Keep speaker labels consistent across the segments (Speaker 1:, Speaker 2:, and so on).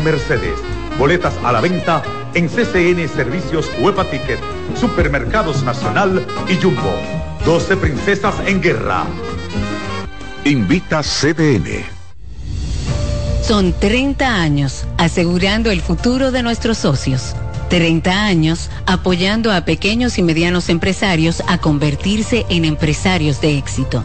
Speaker 1: Mercedes. Boletas a la venta en CCN Servicios Huepa Ticket, Supermercados Nacional y Jumbo. 12 Princesas en Guerra.
Speaker 2: Invita CDN.
Speaker 3: Son 30 años asegurando el futuro de nuestros socios. 30 años apoyando a pequeños y medianos empresarios a convertirse en empresarios de éxito.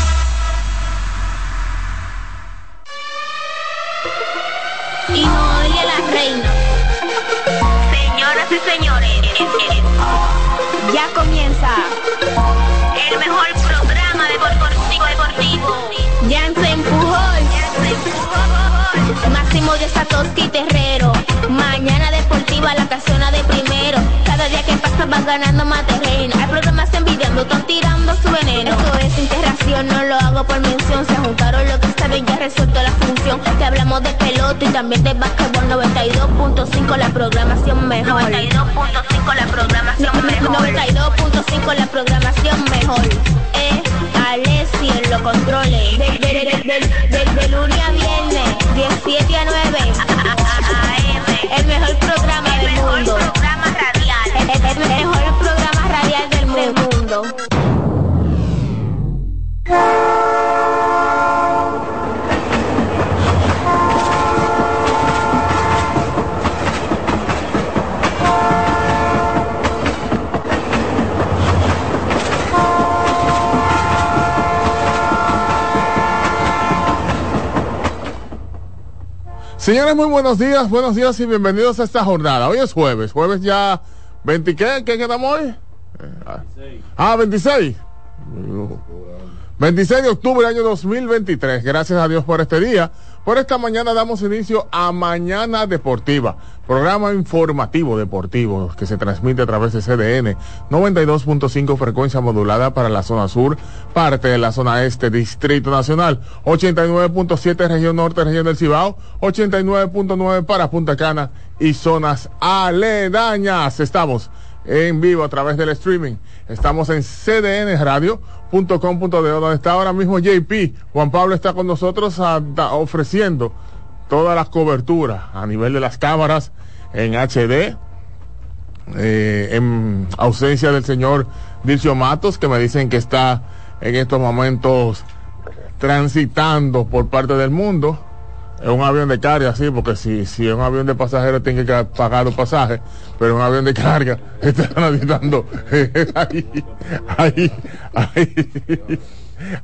Speaker 4: y señores, ya comienza el mejor programa deportivo deportivo. Jansen Pujol, Máximo de Satoshi Terrero. Mañana deportiva la casona de primero. Cada día que pasa vas ganando más terreno. Hay programas envidiando, están tirando su veneno. Esto es integración, no lo hago por mención. Se juntaron lo que saben, ya resuelto la función. Te hablamos de pelota y también de básquetbol 92.5 la programación mejor. 92.5 la programación mejor. 92.5 la programación mejor. Eh, Alessi en los controles. De, de, de, de, lunes a viernes, 17 a 9. AM. El mejor programa el del mejor mundo. programa radial. El mejor programa radial del mundo.
Speaker 5: Señores, muy buenos días, buenos días y bienvenidos a esta jornada. Hoy es jueves, jueves ya 20, ¿qué? ¿Qué quedamos hoy? Eh, Ah, 26. 26 de octubre del año 2023. Gracias a Dios por este día. Por esta mañana damos inicio a Mañana Deportiva, programa informativo deportivo que se transmite a través de CDN 92.5 frecuencia modulada para la zona sur, parte de la zona este, Distrito Nacional, 89.7 región norte, región del Cibao, 89.9 para Punta Cana y zonas aledañas. Estamos en vivo a través del streaming. Estamos en cdnradio.com.de donde está ahora mismo JP. Juan Pablo está con nosotros a- da- ofreciendo todas las coberturas a nivel de las cámaras en HD. eh, en ausencia del señor Dircio Matos, que me dicen que está en estos momentos transitando por parte del mundo. Es un avión de carga, sí, porque si, si es un avión de pasajeros tiene que pagar los pasajes, pero un avión de carga está transitando. ahí, ahí, ahí.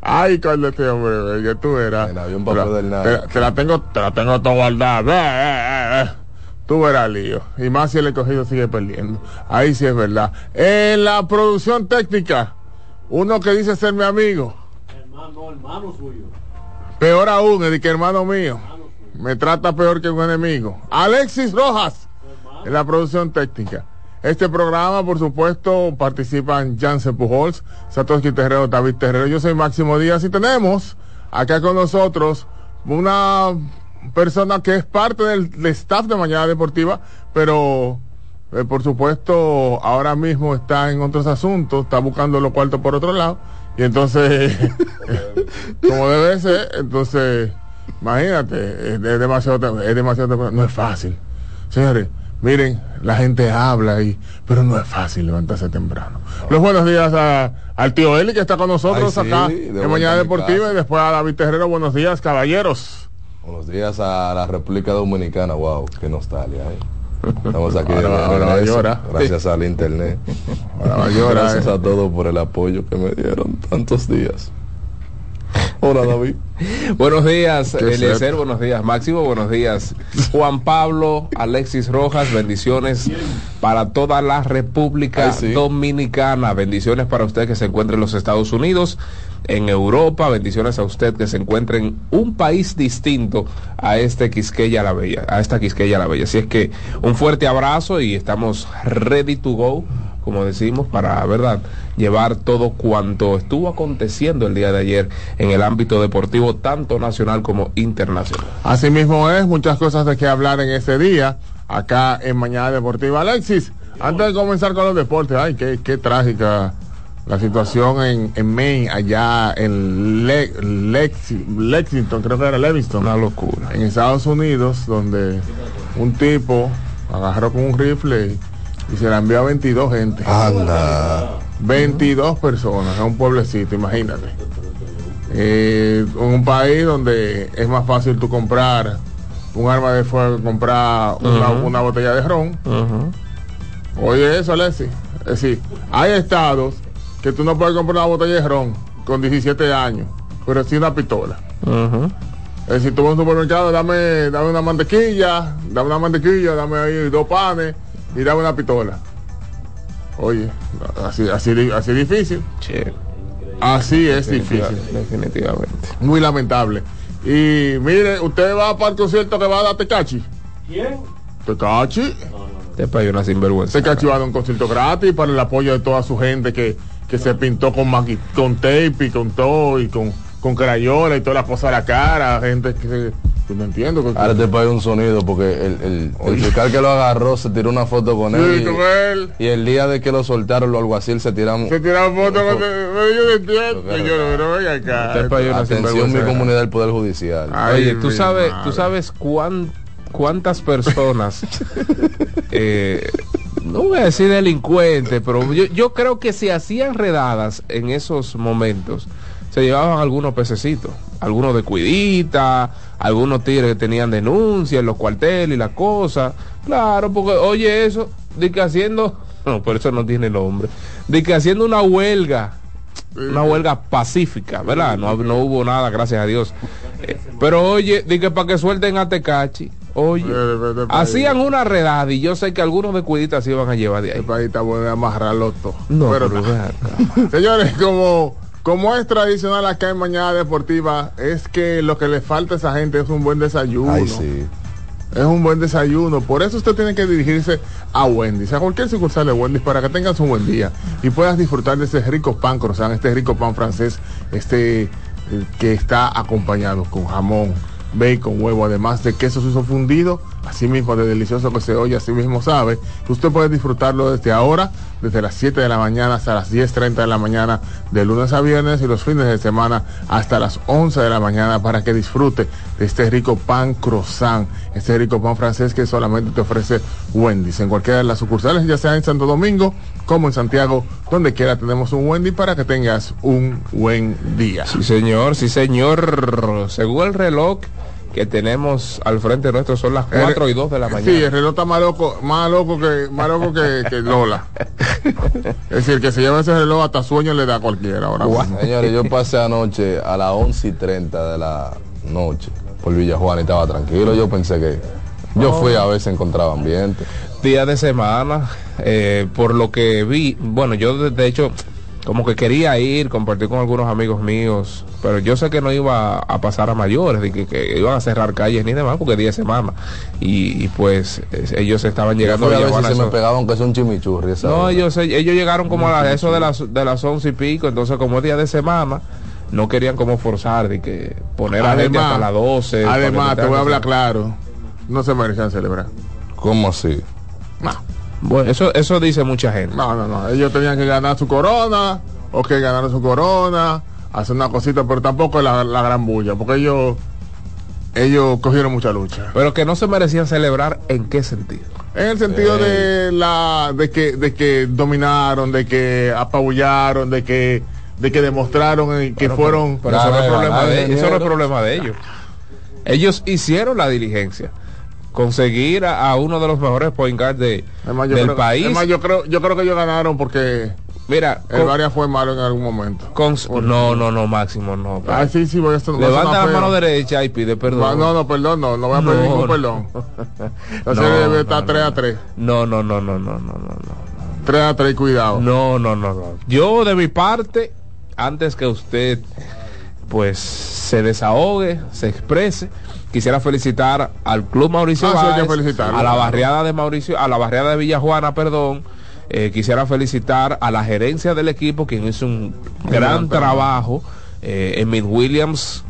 Speaker 5: Ay, con este hombre, que tú eras.
Speaker 6: El avión para
Speaker 5: Te la-
Speaker 6: perder nada.
Speaker 5: Te, te la tengo, te la tengo todo guardada. Tú verás lío. Y más si el escogido sigue perdiendo. Ahí sí es verdad. En la producción técnica, uno que dice ser mi amigo. Peor aún, el que hermano mío. Me trata peor que un enemigo. Alexis Rojas, en la producción técnica. Este programa, por supuesto, participan Jansen Pujols, Satoshi Terrero, David Terrero. Yo soy Máximo Díaz y tenemos acá con nosotros una persona que es parte del, staff de Mañana Deportiva, pero eh, por supuesto ahora mismo está en otros asuntos, está buscando los cuartos por otro lado. Y entonces, como debe ser, entonces, imagínate, es demasiado, es demasiado, no es fácil. Señores, miren, la gente habla y, pero no es fácil levantarse temprano. Los buenos días a- al tío Eli que está con nosotros
Speaker 6: Ay, sí,
Speaker 5: acá
Speaker 6: de
Speaker 5: en Mañana Deportiva y después a David Terrero. Buenos días, caballeros.
Speaker 6: Buenos días a la República Dominicana, wow, qué nostalgia. ¿eh? Estamos aquí
Speaker 5: Ahora va- ahora va
Speaker 6: gracias al internet.
Speaker 5: Ahora va
Speaker 6: Gracias
Speaker 5: eh.
Speaker 6: a todos por el apoyo que me dieron tantos días. Hola David.
Speaker 7: Buenos días, Eliezer, buenos días, Máximo, buenos días, Juan Pablo, Alexis Rojas, bendiciones para toda la República
Speaker 6: Ay, sí.
Speaker 7: Dominicana, bendiciones para usted que se encuentre en los Estados Unidos, en Europa, bendiciones a usted que se encuentre en un país distinto a este Quisqueya la Bella, a esta Quisqueya la Bella. Así es que un fuerte abrazo y estamos ready to go como decimos, para, ¿verdad?, llevar todo cuanto estuvo aconteciendo el día de ayer en el ámbito deportivo, tanto nacional como internacional.
Speaker 5: Así mismo es, muchas cosas de qué hablar en este día, acá en Mañana Deportiva. Alexis, antes de comenzar con los deportes, ay, qué, qué trágica la situación en, en Maine, allá en Le- Lexi- Lexington, creo que era Leviston,
Speaker 7: Una locura.
Speaker 5: en Estados Unidos, donde un tipo agarró con un rifle y, se la envió a 22 gente.
Speaker 6: Anda.
Speaker 5: 22 personas en un pueblecito, imagínate. Eh, un país donde es más fácil tú comprar un arma de fuego que comprar una, una botella de ron. Oye eso, Alexi. Es decir, hay estados que tú no puedes comprar una botella de ron con 17 años, pero sí una pistola. Es decir, tú vas a un supermercado, dame, dame una mantequilla, dame una mantequilla, dame ahí dos panes y dame una pistola. Oye, así, así, así difícil.
Speaker 7: Che,
Speaker 5: Así es difícil.
Speaker 7: definitivamente.
Speaker 5: Muy lamentable. Y mire, usted va para el concierto que va a dar Tecachi. ¿Quién? Tecachi.
Speaker 7: Este país es una sinvergüenza.
Speaker 5: Tecachi va a dar un concierto gratis para el apoyo de toda su gente que, que se pintó con maqui- con tape y con todo y con, con crayola y toda la cosa a la cara. Gente que se- pues no entiendo. que-
Speaker 6: Ahora te pagué un sonido porque el, el, el fiscal que lo agarró se tiró una foto con
Speaker 5: Sí,
Speaker 6: él.
Speaker 5: con él.
Speaker 6: Y, el día de que lo soltaron, los alguacil se tiraron.
Speaker 5: Se tiraron fotos con pero yo no entiendo.
Speaker 6: Claro.
Speaker 5: Yo no, pero venga acá.
Speaker 7: Una
Speaker 6: Atención, mi comunidad del Poder Judicial.
Speaker 5: Ay,
Speaker 7: Oye, tú sabes,
Speaker 5: madre.
Speaker 7: tú sabes cuán, cuántas personas, eh, no voy a decir delincuentes, pero yo, yo creo que si hacían redadas en esos momentos, se llevaban algunos pececitos, algunos de cuidita, algunos tigres que tenían denuncias en los cuarteles y la cosa. Claro, porque oye eso, de que haciendo, no, por eso no tiene nombre, de que haciendo una huelga una huelga pacífica, ¿verdad? No, no hubo nada, gracias a Dios. Eh, pero oye, di que para que suelten a Tecachi, oye,
Speaker 5: Eh,
Speaker 7: hacían una redada y yo sé que algunos de cuiditas se iban a llevar de ahí.
Speaker 5: El país está bueno de amarrarlo todo.
Speaker 7: No,
Speaker 5: pero
Speaker 7: pero
Speaker 5: nada.
Speaker 7: ven acá.
Speaker 5: Señores, como, como es tradicional acá en Mañana Deportiva, es que lo que le falta a esa gente es un buen desayuno.
Speaker 6: Ay, sí.
Speaker 5: Es un buen desayuno. Por eso usted tiene que dirigirse a Wendy's, a cualquier sucursal de Wendy's, para que tengas un buen día y puedas disfrutar de ese rico pan croissant, este rico pan francés, este eh, que está acompañado con jamón, bacon, huevo, además de queso suizo fundido, así mismo de delicioso que se oye, así mismo sabe. Usted puede disfrutarlo desde ahora, desde las 7 de la mañana hasta las 10.30 de la mañana, de lunes a viernes y los fines de semana hasta las 11 de la mañana para que disfrute de este rico pan croissant, este rico pan francés que solamente te ofrece Wendy's. En cualquiera de las sucursales, ya sea en Santo Domingo como en Santiago, donde quiera tenemos un Wendy para que tengas un buen día.
Speaker 7: Sí, señor, sí, señor. Según el reloj que tenemos al frente nuestro son las 4 y 2 de la mañana.
Speaker 5: Sí, el reloj está más loco, más loco que, más loco que, que Lola. es decir, que se lleva ese reloj hasta sueño le da a cualquiera ahora mismo.
Speaker 6: Señores, yo pasé anoche a las 11 y 30 de la noche por Villa Juana y estaba tranquilo. Yo pensé que. Yo fui a ver si encontraba ambiente.
Speaker 7: día de semana, eh, por lo que vi, bueno, yo de, de hecho como que quería ir, compartir con algunos amigos míos, pero yo sé que no iba a pasar a mayores, de que, que iban a cerrar calles ni demás, porque es día de semana. Y, y pues eh, ellos estaban
Speaker 6: Yo
Speaker 7: llegando
Speaker 6: fui a ver
Speaker 7: Villajuana
Speaker 6: si se me pegaban que es un chimichurri.
Speaker 7: No, ellos, ellos llegaron como a la- eso de las, de las once y pico, entonces como es día de semana, no querían como forzar de que poner a gente hasta las 12. para que
Speaker 5: además, te voy a hablar claro. No se merecen celebrar.
Speaker 6: ¿Cómo así?
Speaker 5: No,
Speaker 7: Bueno, eso, eso dice mucha gente.
Speaker 5: no, no, no. Ellos tenían que ganar su corona, o que ganaron su corona, hacer una cosita, pero tampoco la, la gran bulla, porque ellos, ellos cogieron mucha lucha.
Speaker 7: Pero que no se merecían celebrar, ¿en qué sentido?
Speaker 5: En el sentido de la, de que, de que dominaron, de que apabullaron, de que, de que demostraron que fueron.
Speaker 7: Pero eso no, es problema de, eso no es
Speaker 6: dinero.
Speaker 7: problema de ellos. Ellos hicieron la diligencia. Conseguir a, a uno de los mejores point guards de,
Speaker 5: Además,
Speaker 7: del
Speaker 5: creo,
Speaker 7: país.
Speaker 5: además, yo creo, yo creo que ellos ganaron porque
Speaker 7: Mira,
Speaker 5: el
Speaker 7: con-
Speaker 5: Varias fue malo en algún momento.
Speaker 7: con- no, no, no, Máximo, no.
Speaker 5: Ah, sí, sí, voy a a
Speaker 7: Levanta la mano derecha y pide
Speaker 5: Va,
Speaker 7: perdón.
Speaker 5: No, no, perdón, no, no voy a pedir
Speaker 7: No,
Speaker 5: ningún
Speaker 7: no.
Speaker 5: perdón. La
Speaker 7: No,
Speaker 5: serie debe estar
Speaker 7: no,
Speaker 5: 3 a
Speaker 7: no.
Speaker 5: 3.
Speaker 7: No, no, no, no, no, no, no, no.
Speaker 5: 3 a 3, cuidado.
Speaker 7: No, no, no, no. Yo de mi parte, antes que usted pues se desahogue, se exprese, quisiera felicitar al Club Mauricio
Speaker 5: Ah,
Speaker 7: Báez, a la barriada de Mauricio, a la barriada de Villajuana, perdón. Eh, quisiera felicitar a la gerencia del equipo, quien hizo un gran
Speaker 5: gran
Speaker 7: trabajo. Eh, Emmitt Williams,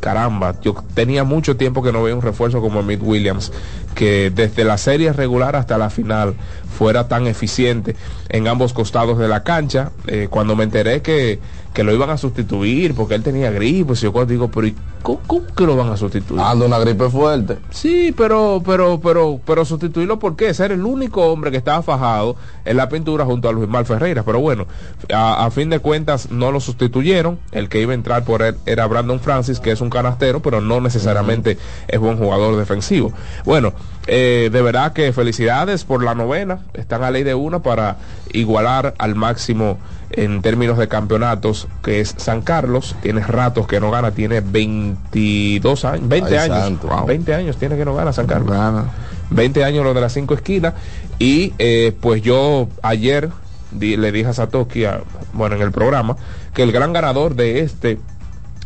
Speaker 7: caramba, yo tenía mucho tiempo que no veía un refuerzo como Emmitt Williams, que desde la serie regular hasta la final fuera tan eficiente en ambos costados de la cancha. Eh, cuando me enteré que, que lo iban a sustituir porque él tenía gripe, pues yo digo, pero ¿y cómo, cómo que lo van a sustituir?
Speaker 6: Anda una gripe fuerte.
Speaker 7: Sí, pero, pero, pero, pero sustituirlo por qué? Ser el único hombre que estaba fajado en la pintura junto a Luis Mal Ferreira. Pero bueno, a, a fin de cuentas no lo sustituyeron. El que iba a entrar por él era Brandon Francis, que es un canastero, pero no necesariamente es buen jugador defensivo. Bueno, eh, de verdad que felicidades por la novena. Están a ley de una para igualar al máximo en términos de campeonatos, que es San Carlos. Tiene ratos que no gana, tiene 22 años, 20
Speaker 6: Ay,
Speaker 7: años. Wow. 20 años tiene que no gana San Carlos.
Speaker 5: Gana.
Speaker 7: 20 años lo de las cinco esquinas. Y eh, pues yo ayer di- le dije a Satoshi, a- bueno, en el programa, que el gran ganador de este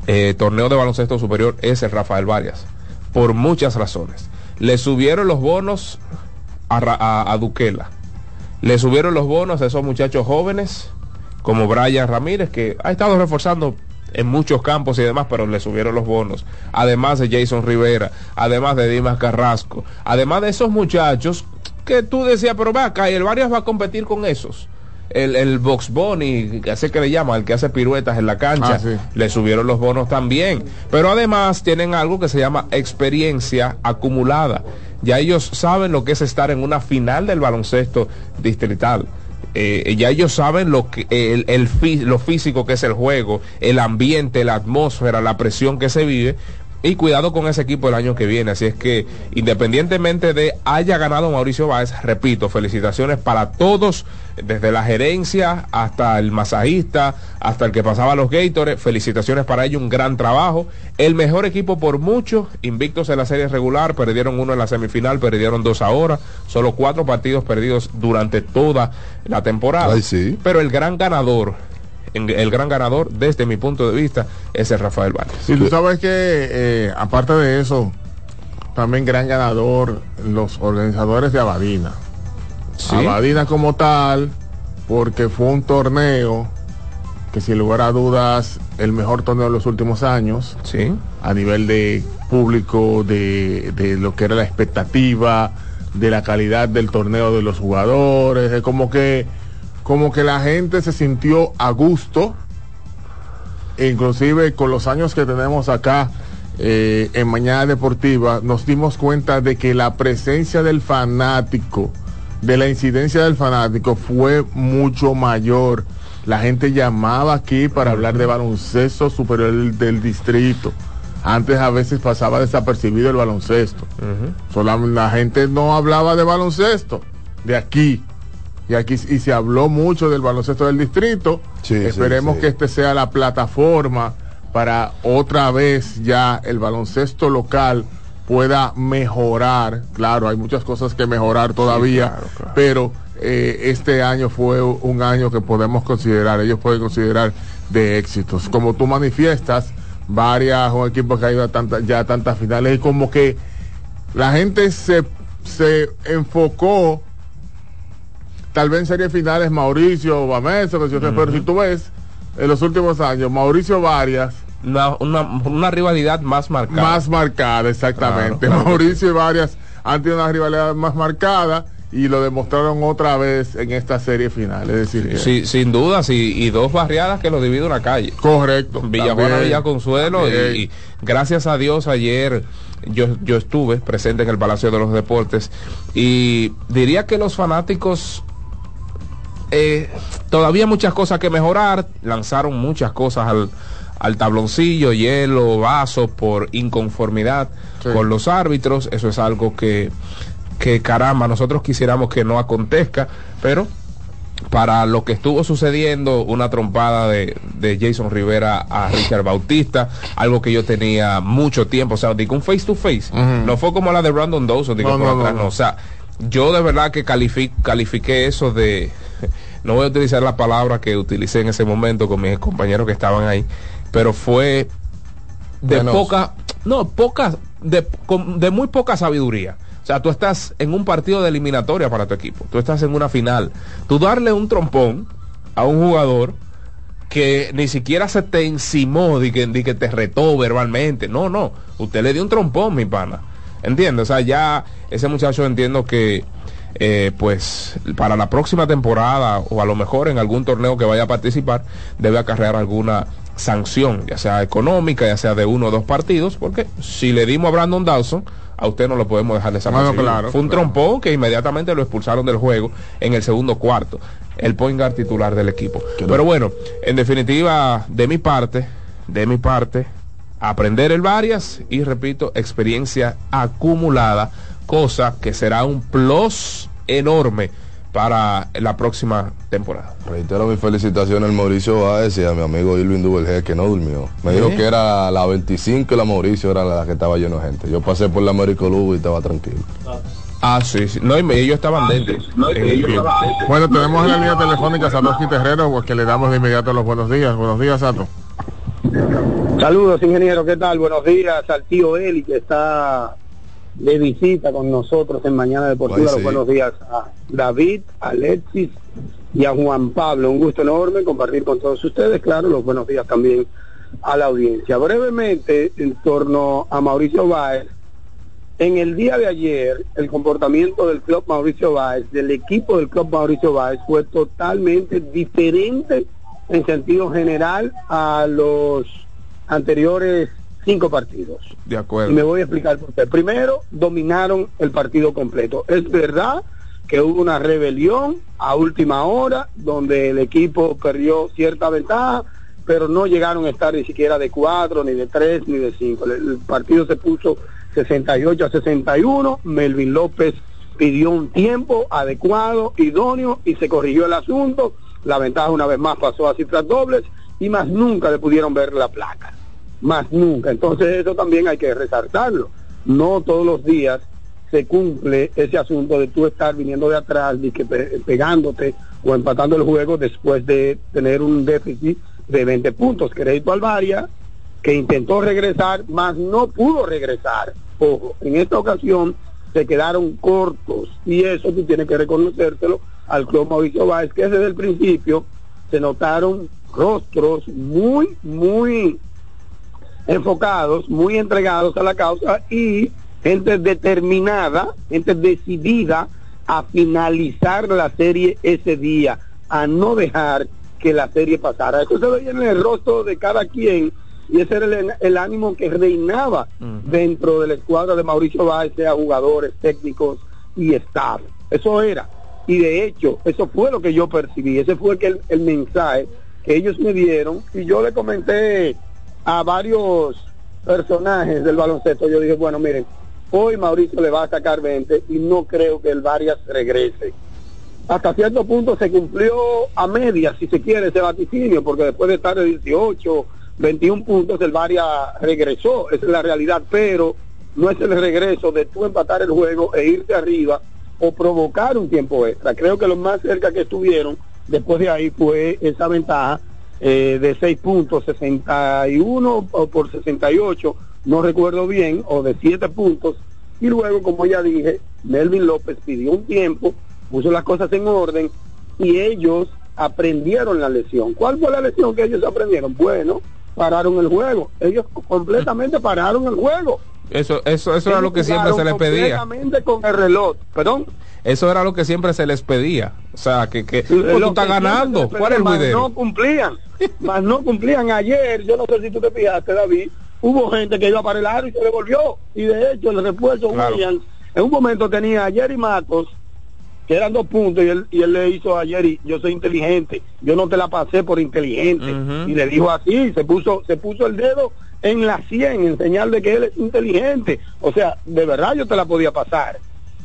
Speaker 7: eh, torneo de baloncesto superior es el Rafael Varias. Por muchas razones. Le subieron los bonos a, a, a Duquela. Le subieron los bonos a esos muchachos jóvenes, como Brian Ramírez, que ha estado reforzando en muchos campos y demás, pero le subieron los bonos. Además de Jason Rivera, además de Dimas Carrasco, además de esos muchachos que tú decías, pero va acá, y el Varias va a competir con esos. El, el Box Bunny, que hace que le llama, el que hace piruetas en la cancha,
Speaker 5: Ah, sí.
Speaker 7: le subieron los bonos también. Pero además tienen algo que se llama experiencia acumulada. Ya ellos saben lo que es estar en una final del baloncesto distrital. Eh, ya ellos saben lo que el, el lo físico que es el juego, el ambiente, la atmósfera, la presión que se vive. Y cuidado con ese equipo el año que viene. Así es que, independientemente de haya ganado Mauricio Báez, repito, felicitaciones para todos, desde la gerencia hasta el masajista, hasta el que pasaba los Gators. Felicitaciones para ellos, un gran trabajo. El mejor equipo por mucho, invictos en la serie regular, perdieron uno en la semifinal, perdieron dos ahora, solo cuatro partidos perdidos durante toda la temporada.
Speaker 6: Ay, sí.
Speaker 7: Pero el gran ganador, el gran ganador, desde mi punto de vista, es el Rafael Vargas.
Speaker 5: Y tú sabes que, eh, aparte de eso, también gran ganador, los organizadores de Abadina.
Speaker 7: Sí.
Speaker 5: Abadina como tal, porque fue un torneo que sin lugar a dudas, el mejor torneo de los últimos años,
Speaker 7: Sí.
Speaker 5: a nivel de público, de, de lo que era la expectativa, de la calidad del torneo de los jugadores, de como que, como que la gente se sintió a gusto, e inclusive con los años que tenemos acá eh, en Mañana Deportiva, nos dimos cuenta de que la presencia del fanático, de la incidencia del fanático fue mucho mayor. La gente llamaba aquí para hablar de baloncesto superior del, del distrito. Antes a veces pasaba desapercibido el baloncesto. Solamente la gente no hablaba de baloncesto de aquí. Y aquí y se habló mucho del baloncesto del distrito.
Speaker 6: Sí,
Speaker 5: Esperemos
Speaker 6: sí.
Speaker 5: que este sea la plataforma para otra vez ya el baloncesto local pueda mejorar. Claro, hay muchas cosas que mejorar todavía,
Speaker 7: claro, claro.
Speaker 5: pero eh, este año fue un año que podemos considerar, ellos pueden considerar de éxitos. Como tú manifiestas, varias un equipo que ha ido a tantas, ya a tantas finales, y como que la gente se, se enfocó tal vez en series finales Mauricio sé, pero si tú ves en los últimos años, Mauricio Varias
Speaker 7: Una, una, una rivalidad más marcada.
Speaker 5: más marcada, exactamente.
Speaker 7: Claro, claro que
Speaker 5: Mauricio y Varias han tenido una rivalidad más marcada y lo demostraron otra vez en esta serie final. Es decir,
Speaker 7: Sí, sin dudas, y, y dos barriadas que lo divide una calle.
Speaker 5: correcto.
Speaker 7: Villajuana. Villa Consuelo, y, y gracias a Dios ayer yo, yo estuve presente en el Palacio de los Deportes y diría que los fanáticos eh, todavía muchas cosas que mejorar, lanzaron muchas cosas al, al tabloncillo, hielo, vasos por inconformidad con los árbitros. Eso es algo que, que caramba, nosotros quisiéramos que no acontezca, pero para lo que estuvo sucediendo, una trompada de, de, Jason Rivera a Richard Bautista, algo que yo tenía mucho tiempo, o sea, digo un face to face, no fue como la de Brandon Dawson, digo por atrás, no, o sea, yo de verdad que califiqué eso de, no voy a utilizar la palabra que utilicé en ese momento con mis compañeros que estaban ahí, pero fue de poca, no, poca, de, de muy poca sabiduría. O sea, tú estás en un partido de eliminatoria para tu equipo, tú estás en una final. Tú darle un trompón a un jugador que ni siquiera se te encimó de que, de que te retó verbalmente. No, no, usted le dio un trompón, mi pana. ¿Entiendes? O sea, ya ese muchacho entiendo que eh, pues para la próxima temporada o a lo mejor en algún torneo que vaya a participar debe acarrear alguna sanción, ya sea económica, ya sea de uno o dos partidos, porque si le dimos a Brandon Dawson, a usted no lo podemos dejar de
Speaker 5: bueno, claro,
Speaker 7: Fue un
Speaker 5: claro.
Speaker 7: trompón que inmediatamente lo expulsaron del juego en el segundo cuarto, el point guard titular del equipo. Pero bueno, en definitiva, de mi parte, de mi parte, aprender el varias y repito, experiencia acumulada, cosa que será un plus enorme para la próxima temporada.
Speaker 6: Reitero mi felicitación al Mauricio Báez y a mi amigo Irving Dubelge que no durmió. Me dijo que era la 25 y la Mauricio era la que estaba lleno de gente. Yo pasé por la América Lugo y estaba tranquilo.
Speaker 7: Ah, sí, sí. No, y me- ellos estaban dentro. El field.
Speaker 5: Bueno, tenemos en la línea telefónica a Satoshi Terrero, pues que le damos de inmediato los buenos días. Buenos días, Sato.
Speaker 8: Saludos, ingeniero, ¿qué tal? Buenos días al tío Eli que está de visita con nosotros en Mañana Deportiva. Los buenos días a David, a Alexis y a Juan Pablo. Un gusto enorme compartir con todos ustedes. Claro, los buenos días también a la audiencia. Brevemente, en torno a Mauricio Báez, en el día de ayer, el comportamiento del club Mauricio Báez, del equipo del club Mauricio Báez, fue totalmente diferente en sentido general a los anteriores cinco partidos.
Speaker 7: De
Speaker 8: Y me
Speaker 7: acuerdo.
Speaker 8: voy a explicar por qué. Primero, dominaron el partido completo. Es verdad que hubo una rebelión a última hora, donde el equipo perdió cierta ventaja, pero no llegaron a estar ni siquiera de cuatro, ni de tres, ni de cinco. El, el partido se puso 68 a 61. Melvin López pidió un tiempo adecuado, idóneo, y se corrigió el asunto. La ventaja una vez más pasó a cifras dobles y más nunca le pudieron ver la placa más nunca. Entonces eso también hay que resaltarlo. No todos los días se cumple ese asunto de tú estar viniendo de atrás y que pe- pegándote o empatando el juego después de tener un déficit de 20 puntos. Crédito al Varia, que intentó regresar, mas no pudo regresar. Ojo, en esta ocasión se quedaron cortos y eso tú tienes que reconocérselo al club Mauricio Báez, que desde el principio se notaron rostros muy, muy enfocados, muy entregados a la causa y gente determinada, gente decidida a finalizar la serie ese día, a no dejar que la serie pasara. Eso se veía en el rostro de cada quien y ese era el, el ánimo que reinaba dentro de la escuadra de Mauricio Báez, sea jugadores, técnicos y staff. Eso era. Y de hecho, eso fue lo que yo percibí, ese fue el, el mensaje que ellos me dieron y yo le comenté a varios personajes del baloncesto, yo dije, bueno, miren, hoy Mauricio le va a sacar 20 y no creo que el Varias regrese. Hasta cierto punto se cumplió a media, si se quiere, ese vaticinio, porque después de estar de 18, 21 puntos, el Varias regresó, esa es la realidad, pero no es el regreso de tú empatar el juego e irte arriba o provocar un tiempo extra. Creo que lo más cerca que estuvieron después de ahí fue esa ventaja eh, de 6 puntos, 61 o por 68, no recuerdo bien, o de 7 puntos. Y luego, como ya dije, Melvin López pidió un tiempo, puso las cosas en orden y ellos aprendieron la lesión. ¿Cuál fue la lesión que ellos aprendieron? Bueno, pararon el juego. Ellos completamente pararon el juego.
Speaker 7: Eso, eso, eso era lo que siempre se les pedía.
Speaker 8: Completamente con el reloj, perdón.
Speaker 7: Eso era lo que siempre se les pedía. O sea, que, que pues, tú estás ganando. ¿Cuál es el video?
Speaker 8: No cumplían, más no cumplían. Ayer, yo no sé si tú te fijaste, David, hubo gente que iba para el aro y se devolvió. Y de hecho, el refuerzo
Speaker 7: Claro.
Speaker 8: Williams, en un momento tenía a Jerry Matos que eran dos puntos y él, y él le hizo ayer y yo soy inteligente, yo no te la pasé por inteligente. Y le dijo así, se puso se puso el dedo en la 100 en señal de que él es inteligente, o sea, de verdad yo te la podía pasar,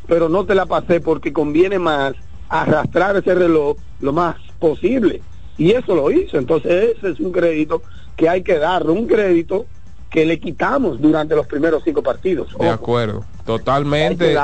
Speaker 8: pero no te la pasé porque conviene más arrastrar ese reloj lo más posible. Y eso lo hizo, entonces ese es un crédito que hay que darle, un crédito que le quitamos durante los primeros cinco partidos.
Speaker 7: De acuerdo, totalmente.
Speaker 8: de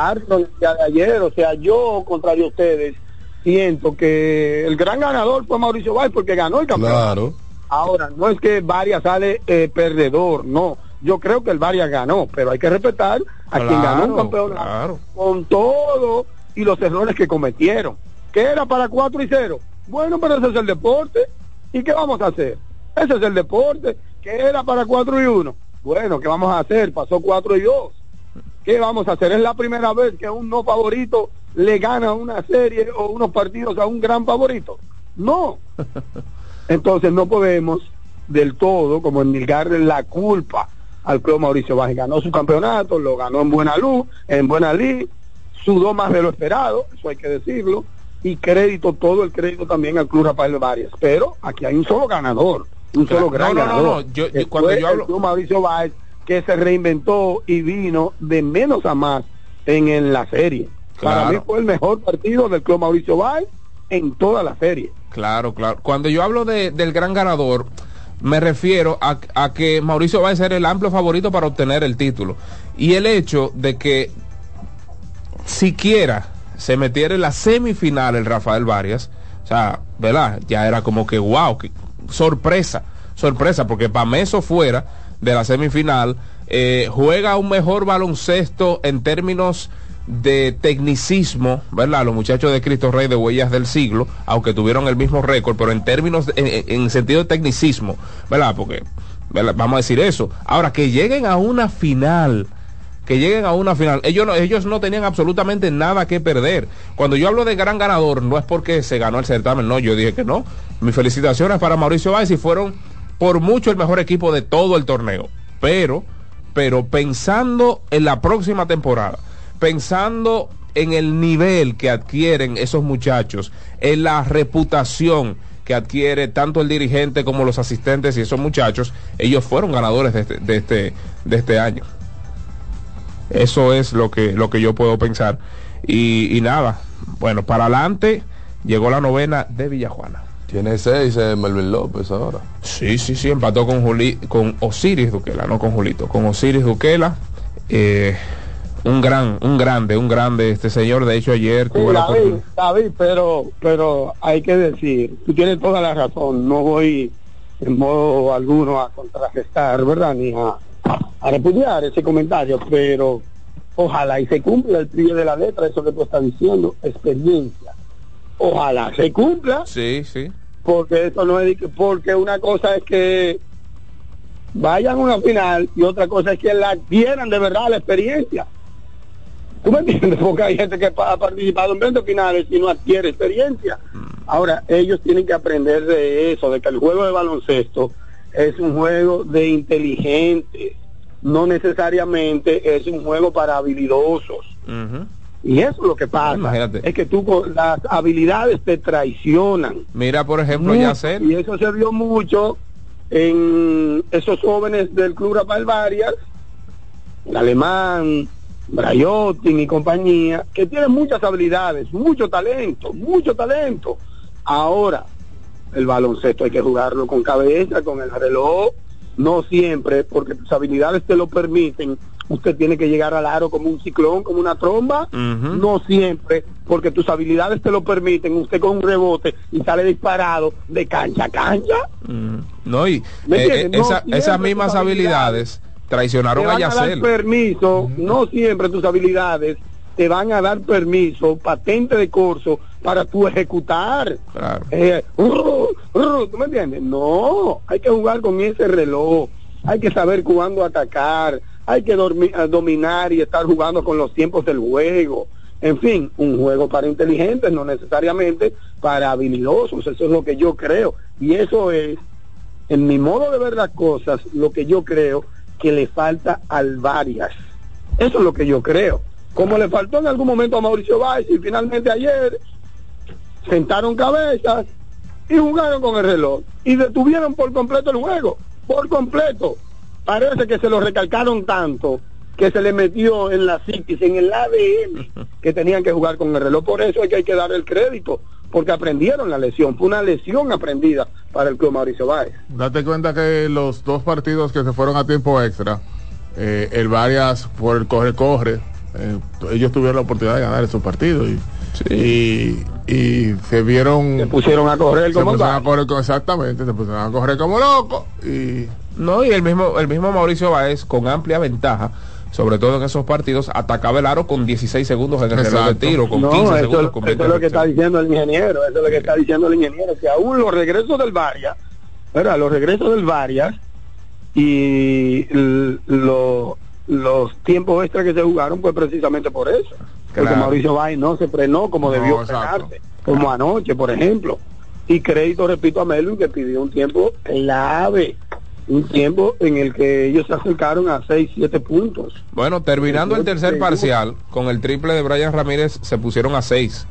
Speaker 8: ayer, o sea, yo, contrario a ustedes, siento que el gran ganador fue Mauricio Valls porque ganó el campeonato. Ahora, no es que Varias sale eh, perdedor, no. Yo creo que el Varias ganó, pero hay que respetar a quien ganó un campeonato con todo y los errores que cometieron. ¿Qué era para 4 y 0? Bueno, pero ese es el deporte. ¿Y qué vamos a hacer? Ese es el deporte que era para 4 y 1. Bueno, ¿qué vamos a hacer? Pasó 4 y 2. ¿Qué vamos a hacer? Es la primera vez que un no favorito le gana una serie o unos partidos a un gran favorito. No. Entonces no podemos del todo, como endilgarle la culpa al club Mauricio Baje. Ganó su campeonato, lo ganó en buena luz, en buena lid, sudó más de lo esperado, eso hay que decirlo, y crédito, todo el crédito también al club Rafael Varias. Pero aquí hay un solo ganador un solo gran no, no, no, Yo, cuando yo hablo... Mauricio Báez, que se reinventó y vino de menos a más en, la serie. Para mí fue el mejor partido del club Mauricio Báez en toda la serie.
Speaker 7: Claro, claro. Cuando yo hablo de, del gran ganador, me refiero a, a que Mauricio va a ser el amplio favorito para obtener el título. Y el hecho de que siquiera se metiera en la semifinal el Rafael Varias, o sea, ¿verdad? Ya era como que wow, que, sorpresa, sorpresa, porque Pameso fuera de la semifinal, eh, juega un mejor baloncesto en términos de tecnicismo, ¿verdad? Los muchachos de Cristo Rey de Huellas del Siglo, aunque tuvieron el mismo récord, pero en términos, en, sentido de tecnicismo, ¿verdad? Porque, vamos a decir eso. Ahora, que lleguen a una final, que lleguen a una final. Ellos no, ellos no tenían absolutamente nada que perder. Cuando yo hablo de gran ganador, no es porque se ganó el certamen, no, yo dije que no. Mis felicitaciones para Mauricio Báez y fueron por mucho el mejor equipo de todo el torneo. Pero, pero pensando en la próxima temporada, pensando en el nivel que adquieren esos muchachos, en la reputación que adquiere tanto el dirigente como los asistentes y esos muchachos, ellos fueron ganadores de este, de este, de este año. Eso es lo que, lo que yo puedo pensar. Y, nada, bueno, para adelante llegó la novena de Villajuana.
Speaker 6: Tiene seis eh, Melvin López ahora.
Speaker 7: Sí, sí, sí, empató con Juli, con Osiris Duquela, no con Julito, con Osiris Duquela. Eh, un gran, un grande, un grande este señor. De hecho, ayer
Speaker 8: tuvo David, David, pero, pero hay que decir, tú tienes toda la razón. No voy en modo alguno a contragestar, ¿verdad? Ni a a repudiar ese comentario, pero ojalá y se cumpla el pie de la letra, eso que tú estás diciendo, experiencia. Ojalá se cumpla.
Speaker 7: Sí, sí.
Speaker 8: Porque eso no es porque una cosa es que vayan a una final y otra cosa es que la adquieran de verdad la experiencia. ¿Tú me entiendes? Porque hay gente que ha participado en 20 finales y no adquiere experiencia. Mm. Ahora, ellos tienen que aprender de eso, de que el juego de baloncesto es un juego de inteligentes, no necesariamente es un juego para habilidosos. Y eso es lo que pasa. Es que tú las habilidades te traicionan.
Speaker 7: Mira, por ejemplo, ya sé.
Speaker 8: Y eso se vio mucho en esos jóvenes del Club Rafael Varias, el alemán, Brayotin y compañía, que tienen muchas habilidades, mucho talento, mucho talento. Ahora, el baloncesto hay que jugarlo con cabeza, con el reloj, no siempre, porque tus habilidades te lo permiten. Usted tiene que llegar al aro como un ciclón, como una tromba. No siempre, porque tus habilidades te lo permiten. Usted con un rebote y sale disparado de cancha a cancha.
Speaker 7: No, y eh, eh, esas mismas habilidades, traicionaron a Yacel.
Speaker 8: permiso, no siempre tus habilidades te van a dar permiso, patente de curso para tu ejecutar. Eh, ¿Tú me entiendes? No, hay que jugar con ese reloj, hay que saber cuándo atacar, hay que eh, dominar y estar jugando con los tiempos del juego. En fin, un juego para inteligentes, no necesariamente para habilidosos, eso es lo que yo creo. Y eso es, en mi modo de ver las cosas, lo que yo creo que le falta al varias. Eso es lo que yo creo como le faltó en algún momento a Mauricio Báez y finalmente ayer sentaron cabezas y jugaron con el reloj y detuvieron por completo el juego, por completo. Parece que se lo recalcaron tanto que se le metió en la psiquis, en el ADN, que tenían que jugar con el reloj. Por eso es que hay que dar el crédito, porque aprendieron la lesión. Fue una lesión aprendida para el club Mauricio Báez.
Speaker 5: Date cuenta que los dos partidos que se fueron a tiempo extra, eh, el Varias por el corre-corre, eh, ellos tuvieron la oportunidad de ganar esos partidos y, y, y se vieron...
Speaker 8: Se pusieron a correr como
Speaker 5: a correr exactamente, se pusieron a correr como locos y
Speaker 7: No, y el mismo, el mismo Mauricio Báez, con amplia ventaja, sobre todo en esos partidos, atacaba el aro con 16 segundos en el reloj de
Speaker 5: Exacto.
Speaker 7: tiro, con
Speaker 8: No,
Speaker 7: 15
Speaker 8: eso,
Speaker 7: segundos, con
Speaker 8: eso
Speaker 7: 20
Speaker 8: es lo que está diciendo el ingeniero, eso es lo que está diciendo el ingeniero, que aún los regresos del Varias, ¿verdad? los regresos del Varias y lo- los tiempos extra que se jugaron fue precisamente por eso. Porque
Speaker 7: Claro.
Speaker 8: Mauricio Bay no se frenó como
Speaker 5: No,
Speaker 8: debió frenarse, como anoche, por ejemplo. Y crédito, repito, a Melvin que pidió un tiempo clave, un tiempo en el que ellos se acercaron a 6, 7 puntos.
Speaker 7: Bueno, terminando el tercer parcial, con el triple de Brian Ramírez se pusieron a 6.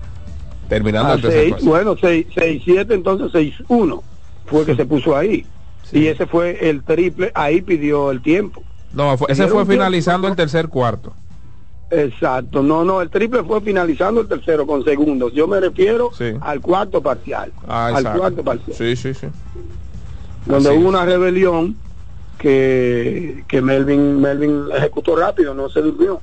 Speaker 7: Terminando
Speaker 8: A
Speaker 7: el tercer
Speaker 8: seis,
Speaker 7: parcial.
Speaker 8: bueno, 6-7, entonces 6-1 fue que se puso ahí. Y ese fue el triple, ahí pidió el tiempo.
Speaker 7: No, fue- ese fue
Speaker 8: tiempo,
Speaker 7: finalizando el tercer cuarto.
Speaker 8: Exacto, no, no, el triple fue finalizando el tercero con segundos. Yo me refiero
Speaker 7: Sí.
Speaker 8: al cuarto parcial.
Speaker 7: Ah,
Speaker 8: al
Speaker 7: exacto.
Speaker 8: cuarto parcial.
Speaker 7: Sí, sí, sí.
Speaker 8: donde
Speaker 7: así
Speaker 8: hubo una rebelión que, que Melvin, Melvin ejecutó rápido, no se durmió.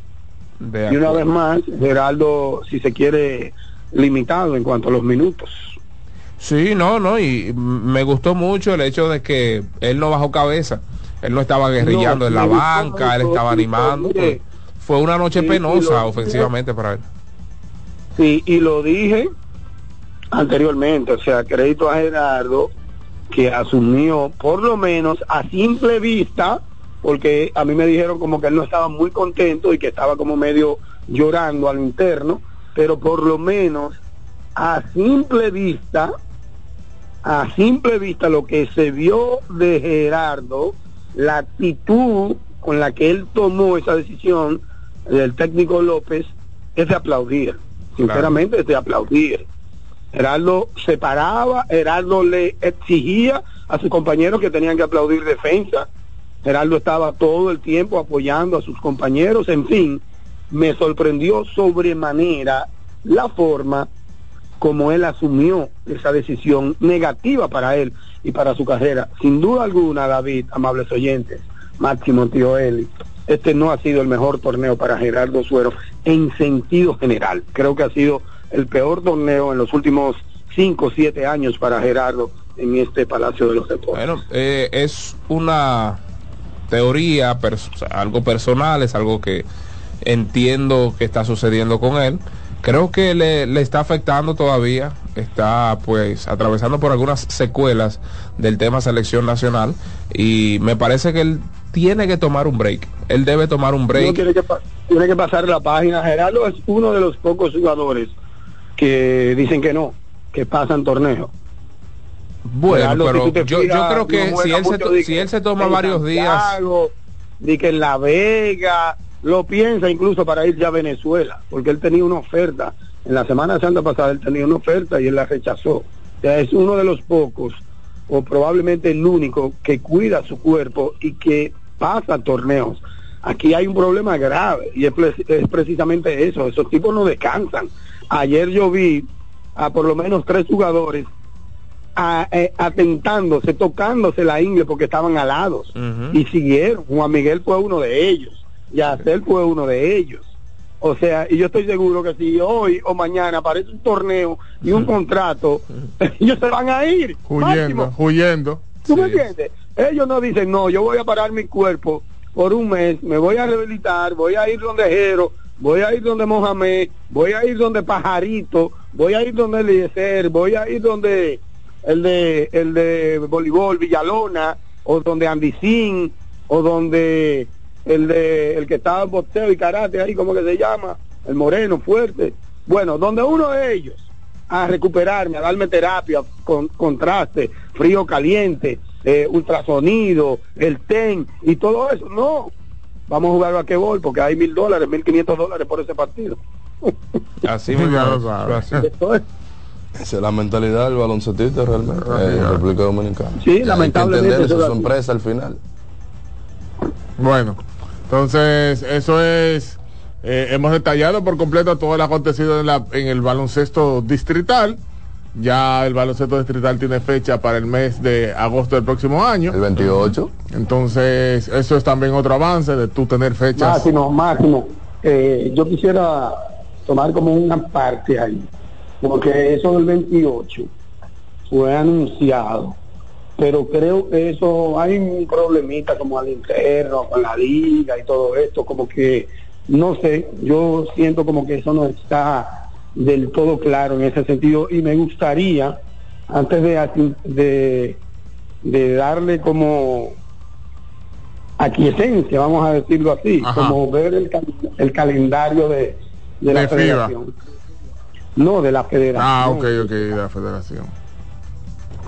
Speaker 7: De
Speaker 8: Y una vez más, Geraldo, si se quiere, limitado en cuanto a los minutos.
Speaker 7: Sí, no, no, y me gustó mucho el hecho de que él no bajó cabeza. Él no estaba guerrillando
Speaker 8: No,
Speaker 7: en la
Speaker 8: gustó,
Speaker 7: banca, él estaba animando.
Speaker 8: mire.
Speaker 7: pues, fue una noche
Speaker 8: Sí,
Speaker 7: penosa
Speaker 8: lo-
Speaker 7: ofensivamente para él.
Speaker 8: Sí, y lo dije anteriormente, o sea, crédito a Gerardo que asumió por lo menos a simple vista, porque a mí me dijeron como que él no estaba muy contento y que estaba como medio llorando al interno, pero por lo menos a simple vista, a simple vista lo que se vio de Gerardo, la actitud con la que él tomó esa decisión del técnico López es de aplaudir, sinceramente es de aplaudir. Gerardo se paraba, Gerardo le exigía a sus compañeros que tenían que aplaudir defensa. Gerardo estaba todo el tiempo apoyando a sus compañeros, en fin, me sorprendió sobremanera la forma como él asumió esa decisión negativa para él y para su carrera. Sin duda alguna, David, amables oyentes, Máximo Tío Eli, este no ha sido el mejor torneo para Gerardo Suero en sentido general. Creo que ha sido el peor torneo en los últimos cinco o siete años para Gerardo en este Palacio de los Deportes.
Speaker 7: Bueno, eh, es una teoría, algo personal, es algo que entiendo que está sucediendo con él. Creo que le, le está afectando todavía, está pues atravesando por algunas secuelas del tema selección nacional y me parece que él tiene que tomar un break. Él debe tomar un
Speaker 8: No
Speaker 7: break.
Speaker 8: tiene que, pa- tiene que pasar la página. Gerardo es uno de los pocos jugadores que dicen que no, que pasan torneos.
Speaker 7: Bueno,
Speaker 8: Gerardo,
Speaker 7: pero
Speaker 8: si
Speaker 7: yo, creo que
Speaker 8: no
Speaker 7: si él, se, si él toma varios días...
Speaker 8: Di que en La Vega, lo piensa incluso para ir ya a Venezuela, porque él tenía una oferta. En la Semana Santa pasada él tenía una oferta y él la rechazó. O sea, es uno de los pocos, o probablemente el único, que cuida su cuerpo y que pasa torneos. Aquí hay un problema grave y es, pre- es precisamente eso, esos tipos no descansan. Ayer yo vi a por lo menos tres jugadores a- eh, atentándose, tocándose la ingle porque estaban alados y siguieron. Juan Miguel fue uno de ellos, Yacel fue uno de ellos. O sea, y yo estoy seguro que si hoy o mañana aparece un torneo y un contrato, ellos se van a ir.
Speaker 5: huyendo,
Speaker 8: Máximo.
Speaker 5: huyendo.
Speaker 8: ¿Tú me entiendes? Ellos no dicen, no, yo voy a parar mi cuerpo por un mes, me voy a rehabilitar, voy a ir donde Jero, voy a ir donde Mohamed, voy a ir donde Pajarito, voy a ir donde Eliezer, voy a ir donde el de el de voleibol Villalona, o donde Andicín, o donde el de el que estaba en boxeo y karate ahí, como que se llama, el moreno fuerte. Bueno, donde uno de ellos a recuperarme, a darme terapia, con contraste, frío caliente, eh, ultrasonido, el TEN y todo eso. No, vamos a jugar basquetbol porque hay mil dólares, mil quinientos dólares por ese partido.
Speaker 7: Así
Speaker 5: lo
Speaker 8: es.
Speaker 6: Esa es la mentalidad del baloncetista realmente eh, en República Dominicana.
Speaker 8: Sí,
Speaker 6: Y hay que
Speaker 8: lamentablemente
Speaker 6: entender su empresa al final.
Speaker 5: Bueno, entonces eso es, eh, hemos detallado por completo todo el acontecido en, la- en el baloncesto distrital. Ya el baloncesto distrital tiene fecha para el mes de agosto del próximo año.
Speaker 6: El 28.
Speaker 5: Entonces, eso es también otro avance de tú tener fechas.
Speaker 8: Máximo, máximo. Eh, yo quisiera tomar como una parte ahí, porque eso del 28 fue anunciado, pero creo que eso hay un problemita como al interno, con la liga y todo esto, como que, no sé, yo siento como que eso no está del todo claro en ese sentido y me gustaría, antes de, de, de darle como aquiescencia, vamos a decirlo así,
Speaker 5: Ajá.
Speaker 8: como ver el, el calendario de, de la
Speaker 5: FIBA.
Speaker 8: federación. No, de la federación.
Speaker 5: Ah, ok, ok, de la federación.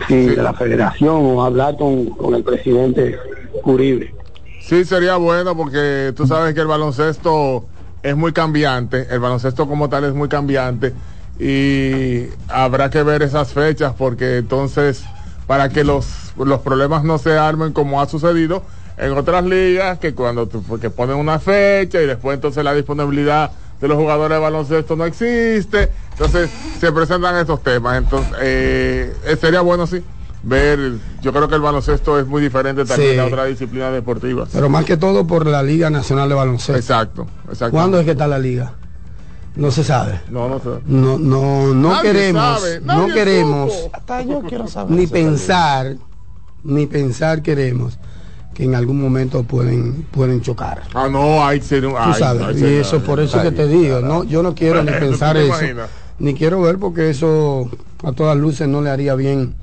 Speaker 8: Sí,
Speaker 5: Sí.
Speaker 8: de la federación, o hablar con, con el presidente Uribe.
Speaker 5: Sí, sería bueno porque tú sabes que el baloncesto es muy cambiante, el baloncesto como tal es muy cambiante y habrá que ver esas fechas porque entonces para que los, los problemas no se armen como ha sucedido en otras ligas que cuando ponen una fecha y después entonces la disponibilidad de los jugadores de baloncesto no existe, entonces se presentan estos temas, entonces eh, eh, sería bueno sí ver, yo creo que el baloncesto es muy diferente también
Speaker 9: Sí.
Speaker 5: a otras disciplinas deportivas.
Speaker 9: Pero más que todo por la Liga Nacional de Baloncesto.
Speaker 5: Exacto, exacto.
Speaker 9: ¿Cuándo es que está la liga? No se sabe.
Speaker 5: No, no sé.
Speaker 9: No, no, no
Speaker 5: Nadie
Speaker 9: queremos,
Speaker 5: sabe,
Speaker 9: no queremos, hasta yo quiero saber, ni pensar, ni pensar queremos que en algún momento pueden, pueden chocar.
Speaker 5: Ah, no, hay ser un.
Speaker 9: Tú
Speaker 5: ay,
Speaker 9: sabes,
Speaker 5: ay,
Speaker 9: y eso por eso que te digo, no, yo no quiero ni
Speaker 5: ¿Tú te
Speaker 9: pensar eso,
Speaker 5: imaginas?
Speaker 9: ni quiero ver porque eso a todas luces no le haría bien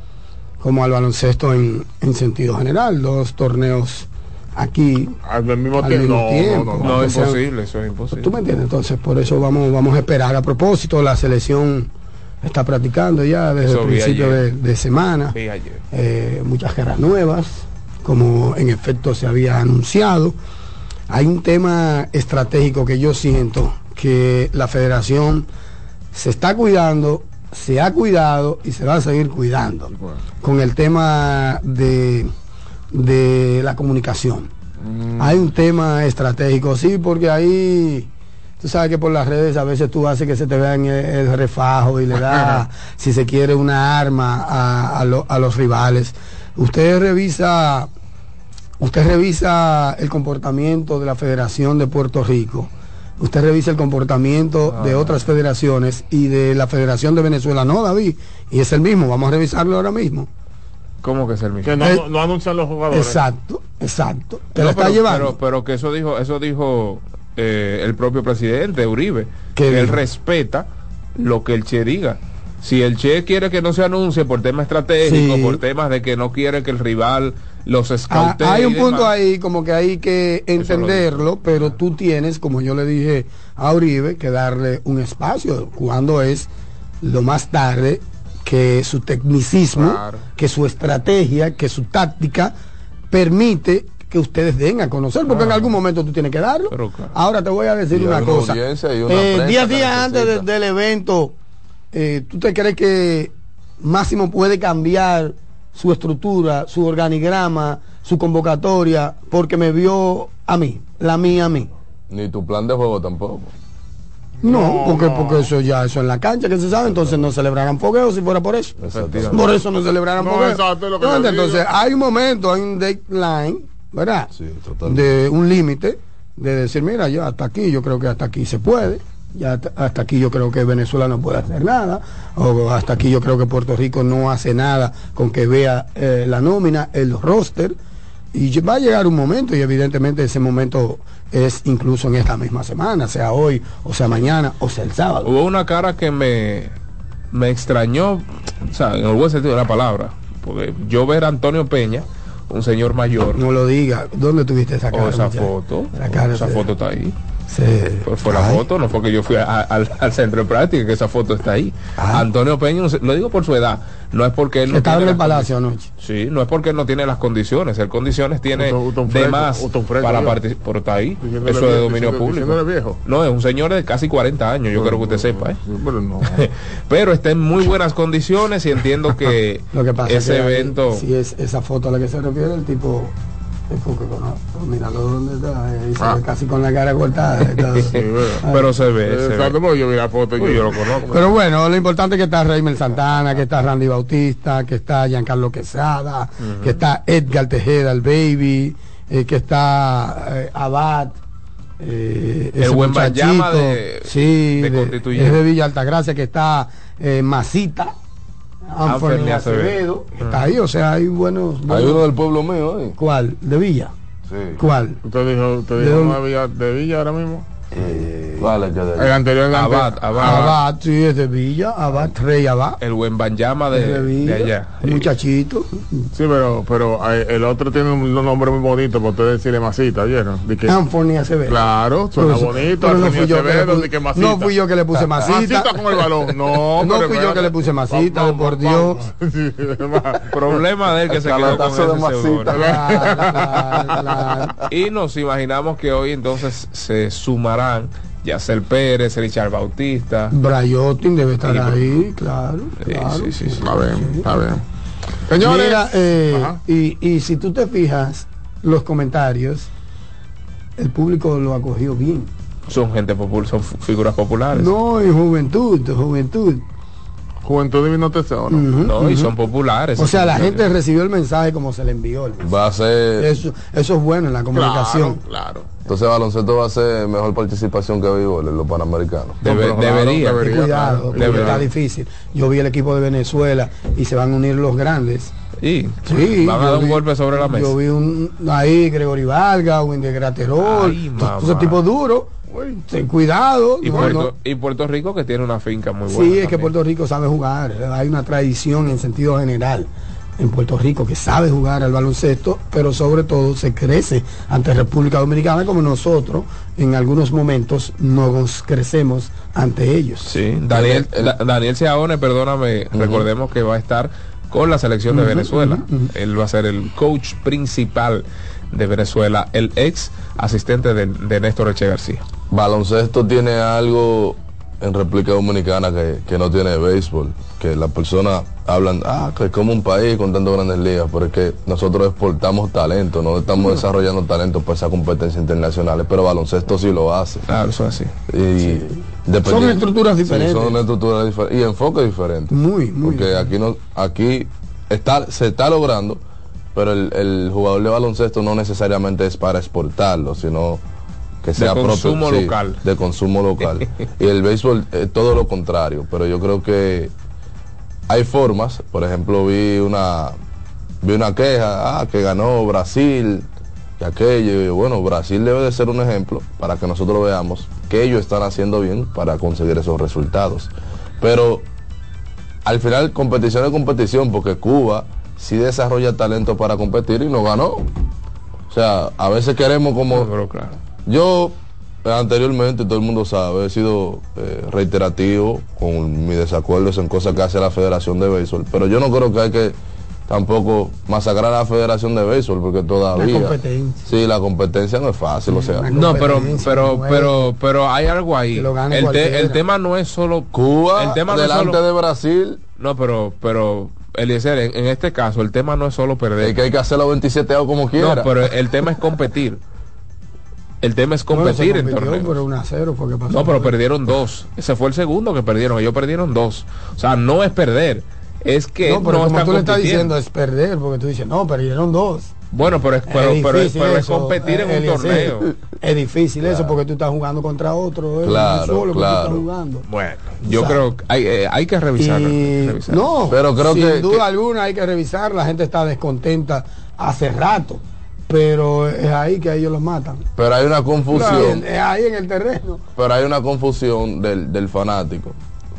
Speaker 9: como al baloncesto en, en sentido general, dos torneos aquí
Speaker 5: Al mismo
Speaker 9: al mismo
Speaker 5: No,
Speaker 9: tiempo.
Speaker 5: no, no.
Speaker 7: No, es
Speaker 9: sea-
Speaker 7: imposible, eso es imposible.
Speaker 9: ¿Tú me entiendes? Entonces, por eso vamos, vamos a esperar. A propósito, la selección está practicando ya desde
Speaker 7: Eso
Speaker 9: el principio de, de semana. Eh, muchas guerras nuevas, como en efecto se había anunciado. Hay un tema estratégico que yo siento que la federación se está cuidando, se ha cuidado y se va a seguir cuidando con el tema de, de la comunicación. Hay un tema estratégico, sí, porque ahí tú sabes que por las redes a veces tú haces que se te vean el, el refajo y le da, si se quiere, una arma a, a lo- a los rivales. Usted revisa, usted revisa el comportamiento de la Federación de Puerto Rico. Usted revisa el comportamiento de otras federaciones y de la Federación de Venezuela. No, David, y es el mismo. Vamos a revisarlo ahora mismo.
Speaker 7: ¿Cómo que es el mismo?
Speaker 5: Que no,
Speaker 9: Eh,
Speaker 5: no- anuncian los jugadores.
Speaker 9: Exacto, exacto. Te
Speaker 7: No,
Speaker 9: lo está
Speaker 7: pero,
Speaker 9: llevando.
Speaker 7: Pero, pero que eso dijo, eso dijo eh, el propio presidente Uribe,
Speaker 9: ¿Qué
Speaker 7: que él respeta lo que el Che diga. Si el Che quiere que no se anuncie por temas estratégicos,
Speaker 9: Sí.
Speaker 7: por temas de que no quiere que el rival los
Speaker 9: Ah, hay un punto ahí como que hay que
Speaker 7: lo
Speaker 9: entenderlo, pero tú tienes, como yo le dije a Uribe, que darle un espacio cuando es lo más tarde que su tecnicismo,
Speaker 7: Claro.
Speaker 9: que su estrategia, que su táctica permite que ustedes den a conocer, porque en algún momento tú tienes que darlo.
Speaker 7: Claro.
Speaker 9: Ahora te voy a decir
Speaker 6: Y
Speaker 9: una cosa.
Speaker 6: una
Speaker 9: Eh,
Speaker 6: prensa
Speaker 9: días antes de- del evento, eh, ¿tú te crees que Máximo puede cambiar su estructura, su organigrama, su convocatoria, porque me vio a mí, la mía a mí?
Speaker 6: Ni tu plan de juego tampoco.
Speaker 9: No, porque, porque eso ya, eso en la cancha que se sabe, entonces no celebrarán fogueos si fuera por eso. Por eso no celebrarán
Speaker 5: No,
Speaker 9: fogueos.
Speaker 5: exacto, lo que digo.
Speaker 9: entonces hay un momento, hay un deadline, ¿verdad?
Speaker 6: Sí, totalmente.
Speaker 9: de un límite de decir, mira, ya hasta aquí, yo creo que hasta aquí se puede, ya hasta- aquí yo creo que Venezuela no puede hacer nada, o hasta aquí yo creo que Puerto Rico no hace nada con que vea eh, la nómina, el roster, y va a llegar un momento, y evidentemente ese momento es incluso en esta misma semana, sea hoy, o sea mañana, o sea el sábado.
Speaker 7: Hubo una cara que me, me extrañó, o sea, en el buen sentido de la palabra, porque yo ver a Antonio Peña, un señor mayor,
Speaker 9: No lo diga, ¿dónde tuviste esa cara?
Speaker 7: o esa
Speaker 9: muchacho?
Speaker 7: foto,
Speaker 9: Esa cara
Speaker 7: esa
Speaker 9: se-
Speaker 7: foto está ahí. Fue, fue la foto, no fue que yo fui a- al, al centro de práctica, que esa foto está ahí.
Speaker 9: Ah.
Speaker 7: Antonio Peña, lo digo por su edad, no es porque él no
Speaker 9: Estaba en
Speaker 7: tiene
Speaker 9: el
Speaker 7: las
Speaker 9: palacio anoche.
Speaker 7: Sí, no es porque él no tiene las condiciones, el condiciones tiene de más para participar. Pero está ahí,
Speaker 5: Diciéndole
Speaker 7: eso es de dominio público.
Speaker 5: viejo.
Speaker 7: No, es un señor de casi 40 años, yo creo que usted sepa. ¿eh?
Speaker 5: Pero no.
Speaker 7: Pero está en muy buenas condiciones y entiendo que,
Speaker 9: Lo que pasa
Speaker 7: ese
Speaker 9: que
Speaker 7: evento...
Speaker 9: si es esa foto a la que se refiere, el tipo es porque conozco. Míralo donde está, ahí se
Speaker 5: Ah.
Speaker 9: ve casi con la cara cortada. y todo.
Speaker 5: Sí, bueno.
Speaker 7: Pero se ve, se
Speaker 5: Exacto,
Speaker 7: ve.
Speaker 5: yo vi la foto y
Speaker 7: Uy, yo lo conozco.
Speaker 9: Pero bueno, lo importante es que está Raymond Santana, que está Randy Bautista, que está Giancarlo Quesada, que está Edgar Tejeda, el baby, eh, que está eh, Abad. eh,
Speaker 7: El buen de-
Speaker 9: sí,
Speaker 7: de
Speaker 9: de,
Speaker 7: Constituyente.
Speaker 9: es de Villa Altagracia, que está eh, Masita, Anthony
Speaker 7: Anthony Acevedo.
Speaker 9: Está ahí, o sea, hay buenos.
Speaker 6: Hay
Speaker 9: buenos-
Speaker 6: uno del pueblo mío ahí.
Speaker 9: ¿Cuál? ¿De Villa?
Speaker 6: Sí.
Speaker 9: ¿Cuál?
Speaker 5: Usted dijo, usted
Speaker 9: ¿De
Speaker 5: dijo
Speaker 9: dónde?
Speaker 5: una villa, de Villa ahora mismo.
Speaker 6: Que de
Speaker 5: El anterior el ante-
Speaker 7: Abad, Abad.
Speaker 9: Abad, sí, es de Villa, Abad, Rey Abad.
Speaker 7: El buen Banyama
Speaker 9: es
Speaker 7: de,
Speaker 9: de
Speaker 7: de allá.
Speaker 9: muchachito.
Speaker 5: Sí, pero, pero eh, el otro tiene un nombre muy bonito, por usted decirle masita, ¿vieron? De que-
Speaker 9: Anthony Acevedo.
Speaker 5: Claro, suena
Speaker 9: Pero-
Speaker 5: bonito,
Speaker 9: pero no fui yo que le puse-
Speaker 5: de que masita.
Speaker 9: no fui yo que le puse masita.
Speaker 5: Masita con el balón. No,
Speaker 9: fui yo que le puse masita,
Speaker 5: Vamos,
Speaker 9: por Dios.
Speaker 5: Sí.
Speaker 7: Problema de él que se quedó con
Speaker 6: de
Speaker 7: ese
Speaker 6: masita.
Speaker 7: seudónimo.
Speaker 9: Claro, claro, claro.
Speaker 7: Y nos imaginamos que hoy entonces se sumarán Yacel Pérez, Richard Bautista.
Speaker 9: Brayotin debe estar ahí, claro.
Speaker 7: Sí,
Speaker 9: claro.
Speaker 7: sí, sí, sí.
Speaker 5: Está bien, está bien. Señores,
Speaker 9: Mira, eh, y, y si tú te fijas los comentarios, el público lo ha cogido bien.
Speaker 7: Son gente popular, son figuras populares.
Speaker 9: No, y juventud, juventud.
Speaker 5: Juventud Divino Tesoro.
Speaker 7: No, y son populares.
Speaker 9: O sea, la gente recibió el mensaje como se le envió. el.
Speaker 6: Va a ser.
Speaker 9: Eso, eso es bueno en la comunicación.
Speaker 5: Claro, claro.
Speaker 6: Entonces, baloncesto va a ser mejor participación que béisbol en los panamericanos.
Speaker 7: Debe-
Speaker 5: pero claro,
Speaker 7: debería.
Speaker 5: debería.
Speaker 9: Ten cuidado,
Speaker 7: debería.
Speaker 9: está difícil. Yo vi el equipo de Venezuela y se van a unir los grandes.
Speaker 7: Y
Speaker 9: Sí,
Speaker 7: van a dar un
Speaker 9: vi-
Speaker 7: golpe sobre la mesa.
Speaker 9: Yo vi un ahí Gregory Vargas, Wendy Graterol,
Speaker 7: Ay,
Speaker 9: todos esos
Speaker 7: mamá.
Speaker 9: Duros. Ten cuidado.
Speaker 7: Y,
Speaker 9: no,
Speaker 7: Puerto,
Speaker 9: no.
Speaker 7: y Puerto Rico que tiene una finca muy buena.
Speaker 9: Sí, es que. Puerto Rico sabe jugar. Hay una tradición en sentido general en Puerto Rico que sabe jugar al baloncesto, pero sobre todo se crece ante República Dominicana como nosotros en algunos momentos nos crecemos ante ellos.
Speaker 7: Sí, Daniel,
Speaker 6: El-
Speaker 7: Da- Daniel Ciaone, perdóname, recordemos que va a estar con la selección de Venezuela. Él va a ser el coach principal de Venezuela, el ex asistente de, de Néstor Eche García.
Speaker 6: Baloncesto tiene algo en República Dominicana que, que no tiene béisbol. Que las personas hablan, ah, que es como un país con tantas grandes ligas, pero es que nosotros exportamos talento, no estamos desarrollando talento para esas competencias internacionales, pero baloncesto sí lo hace.
Speaker 7: Claro, eso es así.
Speaker 6: Y dependi-
Speaker 9: Son estructuras
Speaker 6: Sí,
Speaker 9: diferentes.
Speaker 6: son estructuras diferentes y enfoques diferentes.
Speaker 9: Muy, muy.
Speaker 6: Porque aquí no, aquí está, se está logrando, pero el, el jugador de baloncesto no necesariamente es para exportarlo, sino que sea
Speaker 7: consumo
Speaker 6: propio, sí,
Speaker 7: local.
Speaker 6: de consumo local. y el béisbol es todo lo contrario, pero yo creo que hay formas, por ejemplo, vi una vi una queja, ah, que ganó Brasil y aquello, bueno, Brasil debe de ser un ejemplo para que nosotros veamos que ellos están haciendo bien para conseguir esos resultados. Pero al final competición es competición porque Cuba sí desarrolla talento para competir y no ganó. O sea, a veces queremos como...
Speaker 7: Pero claro.
Speaker 6: Yo anteriormente, todo el mundo sabe, he sido eh, reiterativo con mis desacuerdos en cosas que hace la Federación de Béisbol, pero yo no creo que hay que tampoco masacrar a la Federación de Béisbol porque todavía...
Speaker 9: La competencia.
Speaker 6: Sí, la competencia no es fácil, o sea...
Speaker 7: No, pero, pero, pero, pero hay algo ahí. El, te-
Speaker 9: cualquiera.
Speaker 7: el tema no es solo
Speaker 6: Cuba,
Speaker 7: el tema no es
Speaker 6: delante
Speaker 7: solo-
Speaker 6: de Brasil,
Speaker 7: No, pero, pero, Eliezer, en, en este caso, el tema no es solo perder.
Speaker 6: es que hay que hacer los 27 como quiera.
Speaker 7: No, pero el tema es competir. El tema es
Speaker 9: Bueno, se
Speaker 7: competir en torneos.
Speaker 9: pero cero pasó.
Speaker 7: No, pero perdieron dos. Ese fue el segundo que perdieron. Ellos perdieron dos. O sea, no es perder. Es que
Speaker 9: No, pero
Speaker 7: no
Speaker 9: como tú le estás diciendo es perder, porque tú dices, no, perdieron dos.
Speaker 7: Bueno, pero es, pero,
Speaker 9: es
Speaker 7: pero, es competir en un torneo.
Speaker 9: Es difícil eso porque tú estás jugando contra otro.
Speaker 6: Claro,
Speaker 9: solo que tú
Speaker 6: claro.
Speaker 9: estás jugando.
Speaker 7: Bueno, yo
Speaker 9: O sea,
Speaker 7: creo que hay, eh, hay que revisarlo.
Speaker 9: Y
Speaker 7: revisarlo.
Speaker 9: no,
Speaker 6: Pero creo
Speaker 9: sin
Speaker 6: que-
Speaker 9: duda
Speaker 6: que-
Speaker 9: alguna hay que revisar. La gente está descontenta hace rato, pero es ahí que a ellos los matan.
Speaker 6: Pero hay una confusión.
Speaker 9: Es ahí en el terreno.
Speaker 6: Pero hay una confusión del, del fanático.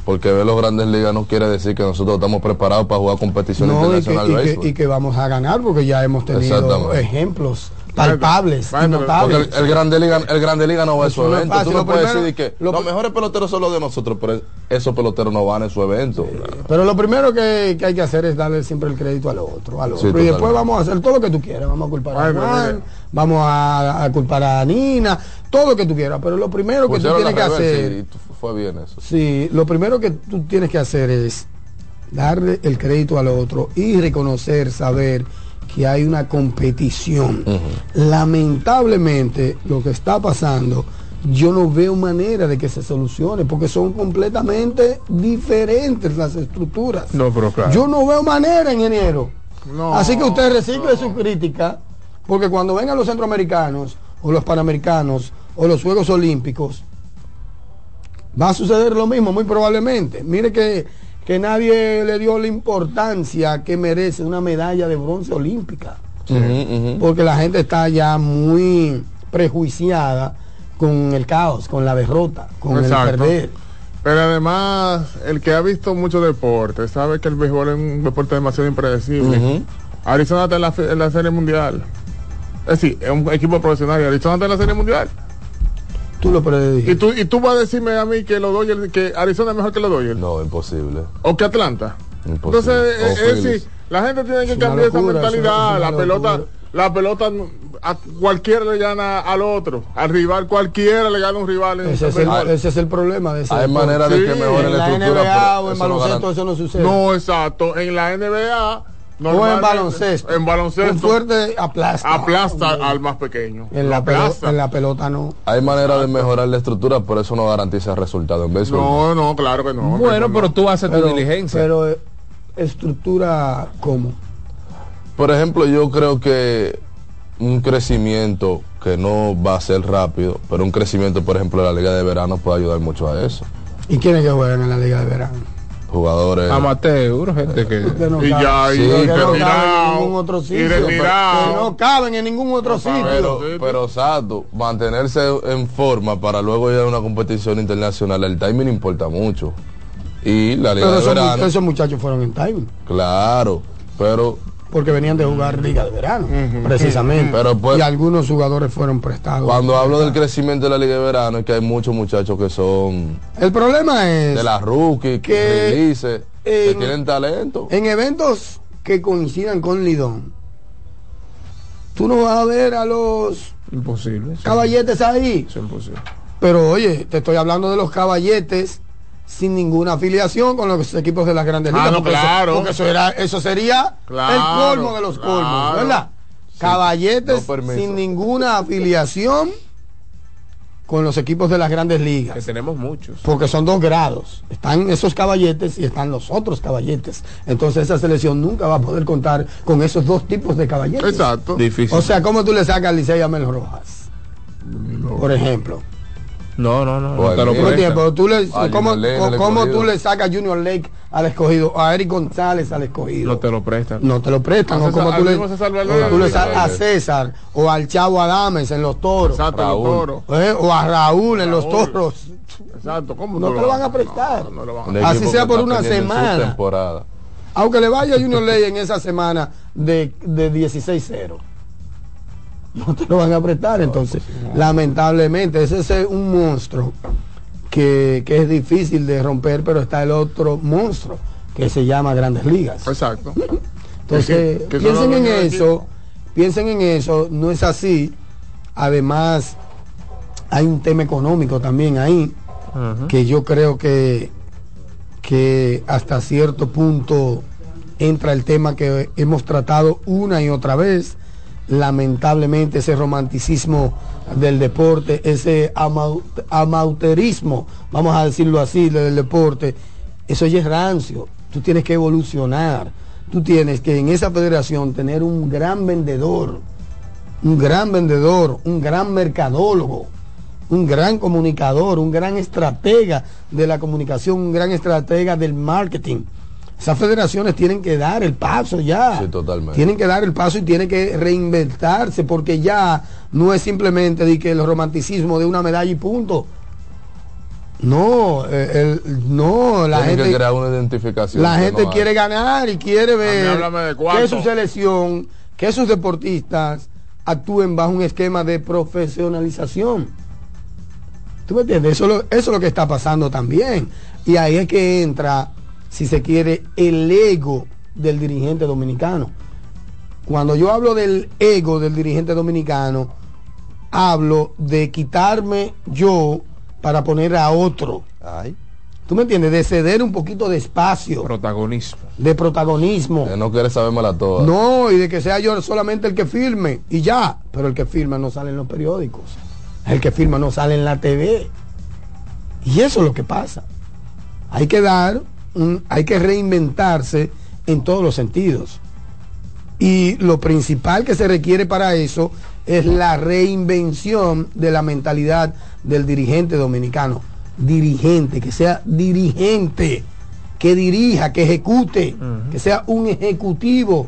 Speaker 6: Porque ver los grandes ligas no quiere decir que nosotros estamos preparados para jugar competición
Speaker 9: No, y que,
Speaker 6: internacional
Speaker 9: y
Speaker 6: de
Speaker 9: que-
Speaker 6: béisbol.
Speaker 9: y que vamos a ganar porque ya hemos tenido ejemplos palpables, notables.
Speaker 6: el, el Grande Liga, el Grande Liga no va a su
Speaker 9: Eso no es
Speaker 6: evento.
Speaker 9: fácil.
Speaker 6: Tú
Speaker 9: Lo
Speaker 6: no puedes
Speaker 9: primero-
Speaker 6: decir que
Speaker 9: lo
Speaker 6: los mejores peloteros son los de nosotros, pero esos peloteros no van en su evento.
Speaker 9: Pero lo primero que, que hay que hacer es darle siempre el crédito al otro, al otro.
Speaker 6: Sí,
Speaker 9: y después vamos a hacer todo lo que tú quieras. Vamos a culpar a Juan, vamos a, a culpar a Nina, todo lo que tú quieras. Pero lo primero que tú tienes que hacer,
Speaker 6: fue bien eso.
Speaker 9: sí, lo primero que tú tienes que hacer es darle el crédito al otro y reconocer, saber que hay una competición. Lamentablemente, lo que está pasando, yo no veo manera de que se solucione, porque son completamente diferentes las estructuras.
Speaker 7: No, pero claro.
Speaker 9: Yo no veo manera, ingeniero.
Speaker 5: No,
Speaker 9: Así que usted recicle su crítica, porque cuando vengan los centroamericanos, o los panamericanos, o los Juegos Olímpicos, va a suceder lo mismo, muy probablemente. Mire que, que nadie le dio la importancia que merece una medalla de bronce olímpica, porque la gente está ya muy prejuiciada con el caos, con la derrota, con
Speaker 5: Exacto.
Speaker 9: el perder.
Speaker 5: Pero además, el que ha visto mucho deporte sabe que el béisbol es un deporte demasiado impredecible. Arizona está en la, en la serie mundial. Es decir, es un equipo profesional y Arizona está en la serie mundial.
Speaker 9: Tú lo predijiste.
Speaker 5: Y tú, y tú vas a decirme a mí que los Dodgers, que Arizona es mejor que los Dodgers.
Speaker 6: No, imposible.
Speaker 5: O que Atlanta.
Speaker 6: Imposible.
Speaker 5: Entonces, eh, es decir, la gente tiene que
Speaker 9: Es
Speaker 5: cambiar esa
Speaker 9: locura,
Speaker 5: mentalidad.
Speaker 9: es una- es
Speaker 5: la pelota, la pelota a cualquiera le gana al otro. Al rival cualquiera le gana un rival. en
Speaker 9: Ese es, el, ese es el problema de ese
Speaker 6: Hay manera de que mejore
Speaker 9: en
Speaker 6: la
Speaker 9: la
Speaker 6: estructura.
Speaker 9: NBA o en baloncesto eso no sucede.
Speaker 5: No, exacto. En la NBA.
Speaker 9: O en baloncesto.
Speaker 5: En baloncesto.
Speaker 9: Un fuerte aplasta.
Speaker 5: aplasta al más pequeño.
Speaker 9: En la,
Speaker 5: Lo
Speaker 9: pelo-
Speaker 5: aplasta.
Speaker 9: en la pelota no.
Speaker 6: Hay manera de mejorar la estructura, pero eso no garantiza el resultado en béisbol.
Speaker 5: No, no, claro que no.
Speaker 7: Bueno,
Speaker 5: no,
Speaker 7: pero
Speaker 5: no.
Speaker 7: tú haces tu diligencia.
Speaker 9: pero eh, estructura como.
Speaker 6: Por ejemplo, yo creo que un crecimiento que no va a ser rápido, pero un crecimiento, por ejemplo, de la liga de verano puede ayudar mucho a eso.
Speaker 9: ¿Y quiénes que juegan en la liga de verano?
Speaker 6: Jugadores.
Speaker 7: Amateur, gente que...
Speaker 9: Que no
Speaker 5: Y ya, y
Speaker 6: Sí,
Speaker 9: que no
Speaker 6: pero-
Speaker 9: caben en
Speaker 5: retirado,
Speaker 9: ningún otro
Speaker 5: y
Speaker 9: sitio.
Speaker 5: retirado.
Speaker 9: Que no caben en ningún otro
Speaker 5: No
Speaker 9: sitio.
Speaker 6: Pero, pero exacto, mantenerse en forma para luego ir a una competición internacional, el timing importa mucho. Y la liga
Speaker 9: Pero
Speaker 6: de
Speaker 9: esos,
Speaker 6: verano,
Speaker 9: esos muchachos fueron en timing.
Speaker 6: claro, pero
Speaker 9: Porque venían de jugar liga de verano, precisamente.
Speaker 6: Pero pues-
Speaker 9: y algunos jugadores fueron prestados.
Speaker 6: cuando hablo del crecimiento de la liga de verano es que hay muchos muchachos que son
Speaker 9: El problema es
Speaker 6: de la rookie,
Speaker 9: que
Speaker 6: release, que
Speaker 9: en-
Speaker 6: tienen talento.
Speaker 9: en eventos que coincidan con Lidón, tú no vas a ver a los
Speaker 7: Imposible.
Speaker 9: caballetes ahí.
Speaker 7: Es imposible.
Speaker 9: Pero oye, te estoy hablando de los caballetes sin ninguna afiliación con los equipos de las grandes
Speaker 5: Ah,
Speaker 9: ligas.
Speaker 5: no,
Speaker 9: porque eso-
Speaker 5: claro.
Speaker 9: porque eso, era, eso sería
Speaker 5: Claro,
Speaker 9: el colmo de los colmos. ¿verdad? Caballetes
Speaker 6: no
Speaker 9: sin ninguna afiliación con los equipos de las grandes
Speaker 7: Que
Speaker 9: ligas.
Speaker 7: tenemos muchos.
Speaker 9: Porque son dos grados. Están esos caballetes y están los otros caballetes. Entonces esa selección nunca va a poder contar con esos dos tipos de caballetes.
Speaker 5: Exacto.
Speaker 7: Difícil.
Speaker 9: O sea, ¿cómo tú le sacas al Licey a Mel Rojas? Por ejemplo.
Speaker 7: No, no, no. No te lo.
Speaker 9: Pero tú le, ¿cómo,
Speaker 6: Lake
Speaker 9: tú le sacas a Junior Lake al escogido, a Eric González al escogido?
Speaker 7: No te lo prestan.
Speaker 9: No te lo prestan.
Speaker 5: A
Speaker 9: O como
Speaker 5: César-
Speaker 9: tú le, tú le sacas a. César o al Chavo Adames en los toros.
Speaker 5: Exacto, los
Speaker 6: Raúl.
Speaker 5: toros.
Speaker 9: ¿eh? O a Raúl en los toros.
Speaker 5: Exacto. ¿Cómo
Speaker 9: No te
Speaker 5: lo
Speaker 9: van a prestar.
Speaker 5: No, no lo van a
Speaker 6: Un
Speaker 9: Así sea por una semana.
Speaker 6: temporada.
Speaker 9: Aunque le vaya a Junior Ley en esa semana de, de 16-0. No te lo van a prestar. Entonces, lamentablemente, ese es un monstruo que, que es difícil de romper, pero está el otro monstruo que se llama Grandes Ligas.
Speaker 5: Exacto.
Speaker 9: Entonces,
Speaker 5: Que- que
Speaker 9: piensen en eso, piensen en eso, no es así. Además, hay un tema económico también ahí, que yo creo que, que hasta cierto punto entra el tema que hemos tratado una y otra vez. Lamentablemente ese romanticismo del deporte, ese amau- amauterismo, vamos a decirlo así, del deporte, eso ya es rancio. Tú tienes que evolucionar. Tú tienes que en esa federación tener un gran vendedor, un gran vendedor, un gran mercadólogo, un gran comunicador, un gran estratega de la comunicación, un gran estratega del marketing. Esas federaciones tienen que dar el paso ya.
Speaker 6: Sí, totalmente.
Speaker 9: Tienen que dar el paso y tienen que reinventarse porque ya no es simplemente de que el romanticismo de una medalla y punto. No, eh, el- no, la
Speaker 6: Tienen que
Speaker 9: gente
Speaker 6: crear una identificación.
Speaker 9: la
Speaker 6: que
Speaker 9: gente
Speaker 6: no
Speaker 9: quiere ganar y quiere ver que su selección, que sus deportistas actúen bajo un esquema de profesionalización. ¿Tú me entiendes? Eso, es lo- eso es lo que está pasando también. Y ahí es que entra, si se quiere, el ego del dirigente dominicano. Cuando yo hablo del ego del dirigente dominicano, hablo de quitarme yo para poner a otro. ¿Tú me entiendes? De ceder un poquito de espacio.
Speaker 7: Protagonismo.
Speaker 9: De protagonismo.
Speaker 6: Que no quiere sabérmela toda.
Speaker 9: No, y de que sea yo solamente el que firme y ya. Pero el que firma no sale en los periódicos. El que firma no sale en la TV. Y eso es lo que pasa. Hay que dar, un- hay que reinventarse en todos los sentidos. Y lo principal que se requiere para eso es la reinvención de la mentalidad del dirigente dominicano. Dirigente, que sea dirigente, que dirija, que ejecute, que sea un ejecutivo,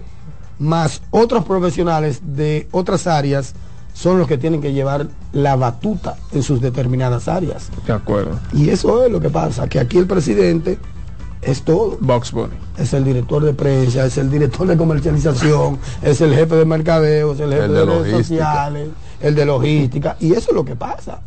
Speaker 9: más otros profesionales de otras áreas son los que tienen que llevar la batuta en sus determinadas áreas.
Speaker 7: De acuerdo.
Speaker 9: Y eso es lo que pasa, que aquí el presidente es todo.
Speaker 7: Box Bunny.
Speaker 9: Es el director de prensa, es el director de comercialización, es el jefe de mercadeo, es el jefe
Speaker 6: El
Speaker 9: de,
Speaker 6: de
Speaker 9: redes
Speaker 6: logística.
Speaker 9: sociales, el de logística. Y eso es lo que pasa.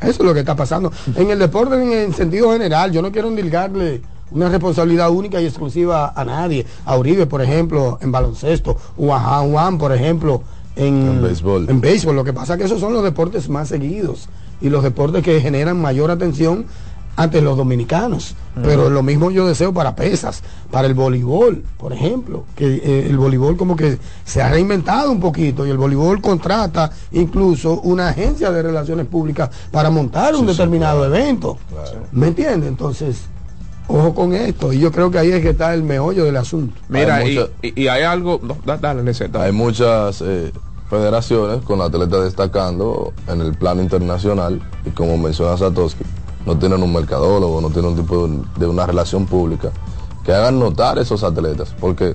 Speaker 9: Eso es lo que está pasando. En el deporte en el sentido general, yo no quiero endilgarle una responsabilidad única y exclusiva a nadie. A Uribe, por ejemplo, en baloncesto, o a Juan Juan, por ejemplo, en,
Speaker 6: En béisbol.
Speaker 9: en béisbol. Lo que pasa es que esos son los deportes más seguidos y los deportes que generan mayor atención ante los dominicanos. Pero lo mismo yo deseo para pesas, para el voleibol, por ejemplo, que eh, el voleibol como que se ha reinventado un poquito y el voleibol contrata incluso una agencia de relaciones públicas para montar un determinado evento. ¿Me entiende? Entonces, ojo con esto. Y yo creo que ahí es que está el meollo del asunto.
Speaker 7: Mira,
Speaker 6: Hay
Speaker 7: y,
Speaker 6: mucha-
Speaker 7: y- y hay algo. no, da- dale, Leceta.
Speaker 6: Hay muchas eh, federaciones con atletas destacando en el plano internacional y como menciona Satoshi, no tienen un mercadólogo, no tienen un tipo de, una relación pública que hagan notar esos atletas, porque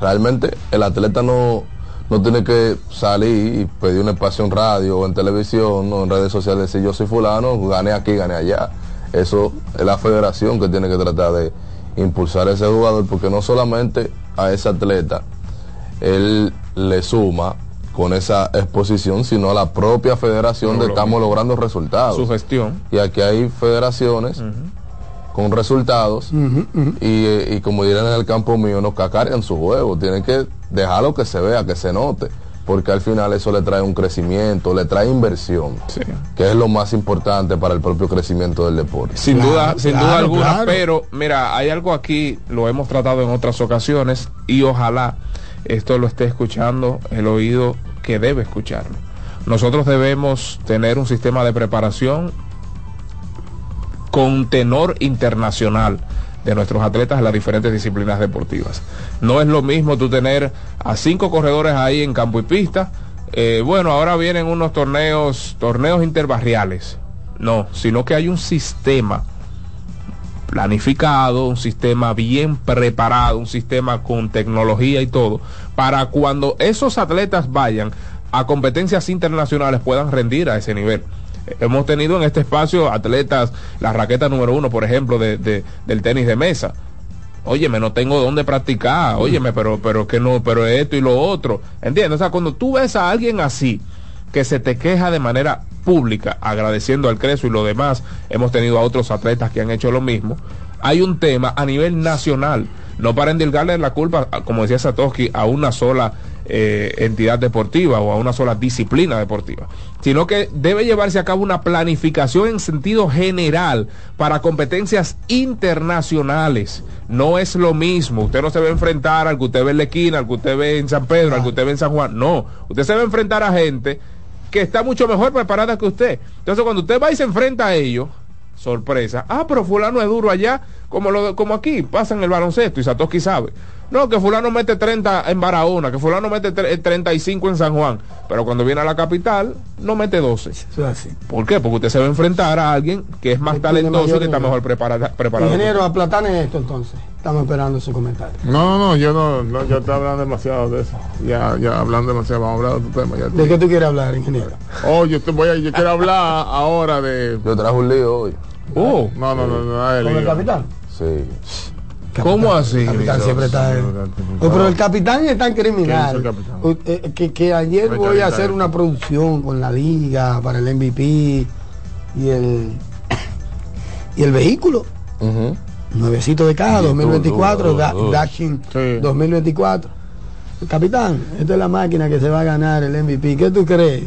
Speaker 6: realmente el atleta no, no tiene que salir y pedir un espacio en radio o en televisión o en redes sociales decir yo soy fulano, gané aquí, gané allá. Eso es la federación que tiene que tratar de impulsar a ese jugador, porque no solamente a ese atleta, él le suma con esa exposición, sino a la propia federación de
Speaker 7: Lo-
Speaker 6: estamos logrando resultados.
Speaker 7: Su gestión.
Speaker 6: Y aquí hay federaciones con resultados y, eh, y como dirán en el campo mío, no cacarean su juego, tienen que dejarlo que se vea, que se note, porque al final eso le trae un crecimiento, le trae inversión,
Speaker 7: Sí.
Speaker 6: que es lo más importante para el propio crecimiento del deporte.
Speaker 7: Sin
Speaker 9: Claro,
Speaker 7: duda, sin
Speaker 9: claro,
Speaker 7: duda alguna,
Speaker 9: claro.
Speaker 7: pero mira, hay algo aquí, lo hemos tratado en otras ocasiones y ojalá esto lo esté escuchando el oído que debe escucharlo. Nosotros debemos tener un sistema de preparación con tenor internacional de nuestros atletas en las diferentes disciplinas deportivas. No es lo mismo tú tener a cinco corredores ahí en campo y pista. eh, bueno, ahora vienen unos torneos, torneos interbarriales. No, sino que hay un sistema planificado, un sistema bien preparado, un sistema con tecnología y todo, para cuando esos atletas vayan a competencias internacionales puedan rendir a ese nivel. Hemos tenido en este espacio atletas, la raqueta número uno, por ejemplo, de, de- del tenis de mesa. Óyeme, no tengo dónde practicar, óyeme, pero, pero que no, pero esto y lo otro. ¿Entiendes? O sea, cuando tú ves a alguien así, que se te queja de manera pública, agradeciendo al Creso y lo demás, hemos tenido a otros atletas que han hecho lo mismo, hay un tema a nivel nacional, no para endilgarle la culpa, como decía Satoshi, a una sola eh, entidad deportiva o a una sola disciplina deportiva, sino que debe llevarse a cabo una planificación en sentido general para competencias internacionales. No es lo mismo, usted no se va a enfrentar al que usted ve en la esquina, al que usted ve en San Pedro, al que usted ve en San Juan, no, usted se va a enfrentar a gente que está mucho mejor preparada que usted. Entonces cuando usted va y se enfrenta a ellos, sorpresa, ah, pero fulano es duro allá, como lo como aquí, pasa en el baloncesto y Satoshi sabe. No, que fulano mete 30 en Barahona, que fulano mete tre- 35 en San Juan, pero cuando viene a la capital no mete 12.
Speaker 9: Eso es así.
Speaker 7: ¿Por qué? Porque usted se va a enfrentar a alguien que es más talentoso y que está
Speaker 9: nivel.
Speaker 7: mejor preparada, preparado.
Speaker 9: Ingeniero, aplatane esto entonces. Estamos esperando su comentario.
Speaker 5: No, no, no, yo no, no, yo estoy hablando demasiado de eso. Ya, ya hablando demasiado, vamos a hablar de otro tema. Ya.
Speaker 9: ¿De qué tú quieres hablar, ingeniero?
Speaker 5: Oh, yo te voy a, yo quiero hablar ahora de.
Speaker 6: Yo traje un lío hoy.
Speaker 7: Oh,
Speaker 5: No, no, no, no, de
Speaker 9: ¿Con el capitán?
Speaker 6: Sí.
Speaker 7: ¿Cómo así?
Speaker 9: El capitán siempre está. No, pero el capitán es tan criminal. Eh, Que, que ayer voy a hacer una producción con la liga para el MVP y el y el vehículo.
Speaker 6: Ujú.
Speaker 9: Nuevecito de caja,
Speaker 6: Y
Speaker 9: 2024,
Speaker 6: duro,
Speaker 9: Da-
Speaker 6: duro.
Speaker 9: Dashing
Speaker 5: Sí.
Speaker 9: 2024. Capitán, esta es la máquina que se va a ganar el MVP. ¿Qué tú crees?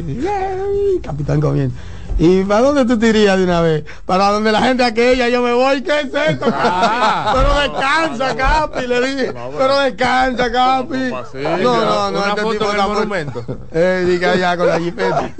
Speaker 9: Capitán comienza. ¿Y para dónde tú te irías de una vez? Para donde la gente aquella, yo me voy. ¿Qué es esto?
Speaker 7: Ah.
Speaker 9: Pero descansa, Capi, le dije. Pero descansa, Capi. No, no, no. Este tipo muy-
Speaker 7: monumento.
Speaker 9: Eh, diga allá con la jipeta.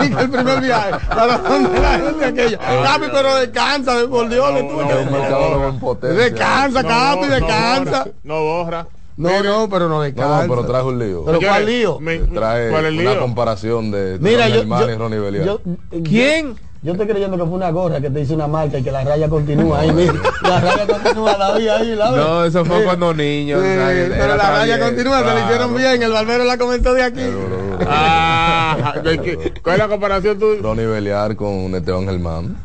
Speaker 9: Diga el primer viaje. Para donde la gente aquella. Capi, pero descansa, por Dios, le tuve
Speaker 5: no,
Speaker 9: que-. Descansa, Capi, descansa.
Speaker 5: No borra.
Speaker 9: No, no, pero no descansa.
Speaker 6: no, pero traje un lío.
Speaker 9: Pero ¿cuál lío?
Speaker 5: me-
Speaker 6: Trae
Speaker 5: ¿Cuál es el
Speaker 6: una
Speaker 5: lío?
Speaker 6: comparación de
Speaker 9: Mira, yo,
Speaker 6: y Ronnie Belial.
Speaker 9: yo-
Speaker 7: ¿Quién?
Speaker 9: Yo estoy creyendo que fue una gorra que te hizo una marca y que la raya continúa ahí, mira. La raya continúa, la vi ahí, la vi.
Speaker 7: No, eso fue
Speaker 9: Sí.
Speaker 7: cuando niño.
Speaker 9: Sí,
Speaker 7: o sea,
Speaker 9: pero la raya continúa, se le
Speaker 7: claro.
Speaker 9: hicieron bien, el barbero la comentó de aquí.
Speaker 6: Duro.
Speaker 5: Ah. ¿Cuál es la comparación tú?
Speaker 6: Ronnie Belial con Esteban Germán.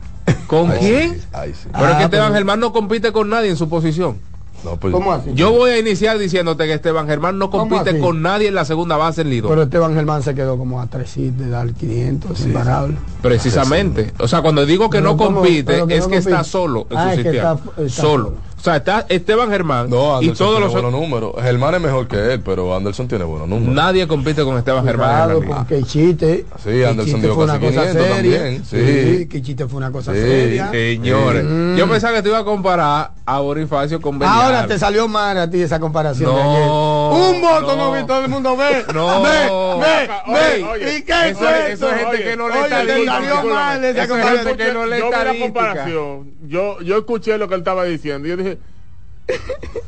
Speaker 7: ¿Con
Speaker 6: Ay,
Speaker 7: quién?
Speaker 6: sí, sí.
Speaker 7: Pero es
Speaker 9: Ah,
Speaker 7: que Esteban
Speaker 9: pero-
Speaker 7: Germán no compite con nadie en su posición.
Speaker 6: No, pues,
Speaker 9: ¿Cómo así?
Speaker 7: Yo voy a iniciar diciéndote que Esteban Germán no
Speaker 9: ¿Cómo
Speaker 7: compite con nadie en la segunda base en Lido.
Speaker 9: Pero Esteban Germán se quedó como a tres hits de dar 500, imparable.
Speaker 7: Precisamente. O sea, cuando digo que
Speaker 9: Pero
Speaker 7: no compite,
Speaker 9: que
Speaker 7: es
Speaker 9: no
Speaker 7: que está solo en
Speaker 9: Ah,
Speaker 7: su
Speaker 9: es que está- está
Speaker 7: solo. O sea, está Esteban Germán
Speaker 6: No,
Speaker 7: y todos
Speaker 6: tiene
Speaker 7: los
Speaker 6: buenos números. Germán es mejor que él, pero Anderson tiene buenos números.
Speaker 7: Nadie compite con Esteban Germán
Speaker 9: Cuidado,
Speaker 7: liga.
Speaker 9: porque Chiste.
Speaker 6: Sí, Anderson dio
Speaker 9: fue una
Speaker 6: casi
Speaker 9: cosa
Speaker 6: 500
Speaker 9: seria.
Speaker 6: también, sí.
Speaker 9: que Chiste fue una cosa
Speaker 6: Sí,
Speaker 9: seria.
Speaker 7: Señores,
Speaker 9: Mm.
Speaker 7: yo pensaba que te iba a comparar a Bonifacio con Belial.
Speaker 9: Ahora te salió mal a ti esa comparación de
Speaker 7: No,
Speaker 9: ayer. Un voto
Speaker 7: no.
Speaker 9: no, vi, todo el mundo ve.
Speaker 7: No.
Speaker 9: Ve, ve, ve.
Speaker 5: oye,
Speaker 9: ¿Y qué
Speaker 7: eso
Speaker 9: es
Speaker 7: es-
Speaker 9: eso?
Speaker 7: eso es gente
Speaker 5: Oye,
Speaker 7: que no lee
Speaker 9: Oye, te salió mal esa comparación.
Speaker 5: yo vi la comparación. Yo, yo escuché lo que él estaba diciendo. Y yo dije.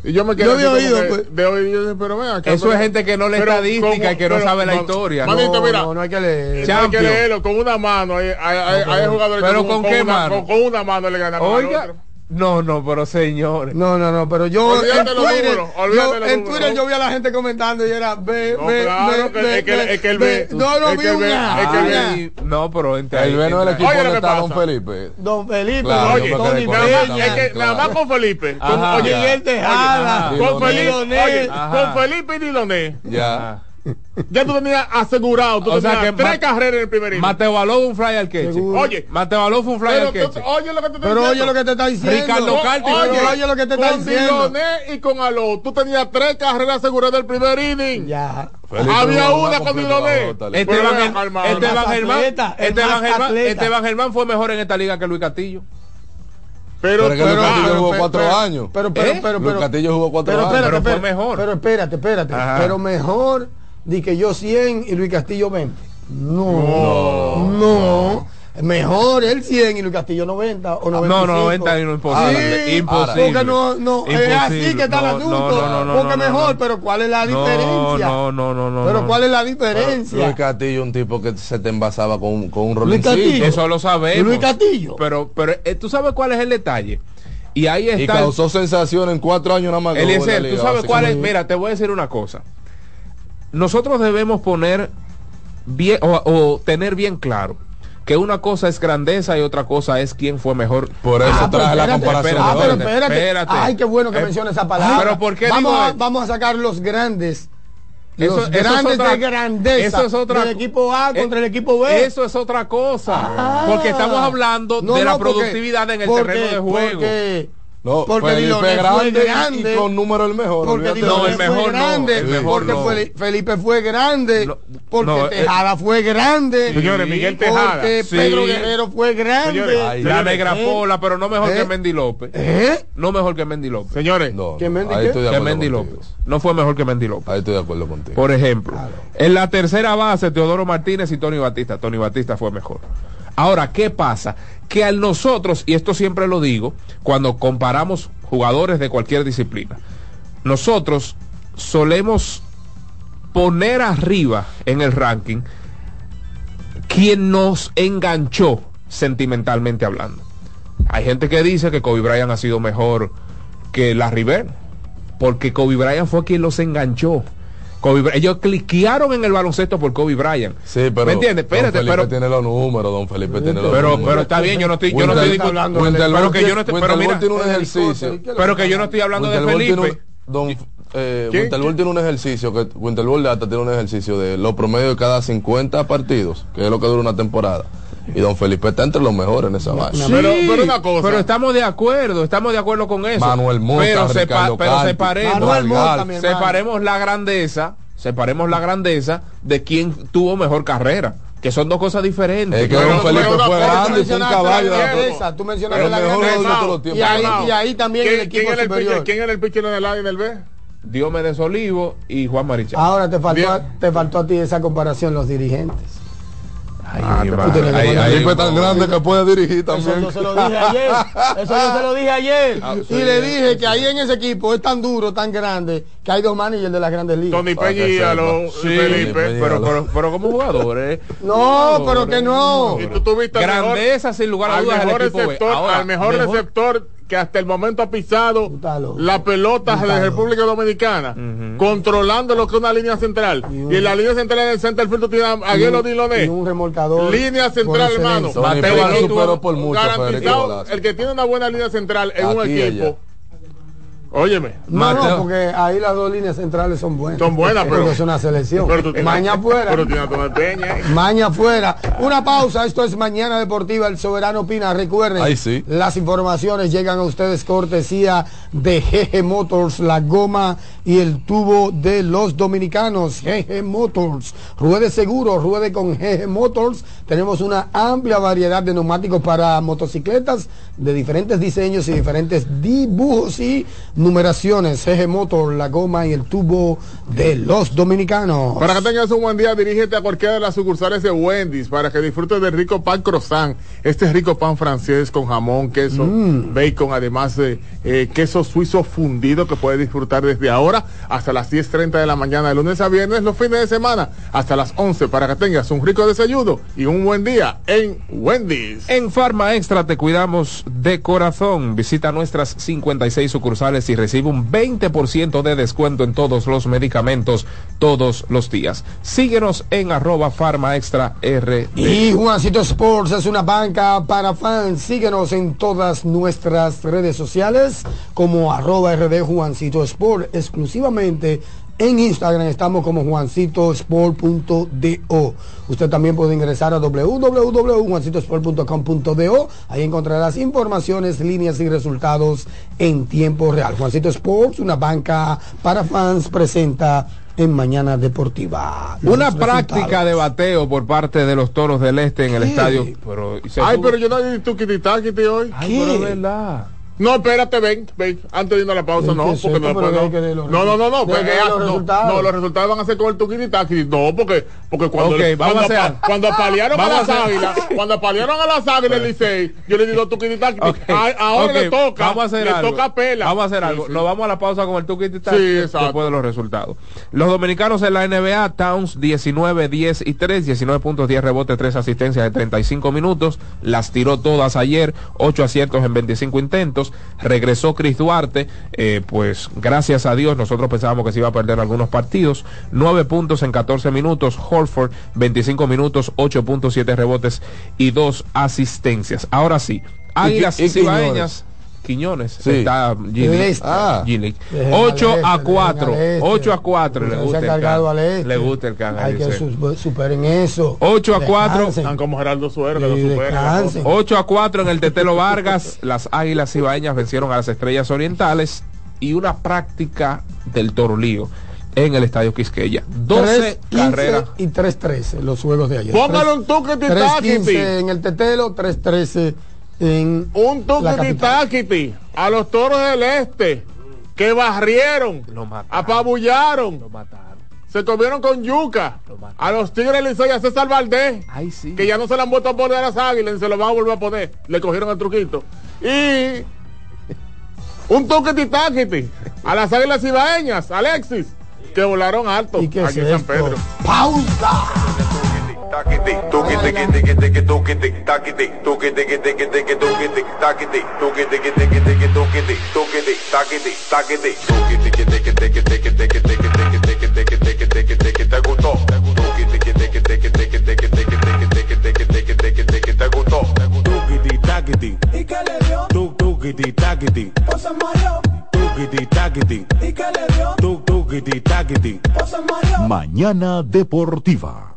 Speaker 5: Y yo me quedé
Speaker 9: Yo de oído,
Speaker 5: que-
Speaker 9: pues.
Speaker 5: de oído. Yo dije, pero ven acá,
Speaker 7: Eso
Speaker 5: pero-
Speaker 7: es gente que no lee
Speaker 5: pero
Speaker 7: estadística y que no
Speaker 5: pero-
Speaker 7: sabe la
Speaker 5: no,
Speaker 7: historia.
Speaker 5: Manito,
Speaker 9: No,
Speaker 5: mira.
Speaker 9: no, no hay que leer.
Speaker 5: Hay que leerlo con una mano. Hay, hay, hay, hay jugadores
Speaker 7: pero
Speaker 5: que
Speaker 7: ¿con qué
Speaker 5: una,
Speaker 7: mano?
Speaker 5: Con, con una mano le ganan al
Speaker 7: Oiga,
Speaker 5: otro.
Speaker 7: No, no, pero señores.
Speaker 9: No, no, no, pero yo
Speaker 5: Olvídate
Speaker 9: en
Speaker 5: los
Speaker 9: Twitter,
Speaker 5: números, olvídate
Speaker 9: yo,
Speaker 5: los
Speaker 9: en
Speaker 5: números.
Speaker 9: Twitter yo vi a la gente comentando y era ve,
Speaker 5: No,
Speaker 9: ve,
Speaker 5: claro,
Speaker 9: ve,
Speaker 5: que-
Speaker 9: ve,
Speaker 5: es que-
Speaker 9: ve,
Speaker 5: es que él
Speaker 9: ve.
Speaker 5: ve-
Speaker 9: No, no vi una.
Speaker 5: es que él ve-
Speaker 7: Ay, no, pero entre
Speaker 6: El veno del
Speaker 7: entre-
Speaker 6: equipo donde está Don. Felipe.
Speaker 9: Don Felipe,
Speaker 6: Claro,
Speaker 5: Oye,
Speaker 9: Tony Peña,
Speaker 5: es que nada más con Felipe. Con,
Speaker 9: Miguel Tejada,
Speaker 5: con Felipe, con Felipe y Diloné,
Speaker 6: Ya.
Speaker 5: Ya tú tenías asegurado, tú
Speaker 7: O sea
Speaker 5: tenías
Speaker 7: que
Speaker 5: tres carreras en el primer inning.
Speaker 7: Mateo Baló un fly al queche.
Speaker 9: Seguro.
Speaker 5: Oye,
Speaker 7: Mateo Baló fue un fly al queche.
Speaker 5: oye lo que te
Speaker 9: Pero oye lo que te está diciendo.
Speaker 7: Ricardo Carti,
Speaker 9: oye, oye lo que te está
Speaker 5: con
Speaker 9: diciendo.
Speaker 5: Diloné y con Aló, tú tenías tres carreras aseguradas del primer inning.
Speaker 9: Ya.
Speaker 6: Felipe
Speaker 5: Había una con Diloné.
Speaker 7: Esteban, Germán- fue mejor en esta liga que Luis Castillo.
Speaker 5: Pero,
Speaker 6: Pero es que Luis
Speaker 5: pero-
Speaker 6: Castillo jugó
Speaker 9: pero-
Speaker 6: cuatro
Speaker 9: pero-
Speaker 6: años.
Speaker 9: Pero, pero,
Speaker 7: ¿Eh?
Speaker 9: pero,
Speaker 6: Luis
Speaker 9: pero,
Speaker 6: Castillo jugó cuatro
Speaker 9: pero
Speaker 6: años.
Speaker 9: espérate,
Speaker 7: Pero fue
Speaker 9: espérate,
Speaker 7: mejor.
Speaker 9: Pero espérate, espérate.
Speaker 7: Ajá.
Speaker 9: Pero mejor di que yo 100 y Luis Castillo 20. No. No. Mejor el 100 y Luis Castillo 90 o 95.
Speaker 7: No, no, 90 y no, imposible.
Speaker 9: Sí,
Speaker 7: imposible.
Speaker 9: Porque no, no, es
Speaker 7: Imposible.
Speaker 9: así que está el
Speaker 7: No,
Speaker 9: asunto.
Speaker 7: no, no, no,
Speaker 9: porque
Speaker 7: no, no,
Speaker 9: mejor,
Speaker 7: no.
Speaker 9: pero ¿cuál es la
Speaker 7: No,
Speaker 9: diferencia?
Speaker 7: no, no, no, no.
Speaker 9: Pero
Speaker 7: no.
Speaker 9: ¿cuál es la
Speaker 6: Luis
Speaker 9: diferencia?
Speaker 6: Castillo, un tipo que se te envasaba con, un- con un
Speaker 9: Luis Castillo.
Speaker 6: rolincito.
Speaker 7: Eso lo sabemos.
Speaker 9: Luis Castillo.
Speaker 7: Pero, pero eh, tú sabes cuál es el detalle. Y ahí
Speaker 6: Y
Speaker 7: está.
Speaker 6: causó sensación en cuatro años nada más.
Speaker 7: Eliezer, tú sabes cuál es. Mira, te voy a decir una cosa. Nosotros debemos poner bien o, o tener bien claro que una cosa es grandeza y otra cosa es quién fue mejor.
Speaker 6: Por eso
Speaker 9: Ah,
Speaker 6: traje la
Speaker 9: espérate,
Speaker 6: comparación.
Speaker 9: Ah, pero espérate.
Speaker 7: espérate.
Speaker 9: Ay, qué bueno que
Speaker 7: Eh,
Speaker 9: menciona esa palabra.
Speaker 7: pero ¿por qué
Speaker 9: vamos
Speaker 7: digo
Speaker 9: a,
Speaker 7: esto?
Speaker 9: vamos a sacar los grandes.
Speaker 7: Eso-
Speaker 9: los
Speaker 7: eso es
Speaker 9: grandes
Speaker 7: otra-
Speaker 9: de grandeza.
Speaker 7: eso es otra
Speaker 9: del equipo A
Speaker 7: eh,
Speaker 9: contra el equipo B.
Speaker 7: Eso es otra cosa.
Speaker 9: Ah.
Speaker 7: porque estamos hablando
Speaker 9: No,
Speaker 7: de la
Speaker 9: porque-
Speaker 7: productividad en el
Speaker 9: porque-
Speaker 7: terreno de juego.
Speaker 9: Porque,
Speaker 6: No,
Speaker 9: porque
Speaker 6: Felipe
Speaker 9: fue
Speaker 6: grande, y-
Speaker 9: grande.
Speaker 6: y con número el mejor.
Speaker 9: porque
Speaker 7: No, el mejor
Speaker 9: fue
Speaker 7: no,
Speaker 9: grande,
Speaker 7: el mejor
Speaker 9: porque
Speaker 7: no.
Speaker 9: Fel- Felipe fue grande,
Speaker 7: No,
Speaker 9: porque
Speaker 7: no, eh,
Speaker 9: Tejada fue grande,
Speaker 5: Señores, Miguel Tejada.
Speaker 9: porque
Speaker 7: Sí.
Speaker 9: Pedro Guerrero fue grande.
Speaker 5: Señores,
Speaker 6: Ay,
Speaker 7: la
Speaker 6: ¿Eh?
Speaker 7: negra pola, pero no mejor
Speaker 9: ¿Eh?
Speaker 7: que Mendy López.
Speaker 9: ¿Eh?
Speaker 7: No mejor que Mendy López.
Speaker 5: Señores,
Speaker 6: No,
Speaker 9: ¿Que
Speaker 6: no,
Speaker 9: Mendy
Speaker 6: ahí
Speaker 9: qué?
Speaker 6: estoy de
Speaker 7: que Mendy. López. No fue mejor que Mendy López.
Speaker 6: Ahí estoy de acuerdo contigo.
Speaker 7: Por ejemplo, en la tercera base, Teodoro Martínez y Tony Batista. Tony Batista fue mejor. Ahora, ¿qué pasa? Que al nosotros, y esto siempre lo digo, cuando comparamos jugadores de cualquier disciplina, nosotros solemos poner arriba en el ranking quien nos enganchó sentimentalmente hablando. Hay gente que dice que Kobe Bryant ha sido mejor que la River, porque Kobe Bryant fue quien los enganchó. Kobe ellos cliquearon en el baloncesto por Kobe Bryant.
Speaker 6: Sí, pero
Speaker 7: ¿Me entiendes? Espérate,
Speaker 6: don Felipe
Speaker 7: pero
Speaker 6: tiene los números, don Felipe tiene los
Speaker 7: pero,
Speaker 6: números.
Speaker 7: pero está bien, yo no estoy, yo no estoy discutiendo, pero que yo no estoy, pero mira,
Speaker 6: tiene un ejercicio.
Speaker 7: pero que yo no estoy hablando de Felipe.
Speaker 6: don, eh, tiene un ejercicio, que Winterborn de Ata tiene un ejercicio de los promedios de cada 50 partidos, que es lo que dura una temporada. Y don Felipe está entre los mejores en esa vaina.
Speaker 7: Sí,
Speaker 5: Pero- pero una cosa.
Speaker 7: pero estamos de acuerdo, estamos de acuerdo con eso.
Speaker 6: Manuel Mota,
Speaker 7: pero, sepa- pero separemos,
Speaker 9: Manuel Mota,
Speaker 7: separemos la grandeza, separemos la grandeza de quien tuvo mejor carrera, que son dos cosas diferentes.
Speaker 6: Es que
Speaker 5: Pero-
Speaker 6: don Felipe fue grande y fue un caballo. de la-
Speaker 9: grandeza, tú mencionaste la
Speaker 6: mejor
Speaker 9: grandeza.
Speaker 6: jugador de todos los tiempos.
Speaker 9: Y ahí, y ahí también el
Speaker 5: ¿Quién,
Speaker 9: equipo
Speaker 5: quién era el ¿Quién era el pitcher en el A y en el B?
Speaker 7: Diomedes Olivo y Juan Marichal.
Speaker 9: Ahora te faltó,
Speaker 5: Bien.
Speaker 9: a, te faltó a ti esa comparación, los dirigentes.
Speaker 7: Ay,
Speaker 5: Ah,
Speaker 6: Felipe es tan grande que puede dirigir
Speaker 9: Eso
Speaker 6: también.
Speaker 9: yo se lo dije ayer. Eso yo se lo dije ayer.
Speaker 7: Ah,
Speaker 9: y le dije que ahí en ese equipo es tan duro, tan grande, que hay dos managers de las grandes ligas.
Speaker 5: Tony
Speaker 6: Para
Speaker 5: Peña y
Speaker 6: sepa.
Speaker 5: Alon
Speaker 7: Sí,
Speaker 5: Felipe.
Speaker 7: pero, pero, pero como jugadores.
Speaker 9: No, pero que no.
Speaker 5: Y tú tuviste al mejor-
Speaker 7: Grandeza, sin lugar a
Speaker 5: al
Speaker 7: dudas, el
Speaker 5: mejor receptor,
Speaker 7: Ahora,
Speaker 5: al mejor,
Speaker 7: mejor-
Speaker 5: receptor que hasta el momento ha pisado la pelota de
Speaker 9: loco.
Speaker 5: República Dominicana, controlando lo que es una línea central.
Speaker 9: Y
Speaker 5: Y,
Speaker 9: un-
Speaker 5: en la línea central en el center field tú tienes a Aguelo
Speaker 9: un-
Speaker 5: Diloné.
Speaker 9: y un remolcador
Speaker 5: Línea central, hermano.
Speaker 7: Mateo
Speaker 6: superó por mucho
Speaker 5: Garantizado, el que tiene una buena línea central en un
Speaker 6: Aquí
Speaker 5: equipo. Óyeme.
Speaker 9: No, no, porque ahí las dos líneas centrales son buenas.
Speaker 5: Son buenas, pero-
Speaker 9: Porque es una selección.
Speaker 5: Pero tú tienes-
Speaker 9: Maña afuera.
Speaker 5: Pero tiene Peña.
Speaker 9: Maña afuera. Una pausa. Esto es Mañana Deportiva. El Soberano Pina. Recuerden,
Speaker 6: sí.
Speaker 9: las informaciones llegan a ustedes cortesía de GG Motors, la goma y el tubo de los dominicanos. GG Motors. Ruede seguro, ruede con GG Motors. Tenemos una amplia variedad de neumáticos para motocicletas de diferentes diseños y diferentes dibujos y numeraciones. GG Motors, la goma y el tubo de los dominicanos.
Speaker 5: Para que tengas un buen día, dirígete a cualquiera de las sucursales de Wendy's para que disfrutes del rico pan croissant. Este rico pan francés con jamón, queso,
Speaker 9: Mm.
Speaker 5: bacon, además de eh, queso suizo fundido que puedes disfrutar desde ahora hasta las 10.30 de la mañana, de lunes a viernes, los fines de semana, hasta las 11 para que tengas un rico desayuno y un buen día en Wendy's.
Speaker 7: En Farma Extra te cuidamos de corazón. Visita nuestras 56 sucursales y recibe un 20% de descuento en todos los medicamentos todos los días. Síguenos en arroba Farma Extra RD.
Speaker 9: Y Juancito Sports es una banca para fans. Síguenos en todas nuestras redes sociales como arroba RD Juancito Sport. Exclusivamente en Instagram estamos como juancitosport.do. Usted también puede ingresar a www.juancitosport.com.do. Ahí encontrarás informaciones, líneas y resultados en tiempo real. Juancito Sports, una banca para fans, presenta en Mañana Deportiva. Los
Speaker 7: Una práctica de bateo por parte de los toros del este en el estadio. Pero,
Speaker 5: Ay,
Speaker 7: tuvo-
Speaker 5: pero yo no tu kititaquiti hoy.
Speaker 7: Ay, pero es verdad.
Speaker 5: No, espérate, ven, ven, antes de irnos a la pausa,
Speaker 9: ¿Qué
Speaker 5: no, porque no,
Speaker 9: Pero
Speaker 5: después
Speaker 9: que
Speaker 5: no,
Speaker 9: los
Speaker 5: no, no, no, no,
Speaker 9: resultados.
Speaker 5: pues,
Speaker 9: Hay que leer
Speaker 5: eh,
Speaker 9: los
Speaker 5: no,
Speaker 9: resultados.
Speaker 5: no, los resultados van a ser con el tuquititaqui, no, porque, porque cuando, cuando,
Speaker 7: a
Speaker 5: cuando apalearon a las águilas, cuando apalearon a las águilas, Licey, yo le digo tuquititaqui,
Speaker 7: Ok,
Speaker 5: ahora le toca,
Speaker 7: vamos a hacer
Speaker 5: le
Speaker 7: algo.
Speaker 5: toca pela.
Speaker 7: Vamos a hacer
Speaker 5: Sí,
Speaker 7: algo.
Speaker 5: sí.
Speaker 7: Nos vamos a la pausa con el tuquiti
Speaker 5: Sí, exacto.
Speaker 7: después de los resultados. Los dominicanos en la NBA, Towns 19, 10 y 3, 19 puntos, 10 rebotes, 3 asistencias de 35 minutos. Las tiró todas ayer, 8 aciertos en 25 intentos. Regresó Chris Duarte, eh, pues gracias a Dios, nosotros pensábamos que se iba a perder algunos partidos. 9 puntos en 14 minutos. Horford, 25 minutos, 8.7 rebotes y 2 asistencias. Ahora sí, Águilas. Cibaeñas. Quiñones.
Speaker 6: Sí.
Speaker 7: Está.
Speaker 9: Este.
Speaker 6: Ah.
Speaker 7: Gili.
Speaker 9: Dejen
Speaker 7: 8
Speaker 9: al
Speaker 7: a
Speaker 9: este,
Speaker 7: 4.
Speaker 9: dejen al este.
Speaker 7: 8 a 4. Le gusta el
Speaker 9: han cargado
Speaker 7: can.
Speaker 9: al este.
Speaker 7: Le gusta el can.
Speaker 9: Hay que su- superen eso.
Speaker 7: 8 a 4.
Speaker 9: Descansen.
Speaker 5: Están como Gerardo Suero, que lo supera. la
Speaker 9: descansen.
Speaker 5: cosa.
Speaker 7: 8 a 4 en el Tetelo Vargas. Las Águilas Cibaeñas vencieron a las Estrellas Orientales. Y una práctica del Torolío en el Estadio Quisqueya. 12
Speaker 9: 3, 15
Speaker 7: carreras.
Speaker 9: y 3-13 los juegos de ayer.
Speaker 5: Póngale un
Speaker 9: 3-15
Speaker 5: tuquititaquiti,
Speaker 9: en el Tetelo, 3-13 en
Speaker 5: un tuquititaquiti a los toros del este, que barrieron,
Speaker 7: Lo mataron.
Speaker 5: apabullaron,
Speaker 7: Lo mataron.
Speaker 5: se comieron con yuca
Speaker 7: Lo
Speaker 5: a los Tigres Licey, a César Valdés,
Speaker 7: Ay, sí.
Speaker 5: que ya no se le han vuelto a poner a las águilas, y se lo van a volver a poner. Le cogieron el truquito. Y un toque titaquiti a las águilas cibaeñas, Alexis, que volaron alto
Speaker 9: ¿Y qué es
Speaker 5: aquí en San? Pedro.
Speaker 9: ¡Pausa!
Speaker 2: Mañana Deportiva.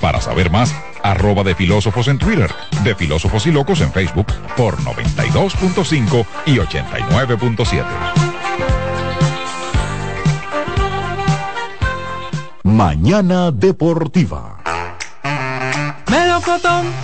Speaker 2: Para saber más, arroba de filósofos en Twitter, de filósofos y locos en Facebook por 92.5 y 89.7. Mañana Deportiva.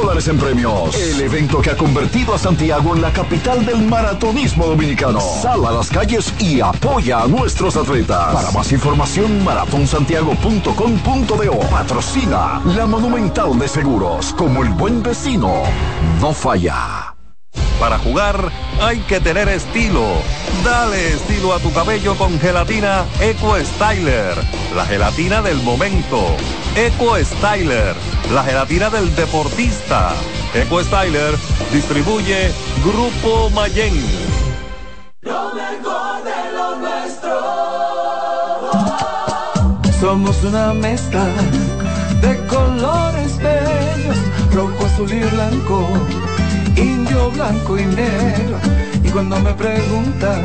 Speaker 10: dólares en premios. El evento que ha convertido a Santiago en la capital del maratonismo dominicano. Sal a las calles y apoya a nuestros atletas. Para más información, maratonsantiago.com.do. Patrocina la Monumental de Seguros. Como el buen vecino, no falla.
Speaker 11: Para jugar hay que tener estilo. Dale estilo a tu cabello con gelatina Eco Styler. La gelatina del momento. Eco Styler. La gelatina del deportista. Eco Styler distribuye Grupo Mayen.
Speaker 12: Lo mejor de lo nuestro.
Speaker 13: Somos una mezcla de colores bellos, rojo, azul y blanco, indio, blanco y negro. Y cuando me preguntan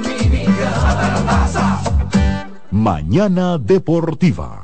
Speaker 2: Mañana Deportiva.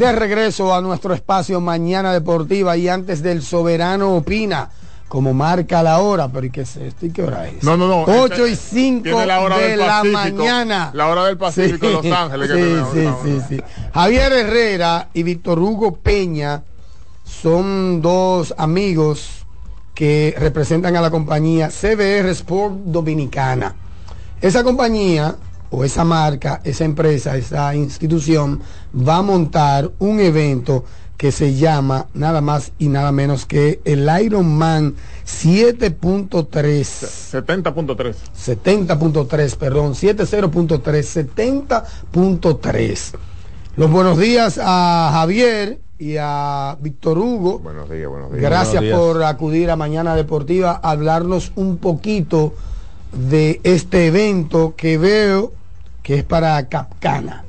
Speaker 9: De regreso a nuestro espacio Mañana Deportiva y antes del Soberano Opina, como marca la hora, pero ¿y qué es esto? ¿Y qué hora es?
Speaker 5: No, no, no.
Speaker 9: 8 y
Speaker 5: Este
Speaker 9: 5
Speaker 5: la hora
Speaker 9: de
Speaker 5: del
Speaker 9: la
Speaker 5: Pacífico,
Speaker 9: mañana.
Speaker 5: La hora del Pacífico Los Ángeles. que
Speaker 9: Sí, sí, sí, sí. Javier Herrera y Víctor Hugo Peña son dos amigos que representan a la compañía CBR Sport Dominicana. Esa compañía o esa marca, esa empresa, esa institución va a montar un evento que se llama nada más y nada menos que el Ironman 7.3.
Speaker 5: 70.3.
Speaker 9: 70.3, perdón, 70.3, 70.3. Los buenos días a Javier y a Víctor Hugo.
Speaker 14: Buenos días, buenos días.
Speaker 9: Gracias
Speaker 14: Buenos días.
Speaker 9: por acudir a Mañana Deportiva a hablarnos un poquito de este evento que veo que es para Capcana,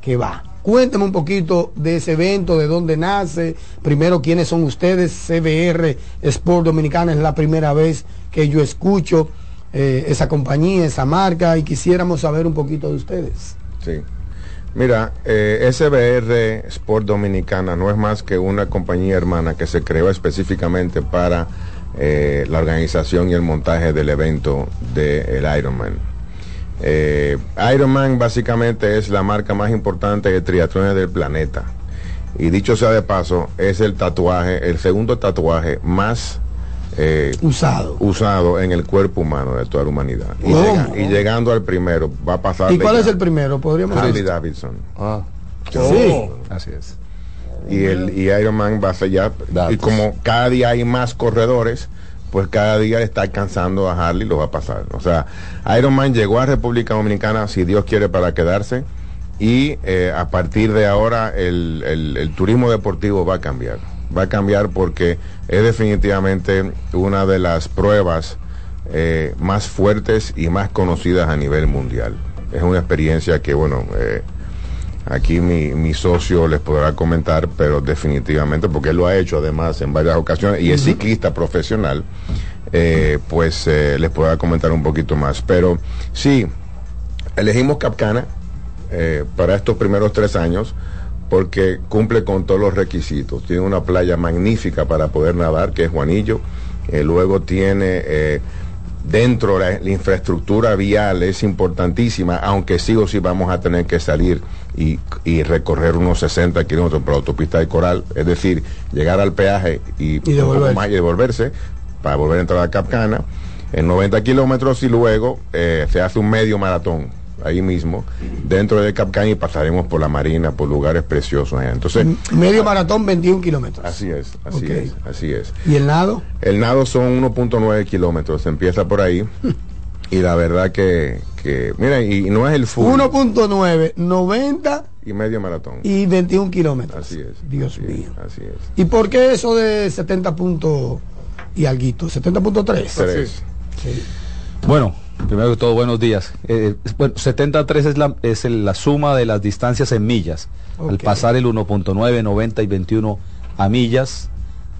Speaker 9: que va. Cuénteme un poquito de ese evento, de dónde nace, primero quiénes son ustedes, CBR Sport Dominicana es la primera vez que yo escucho eh, esa compañía, esa marca y quisiéramos saber un poquito de ustedes.
Speaker 14: Sí. Mira, eh, SBR Sport Dominicana no es más que una compañía hermana que se creó específicamente para eh, la organización y el montaje del evento del Ironman. Eh, Ironman básicamente es la marca más importante de triatlones del planeta. Y dicho sea de paso, es el tatuaje, el segundo tatuaje más eh,
Speaker 9: usado.
Speaker 14: usado en el cuerpo humano de toda la humanidad. Y,
Speaker 9: ¿Cómo?
Speaker 14: llega- y llegando al primero, va a pasar.
Speaker 9: ¿Y cuál es el primero? Podríamos
Speaker 14: Harley
Speaker 9: decir?
Speaker 14: Davidson.
Speaker 9: Ah. Sí.
Speaker 14: Así es. Y el y Iron Man va a ser ya. Y como cada día hay más corredores, pues cada día está alcanzando a Harley, lo va a pasar. O sea, Iron Man llegó a República Dominicana, si Dios quiere, para quedarse. Y eh, a partir de ahora el, el- turismo deportivo va a cambiar. Va a cambiar porque es definitivamente una de las pruebas eh, más fuertes y más conocidas a nivel mundial. Es una experiencia que, bueno, eh, Aquí mi, mi socio les podrá comentar, pero definitivamente, porque él lo ha hecho además en varias ocasiones y es ciclista profesional, eh, pues eh, les podrá comentar un poquito más. Pero sí, elegimos Capcana eh, para estos primeros tres años porque cumple con todos los requisitos. Tiene una playa magnífica para poder nadar, que es Juanillo. Luego tiene dentro la, la infraestructura vial es importantísima, aunque sí o sí vamos a tener que salir y, y recorrer unos 60 kilómetros por la autopista de Coral, es decir, llegar al peaje y, poco
Speaker 9: devolverse.
Speaker 14: más y devolverse para volver a entrar a Capcana en 90 kilómetros y luego eh, se hace un medio maratón ahí mismo dentro de Capcana y pasaremos por la marina por lugares preciosos allá. entonces
Speaker 9: Medio maratón, 21 kilómetros.
Speaker 14: así es así es así es
Speaker 9: ¿Y el nado?
Speaker 14: el nado son 1.9 kilómetros, se empieza por ahí. y la verdad que, que, mira, y no es el full
Speaker 9: 1.9, 90
Speaker 14: y medio maratón.
Speaker 9: y 21 kilómetros.
Speaker 14: Así es.
Speaker 9: Dios
Speaker 14: así es,
Speaker 9: mío.
Speaker 14: así es.
Speaker 9: ¿Y por qué eso de 70 puntos y alguito? 70.3.
Speaker 14: Tres.
Speaker 15: Bueno, primero que todo, buenos días. Eh, bueno, 73 es, la, es el- la suma de las distancias en millas. Al
Speaker 9: Ok.
Speaker 15: pasar el 1.9, 90 y 21 a millas,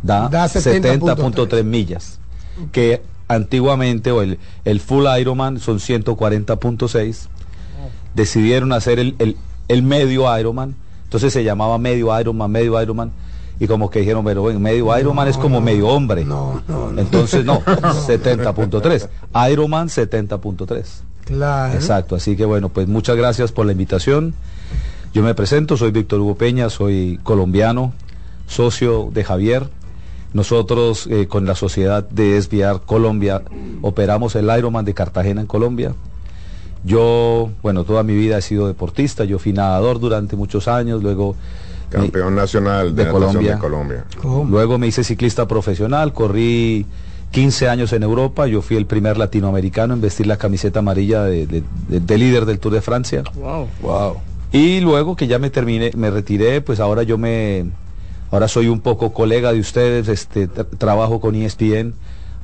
Speaker 15: da,
Speaker 9: Da
Speaker 15: 70.3 millas. Que antiguamente, o el, el full Ironman son 140.6. Decidieron hacer el, el- el medio Ironman. Entonces se llamaba medio Ironman, medio Ironman. Y como que dijeron, pero bueno, medio Ironman es como medio hombre. Entonces no, 70.3. Ironman 70.3.
Speaker 9: Claro.
Speaker 15: Exacto, así que bueno, pues muchas gracias por la invitación. Yo me presento, soy Víctor Hugo Peña, soy colombiano, socio de Javier. Nosotros eh, con la sociedad de Desviar Colombia operamos el Ironman de Cartagena en Colombia Yo, bueno, toda mi vida he sido deportista, yo fui nadador durante muchos años, luego...
Speaker 14: Campeón nacional de,
Speaker 15: Colombia.
Speaker 14: de Colombia.
Speaker 15: Luego me hice ciclista profesional, corrí 15 años en Europa, yo fui el primer latinoamericano en vestir la camiseta amarilla de, de- de- de líder del Tour de Francia.
Speaker 5: Wow.
Speaker 15: Wow. Y luego que ya me terminé, me retiré, pues ahora yo me, ahora soy un poco colega de ustedes, este, tra- trabajo con ESPN,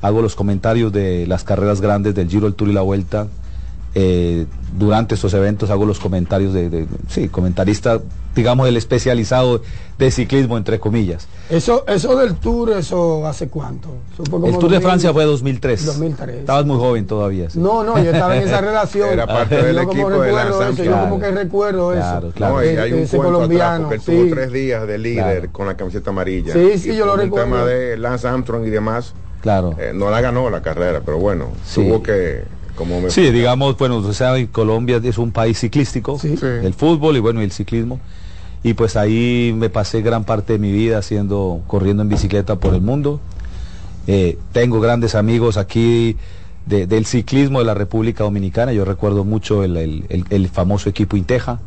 Speaker 15: hago los comentarios de las carreras grandes del Giro, el Tour y la Vuelta. Eh, durante estos eventos hago los comentarios de, de- sí, comentarista, digamos, el especializado de ciclismo, entre comillas.
Speaker 9: Eso, eso del tour, eso hace cuánto? Eso fue como
Speaker 15: El Tour de
Speaker 9: 2000,
Speaker 15: Francia fue 2003.
Speaker 9: 2003.
Speaker 15: Estabas muy joven todavía. sí.
Speaker 9: No, no, yo estaba en esa relación.
Speaker 14: Era parte del
Speaker 9: Yo
Speaker 14: equipo de Lance
Speaker 9: eso, Yo como que recuerdo
Speaker 15: Claro,
Speaker 9: eso.
Speaker 15: claro.
Speaker 14: No, y hay un
Speaker 9: ese colombiano,
Speaker 14: atrás, porque él
Speaker 9: sí.
Speaker 14: tuvo tres días de líder
Speaker 15: Claro.
Speaker 14: con la camiseta amarilla.
Speaker 9: Sí, sí,
Speaker 14: Y
Speaker 9: yo lo recuerdo.
Speaker 14: tema de Lance Armstrong y demás,
Speaker 15: Claro.
Speaker 14: eh, no la ganó la carrera, pero bueno,
Speaker 15: Sí.
Speaker 14: tuvo que, como me
Speaker 15: Sí, digamos, bueno, usted sabe, Colombia es un país ciclístico, el fútbol y bueno, y el ciclismo. Y pues ahí me pasé gran parte de mi vida haciendo, corriendo en bicicleta por el mundo. Eh, tengo grandes amigos aquí de- del ciclismo de la República Dominicana. Yo recuerdo mucho el, el- el- el famoso equipo Inteja.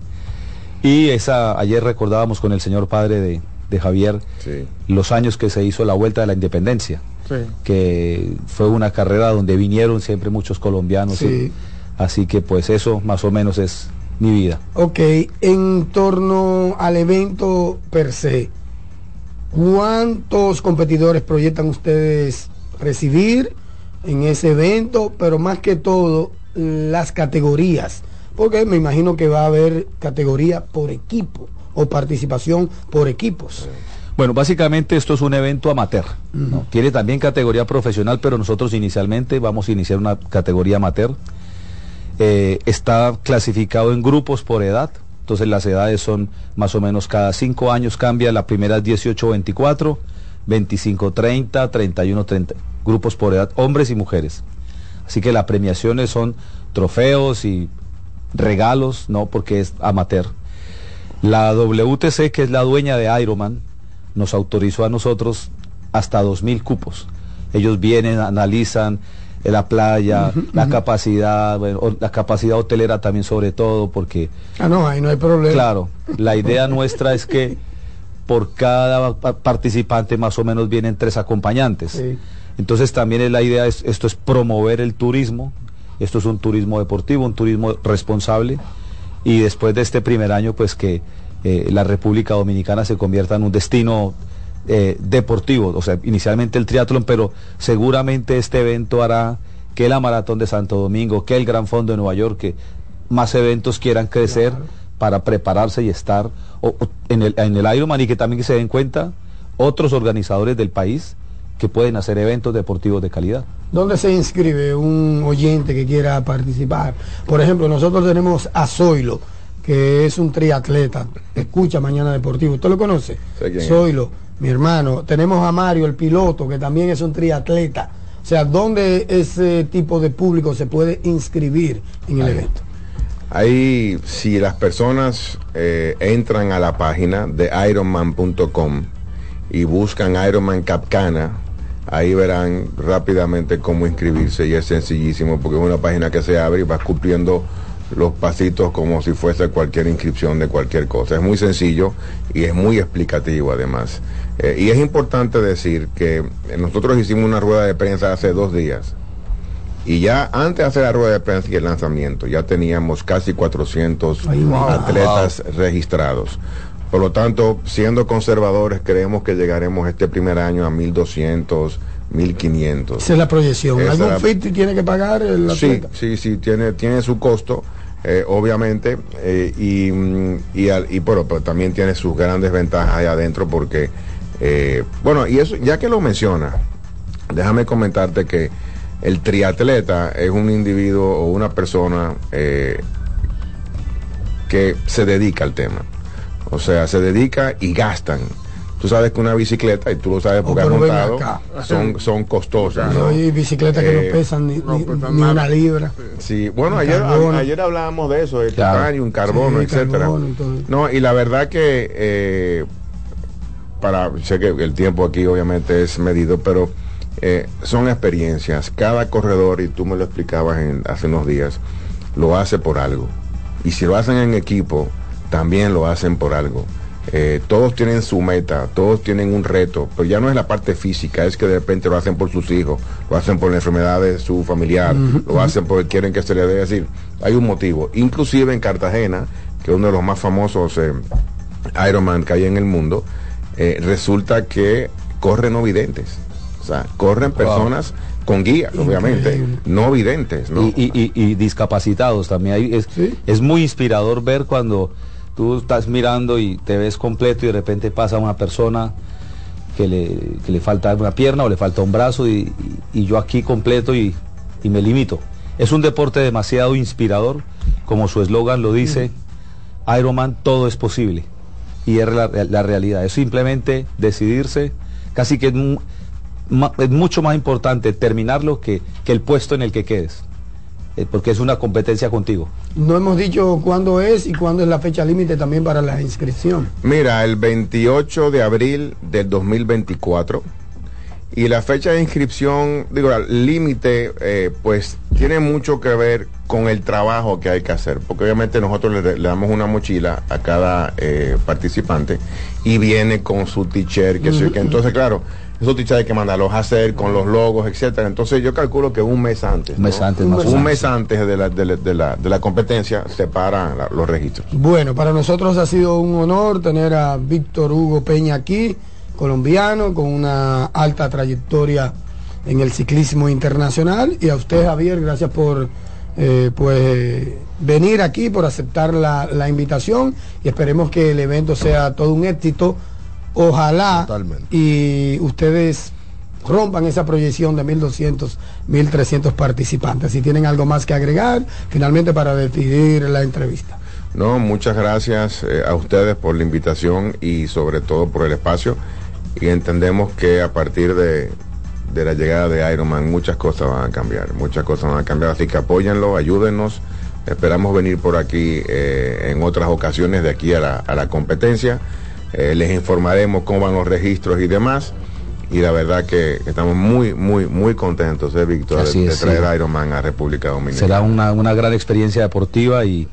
Speaker 15: Y esa, ayer recordábamos con el señor padre de, de Javier
Speaker 14: Sí.
Speaker 15: los años que se hizo la Vuelta de la Independencia
Speaker 5: Sí.
Speaker 15: que fue una carrera donde vinieron siempre muchos colombianos.
Speaker 9: Sí.
Speaker 15: así que pues eso más o menos es mi vida.
Speaker 9: Ok, en torno al evento per se, ¿cuántos competidores proyectan ustedes recibir en ese evento? Pero más que todo, las categorías, porque me imagino que va a haber categoría por equipo o participación por equipos.
Speaker 15: Bueno, básicamente esto es un evento amateur. ¿no? Tiene también categoría profesional, pero nosotros inicialmente vamos a iniciar una categoría amateur. Eh, está clasificado en grupos por edad. Entonces las edades son más o menos cada cinco años cambia. La primera es 18-24, 25-30, 31-30. Grupos por edad, hombres y mujeres. Así que las premiaciones son trofeos y regalos, ¿no? Porque es amateur. La WTC, que es la dueña de Ironman, nos autorizó a nosotros hasta 2.000 cupos. Ellos vienen, analizan eh, la playa, la capacidad, bueno, o- la capacidad hotelera también sobre todo, porque
Speaker 9: Ah, no, ahí no hay problema.
Speaker 15: Claro, la idea nuestra es que por cada pa- participante más o menos vienen tres acompañantes.
Speaker 9: Sí.
Speaker 15: Entonces también es la idea, es, esto es promover el turismo, esto es un turismo deportivo, un turismo responsable y después de este primer año pues que eh, la República Dominicana se convierta en un destino eh, deportivo, o sea, inicialmente el triatlón, pero seguramente este evento hará que la Maratón de Santo Domingo, que el Gran Fondo de Nueva York, que más eventos quieran crecer para prepararse y estar o- o en, el, en el Ironman y que también se den cuenta otros organizadores del país que pueden hacer eventos deportivos de calidad.
Speaker 9: ¿Dónde se inscribe un oyente que quiera participar? Por ejemplo, nosotros tenemos a Zoilo, que es un triatleta. Escucha Mañana Deportivo. ¿Usted lo conoce? Zoilo, mi hermano. Tenemos a Mario, el piloto, que también es un triatleta. O sea, ¿dónde ese tipo de público se puede inscribir en el
Speaker 14: Ahí.
Speaker 9: evento?
Speaker 14: Ahí, si las personas eh, entran a la página de ironman.com y buscan Ironman Capcana, ahí verán rápidamente cómo inscribirse y es sencillísimo porque es una página que se abre y va cumpliendo los pasitos como si fuese cualquier inscripción de cualquier cosa. Es muy sencillo y es muy explicativo además. Eh, y es importante decir que eh, nosotros hicimos una rueda de prensa hace dos días y ya antes de hacer la rueda de prensa y el lanzamiento, ya teníamos casi 400
Speaker 9: Ay, wow.
Speaker 14: atletas registrados. Por lo tanto, siendo conservadores, creemos que llegaremos este primer año a 1200, 1500.
Speaker 9: Esa es la proyección.
Speaker 14: Esa
Speaker 9: ¿Algún
Speaker 14: la-
Speaker 9: fit tiene que pagar el
Speaker 14: Sí,
Speaker 9: atleta?
Speaker 14: sí, sí, tiene, tiene su costo, eh, obviamente, eh, y, y, al- y, pero, pero también tiene sus grandes ventajas ahí adentro porque, eh, bueno, y eso, ya que lo menciona, déjame comentarte que el triatleta es un individuo o una persona que se dedica al tema. O sea, se dedica y gastan. Tú sabes que una bicicleta, y tú lo sabes
Speaker 9: Oh,
Speaker 14: porque has
Speaker 9: pero ven
Speaker 14: montado,
Speaker 9: acá.
Speaker 14: son, son costosas.
Speaker 9: No,
Speaker 14: ¿no?
Speaker 9: hay bicicletas que
Speaker 14: Eh,
Speaker 9: no pesan ni, ni-
Speaker 5: pesan
Speaker 9: ni
Speaker 5: nada.
Speaker 9: una libra.
Speaker 14: Sí, bueno,
Speaker 9: El
Speaker 14: ayer,
Speaker 9: carbono.
Speaker 14: a- ayer hablábamos de eso, de
Speaker 15: Claro.
Speaker 14: titanio, carbono,
Speaker 9: Sí,
Speaker 14: etcétera.
Speaker 9: carbono.
Speaker 14: No, y la verdad que eh, para sé que el tiempo aquí obviamente es medido, pero eh, son experiencias. Cada corredor, y tú me lo explicabas en- hace unos días, lo hace por algo. Y si lo hacen en equipo, también lo hacen por algo. Eh, todos tienen su meta, todos tienen un reto, pero ya no es la parte física, es que de repente lo hacen por sus hijos, lo hacen por la enfermedad de su familiar, lo hacen porque quieren que se le dé decir, hay un motivo. Inclusive en Cartagena, que es uno de los más famosos eh, Ironman que hay en el mundo, eh, resulta que corren no videntes. O sea, corren personas con guía, obviamente, no videntes. ¿no?
Speaker 15: Y, y- y- y discapacitados también. Es, es muy inspirador ver cuando tú estás mirando y te ves completo y de repente pasa una persona que le, que le falta una pierna o le falta un brazo y, y- y yo aquí completo y, y me limito. Es un deporte demasiado inspirador, como su eslogan lo dice, Ironman, todo es posible. Y es la, la realidad, es simplemente decidirse, casi que es, es mucho más importante terminarlo que, que el puesto en el que quedes, eh, porque es una competencia contigo.
Speaker 9: No hemos dicho cuándo es y cuándo es la fecha límite también para la inscripción.
Speaker 14: Mira, el 28 de abril del 2024 y la fecha de inscripción, digo, límite, eh, pues tiene mucho que ver con el trabajo que hay que hacer, porque obviamente nosotros le, le damos una mochila a cada eh, participante y viene con su t-shirt, que, qué. entonces claro, esos hay que mandarlos a hacer con los logos, etcétera. Entonces yo calculo que un mes antes,
Speaker 15: Un mes
Speaker 14: ¿no?
Speaker 15: antes, más
Speaker 14: un mes antes de la, de la, de la- de la competencia se paran la- los registros.
Speaker 9: Bueno, para nosotros ha sido un honor tener a Víctor Hugo Peña aquí, colombiano, con una alta trayectoria en el ciclismo internacional. Y a usted, Javier, gracias por eh, pues venir aquí, por aceptar la, la invitación. Y esperemos que el evento sea todo un éxito. Ojalá y ustedes rompan esa proyección de 1.200, 1.300 participantes. Si tienen algo más que agregar, finalmente para decidir la entrevista.
Speaker 14: No, muchas gracias eh, a ustedes por la invitación y sobre todo por el espacio. Y entendemos que a partir de, de la llegada de Ironman muchas cosas van a cambiar, muchas cosas van a cambiar. Así que apóyenlo, ayúdenos. Esperamos venir por aquí eh, en otras ocasiones de aquí a la, a la competencia. Eh, les informaremos cómo van los registros y demás. Y la verdad que estamos muy, muy, muy contentos, eh, Víctor, de, de traer
Speaker 15: sí.
Speaker 14: Ironman a República Dominicana.
Speaker 15: Será una, una gran experiencia deportiva y,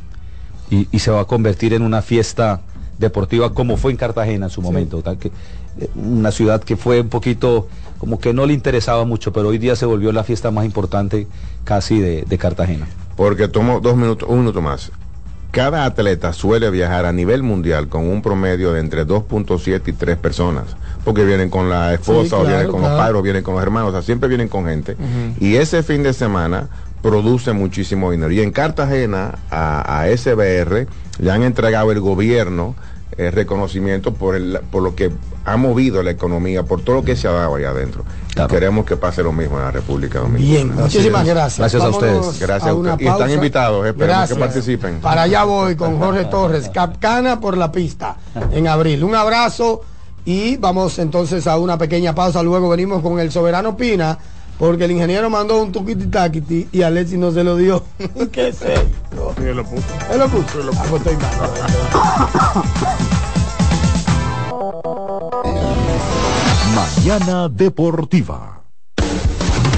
Speaker 15: y- y se va a convertir en una fiesta deportiva como fue en Cartagena en su momento. tal que, eh, una ciudad que fue un poquito como que no le interesaba mucho, pero hoy día se volvió la fiesta más importante casi de, de Cartagena.
Speaker 14: Porque tomo dos minutos, un minuto más. Cada atleta suele viajar a nivel mundial con un promedio de entre 2.7 y 3 personas. Porque vienen con la esposa,
Speaker 9: Sí,
Speaker 14: o vienen con
Speaker 9: claro.
Speaker 14: los padres, o vienen con los hermanos, o sea, siempre vienen con gente. Y ese fin de semana produce muchísimo dinero. Y en Cartagena, a, a SBR, le han entregado el gobierno eh, reconocimiento por, el, por lo que ha movido la economía, por todo lo que se ha dado allá adentro. Queremos que pase lo mismo en la República Dominicana.
Speaker 9: Bien, muchísimas gracias.
Speaker 14: Gracias a ustedes. Gracias
Speaker 9: a
Speaker 14: ustedes. Y están invitados, esperemos
Speaker 9: Gracias.
Speaker 14: que participen.
Speaker 9: Para allá voy con Jorge Torres, Capcana por la pista en abril. Un abrazo y vamos entonces a una pequeña pausa. Luego venimos con el soberano Pina, porque el ingeniero mandó un tuquiti taquiti y Alexi no se lo dio. ¿Qué sé?
Speaker 5: Sí, lo puso.
Speaker 9: Él lo puso. Ah, pues estoy mal.
Speaker 2: Mañana Deportiva.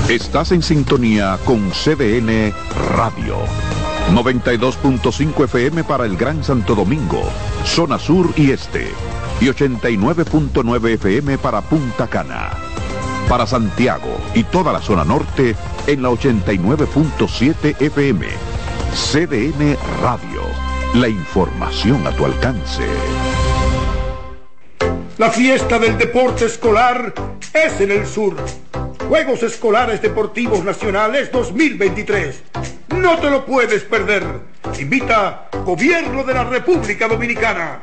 Speaker 2: Estás en sintonía con CDN Radio. 92.5 FM para el Gran Santo Domingo, zona sur y este. Y 89.9 FM para Punta Cana. Para Santiago y toda la zona norte en la 89.7 FM. CDN Radio. La información a tu alcance.
Speaker 16: La fiesta del deporte escolar es en el sur. Juegos Escolares Deportivos Nacionales 2023. No te lo puedes perder. Invita Gobierno de la República Dominicana.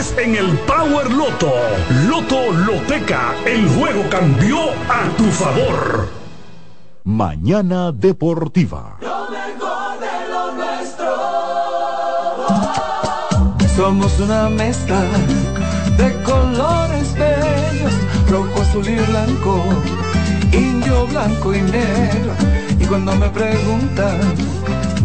Speaker 16: en el Power Loto. Loto Loteca, el juego cambió a tu favor.
Speaker 2: Mañana Deportiva. Nuestro.
Speaker 13: Somos una mezcla de colores bellos, rojo, azul y blanco, indio, blanco y negro. Y cuando me preguntan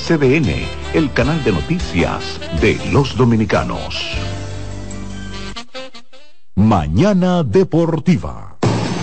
Speaker 2: CDN, el canal de noticias de los dominicanos. Mañana Deportiva.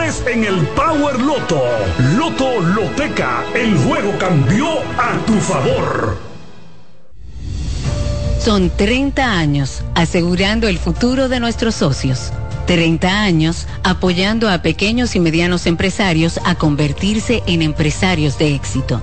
Speaker 16: en el Power Loto. Loto Loteca, el juego cambió a tu favor.
Speaker 3: Son 30 años asegurando el futuro de nuestros socios. 30 años apoyando a pequeños y medianos empresarios a convertirse en empresarios de éxito.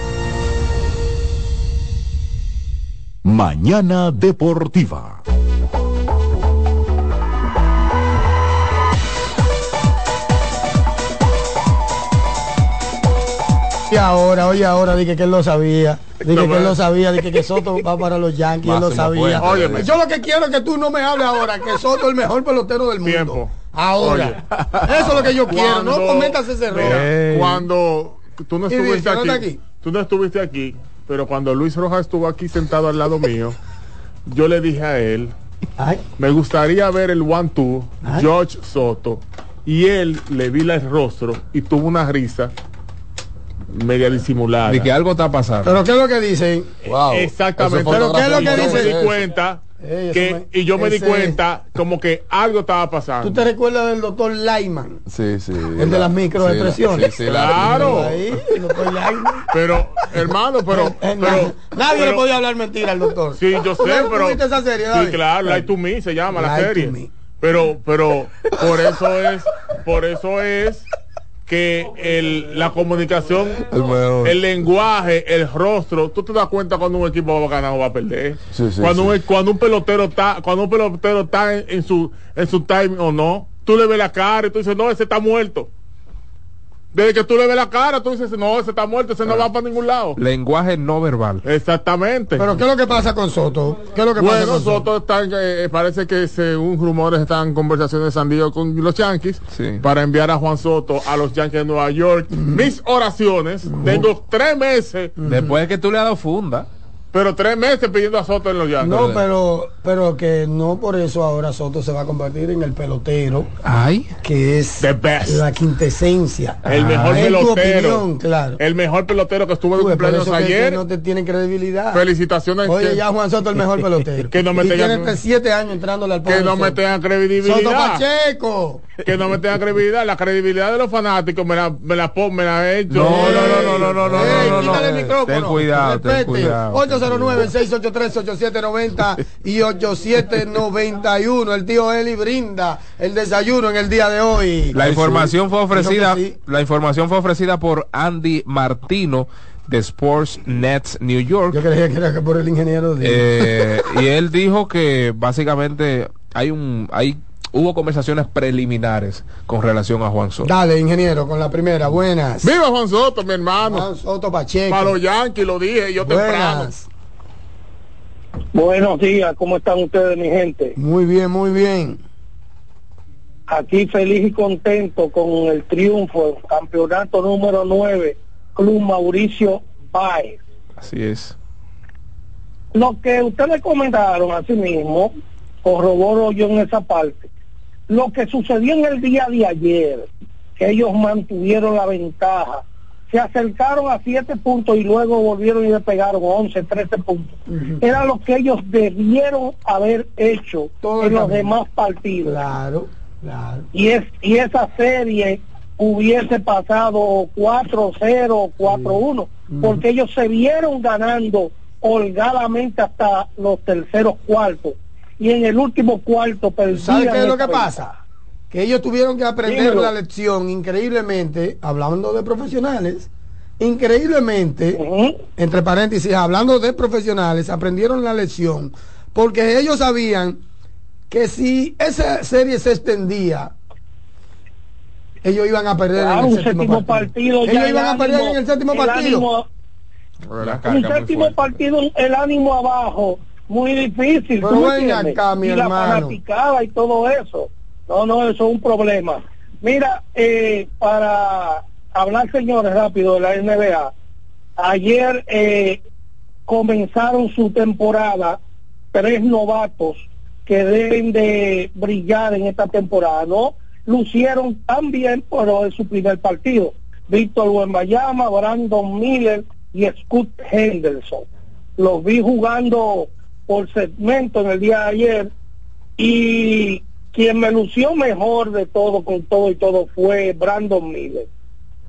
Speaker 2: Mañana Deportiva.
Speaker 9: Y ahora, oye, ahora dije que él lo sabía. Dije que él lo sabía, dije que Soto va para los Yankees, él lo sabía.
Speaker 5: Óyeme.
Speaker 9: Yo lo que quiero es que tú no me hables ahora, que Soto es el mejor pelotero del mundo.
Speaker 5: Tiempo.
Speaker 9: Ahora. Eso es lo que yo quiero, no cometas ese error.
Speaker 5: Mira, cuando tú no estuviste
Speaker 9: dice, ¿no
Speaker 5: aquí,
Speaker 9: está aquí?
Speaker 5: tú no estuviste aquí, pero cuando Luis Rojas estuvo aquí sentado al lado mío, yo le dije a él, me gustaría ver el one two George Soto y él le vi el rostro y tuvo una risa media disimulada.
Speaker 7: De que algo está pasando.
Speaker 9: Pero ¿qué es lo que dicen?
Speaker 5: Exactamente.
Speaker 9: Pero ¿qué es lo que
Speaker 5: Y yo me
Speaker 9: dice?
Speaker 5: di cuenta
Speaker 9: Ey, eso
Speaker 5: que, y yo me di cuenta como que algo estaba pasando.
Speaker 9: ¿Tú te recuerdas del doctor Lyman?
Speaker 14: Sí, sí.
Speaker 9: El de las microexpresiones.
Speaker 14: Sí, sí, la-
Speaker 5: Claro.
Speaker 9: Ahí, el doctor Lyman.
Speaker 5: Pero, hermano, pero. pero
Speaker 9: Nadie
Speaker 5: pero-
Speaker 9: le podía hablar mentira al doctor.
Speaker 5: Sí, yo sé,
Speaker 9: ¿Tú
Speaker 5: pero.
Speaker 9: viste esa serie,
Speaker 5: sí, claro, Light to Me se llama la serie.
Speaker 9: Me.
Speaker 5: Pero, pero, por eso es, por eso es que el, la comunicación, el, lenguaje, el rostro, tú te das cuenta cuando un equipo va a ganar o va a perder.
Speaker 14: Sí, sí,
Speaker 5: cuando,
Speaker 14: sí.
Speaker 5: Un, cuando un pelotero está, cuando un pelotero está en, en su, en su time o no, tú le ves la cara y tú dices, no, ese está muerto. Desde que tú le ves la cara, tú dices, no, ese está muerto, ese no va para ningún lado.
Speaker 7: Lenguaje no verbal.
Speaker 5: Exactamente.
Speaker 9: Pero ¿qué es lo que pasa con Soto? ¿Qué es lo que pasa
Speaker 5: Bueno,
Speaker 9: con Soto?
Speaker 5: Soto está, eh, parece que según rumores están en conversaciones de San Diego con los Yankees para enviar a Juan Soto a los Yankees de Nueva York. Mis oraciones, tengo tres meses,
Speaker 7: Después que tú le has dado funda.
Speaker 5: Pero tres meses pidiendo a Soto en los Yankees.
Speaker 9: No, pero, pero que no por eso ahora Soto se va a convertir en el pelotero
Speaker 7: Ay.
Speaker 9: que es la quintesencia.
Speaker 5: el mejor
Speaker 9: En tu
Speaker 5: pelotero.
Speaker 9: opinión, claro.
Speaker 5: El mejor pelotero que estuvo de cumpleaños
Speaker 9: eso que- que
Speaker 5: ayer.
Speaker 9: no te tienen credibilidad.
Speaker 5: Felicitaciones.
Speaker 9: Oye,
Speaker 5: que-
Speaker 9: ya Juan Soto el mejor pelotero.
Speaker 5: Que no me
Speaker 9: y
Speaker 5: tengan-
Speaker 9: tiene hasta siete años entrándole al
Speaker 5: que no me tengan credibilidad.
Speaker 9: Soto Pacheco.
Speaker 5: Que no me tengan credibilidad. La credibilidad de los fanáticos me la, me la, pon- me la he hecho.
Speaker 7: No, no, no, no, no, no, no,
Speaker 9: Ey,
Speaker 7: no, no,
Speaker 9: quítale el
Speaker 7: no.
Speaker 9: micrófono.
Speaker 7: Ten cuidado, ten
Speaker 9: Respete.
Speaker 7: cuidado.
Speaker 9: 809-683-8790 y 8791. El tío Eli brinda el desayuno en el día de hoy.
Speaker 7: La información fue ofrecida,
Speaker 9: sí.
Speaker 7: la información fue ofrecida por Andy Martino de Sports Nets New York.
Speaker 9: Yo creía que era que por el ingeniero de...
Speaker 7: Eh, y él dijo que básicamente hay un hay hubo conversaciones preliminares con relación a Juan Soto.
Speaker 9: Dale, ingeniero, con la primera. Buenas.
Speaker 5: Viva Juan Soto, mi hermano.
Speaker 9: Juan Soto Pacheco.
Speaker 5: Para los Yankees, lo dije yo temprano.
Speaker 9: Buenas.
Speaker 17: Buenos días, ¿cómo están ustedes, mi gente?
Speaker 9: Muy bien, muy bien.
Speaker 17: Aquí feliz y contento con el triunfo, el campeonato número 9, Club Mauricio Páez.
Speaker 7: Así es.
Speaker 17: Lo que ustedes comentaron así mismo, corroboro yo en esa parte. Lo que sucedió en el día de ayer, que ellos mantuvieron la ventaja, se acercaron a siete puntos y luego volvieron y le pegaron 11, 13 puntos. Era lo que ellos debieron haber hecho
Speaker 9: Todo
Speaker 17: en los demás partidos.
Speaker 9: Claro, claro.
Speaker 17: Y, es, y esa serie hubiese pasado 4-0, 4-1, porque ellos se vieron ganando holgadamente hasta los terceros cuartos. Y en el último cuarto perdían.
Speaker 9: ¿Sabes qué es lo que pasa? Que ellos tuvieron que aprender
Speaker 17: Dímelo.
Speaker 9: la lección increíblemente, hablando de profesionales, increíblemente, entre paréntesis, hablando de profesionales, aprendieron la lección, porque ellos sabían que si esa serie se extendía, ellos iban a perder
Speaker 17: Claro,
Speaker 9: en
Speaker 17: un
Speaker 9: el séptimo
Speaker 17: séptimo
Speaker 9: partido. Ellos
Speaker 17: el
Speaker 9: iban a perder
Speaker 17: ánimo-
Speaker 9: en el séptimo
Speaker 17: el
Speaker 9: partido.
Speaker 17: ánimo-
Speaker 7: La
Speaker 17: un séptimo
Speaker 7: fuerte.
Speaker 17: partido, el ánimo abajo, muy difícil.
Speaker 9: Pero
Speaker 17: ¿tú me
Speaker 9: ven acá, mi
Speaker 17: y la fanaticada y todo eso. No, no, eso es un problema. Mira, eh, para hablar, señores, rápido de la NBA, ayer eh, comenzaron su temporada tres novatos que deben de brillar en esta temporada. No lucieron tan bien, pero en su primer partido. Víctor Wembayama, Brandon Miller y Scott Henderson. Los vi jugando por segmento en el día de ayer y quien me lució mejor de todo, con todo y todo, fue Brandon Miller.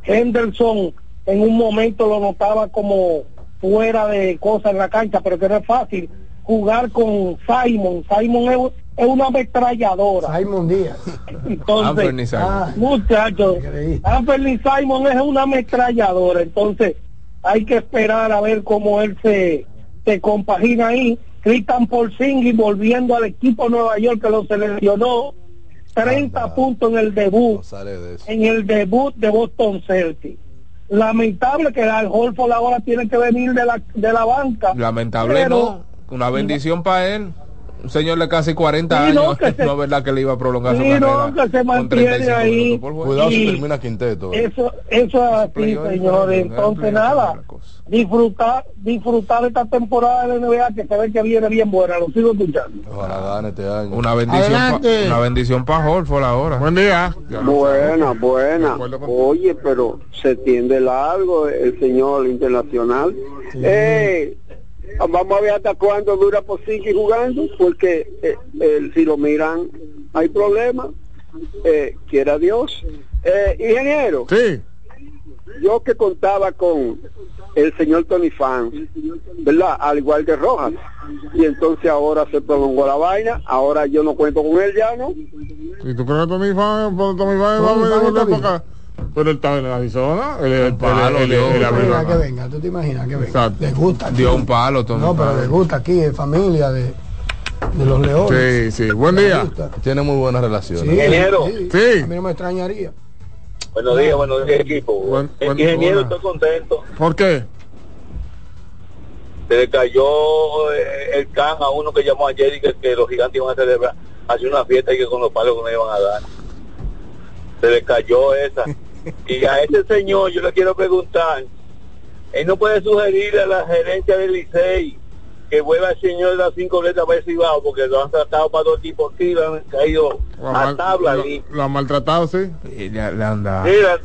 Speaker 17: Henderson en un momento lo notaba como fuera de cosas en la cancha, pero que no es fácil jugar con Simon. Simon es, es una ametralladora.
Speaker 9: Simon Díaz.
Speaker 17: Entonces.
Speaker 9: Ah,
Speaker 17: muchachos, Anthony Simon es una ametralladora, entonces hay que esperar a ver cómo él se, se compagina ahí. Cristian Porzingis volviendo al equipo Nueva York que lo seleccionó, 30 puntos en el debut, en el debut de Boston Celtics. Lamentable que Al Horford ahora tiene que venir de la, de la banca.
Speaker 7: Lamentable
Speaker 17: pero-
Speaker 7: no. Una bendición para él. Un señor de casi 40
Speaker 17: Sí, no,
Speaker 7: años.
Speaker 17: que se-
Speaker 7: no es verdad que le iba a prolongar su
Speaker 17: Sí,
Speaker 7: carrera.
Speaker 17: no, que se mantiene
Speaker 7: 35
Speaker 17: ahí. Cuidado si
Speaker 14: termina quinteto.
Speaker 17: Eso, eso es así,
Speaker 7: playoff,
Speaker 17: señores.
Speaker 7: ¿no?
Speaker 17: Entonces, nada, disfrutar, disfrutar esta temporada de la NBA que se ve que viene bien buena. Lo sigo escuchando.
Speaker 14: Ojalá gane este año.
Speaker 7: Una bendición, pa- una bendición para Horford ahora.
Speaker 5: Buen día.
Speaker 18: Buena, buena. Oye, pero se tiende largo el señor internacional. Eh,
Speaker 19: vamos a ver hasta cuándo dura Posichi jugando, porque eh, el- si lo miran, hay problemas. Eh, quiera Dios. Eh, ingeniero.
Speaker 5: Sí.
Speaker 19: Yo que contaba con el señor Tony Fans, ¿verdad? Al igual que Rojas. Y entonces ahora se prolongó la vaina, ahora yo no cuento con él ya, ¿no?
Speaker 5: ¿Y tú crees que Tony Fan, Tony Fan
Speaker 9: Tony Fan
Speaker 5: Pero él estaba en Arizona. Él, él,
Speaker 7: palo,
Speaker 5: él- él- él
Speaker 9: Venga,
Speaker 5: la-
Speaker 9: que venga, tú te imaginas que venga.
Speaker 5: Exacto.
Speaker 9: Les gusta. aquí.
Speaker 7: Dio un palo, Tony
Speaker 9: No, pero les gusta aquí, es familia de, de los leones.
Speaker 5: Sí, sí. Buen día.
Speaker 6: Tiene muy buena relación.
Speaker 9: Sí,
Speaker 8: Ingeniero.
Speaker 9: sí.
Speaker 5: Sí.
Speaker 9: A mí no me extrañaría.
Speaker 8: Buenos días, buenos días, equipo.
Speaker 5: Buen-
Speaker 8: Eh,
Speaker 5: buen-
Speaker 8: ingeniero,
Speaker 5: buena.
Speaker 8: estoy contento.
Speaker 5: ¿Por qué?
Speaker 8: Se le cayó eh, el can a uno que llamó ayer y que, que los gigantes iban a celebrar, hacer una fiesta y que con los palos que me iban a dar. Se le cayó esa. Y a ese señor yo le quiero preguntar, él no puede sugerir a la gerencia del Licey que vuelva el señor de las cinco letras para el Cibao porque lo han tratado para dos tipos aquí, lo han caído a
Speaker 5: mal-
Speaker 8: tabla
Speaker 5: lo-
Speaker 8: ahí.
Speaker 5: lo han maltratado, sí.
Speaker 7: Y le, le han dado.
Speaker 8: Mira,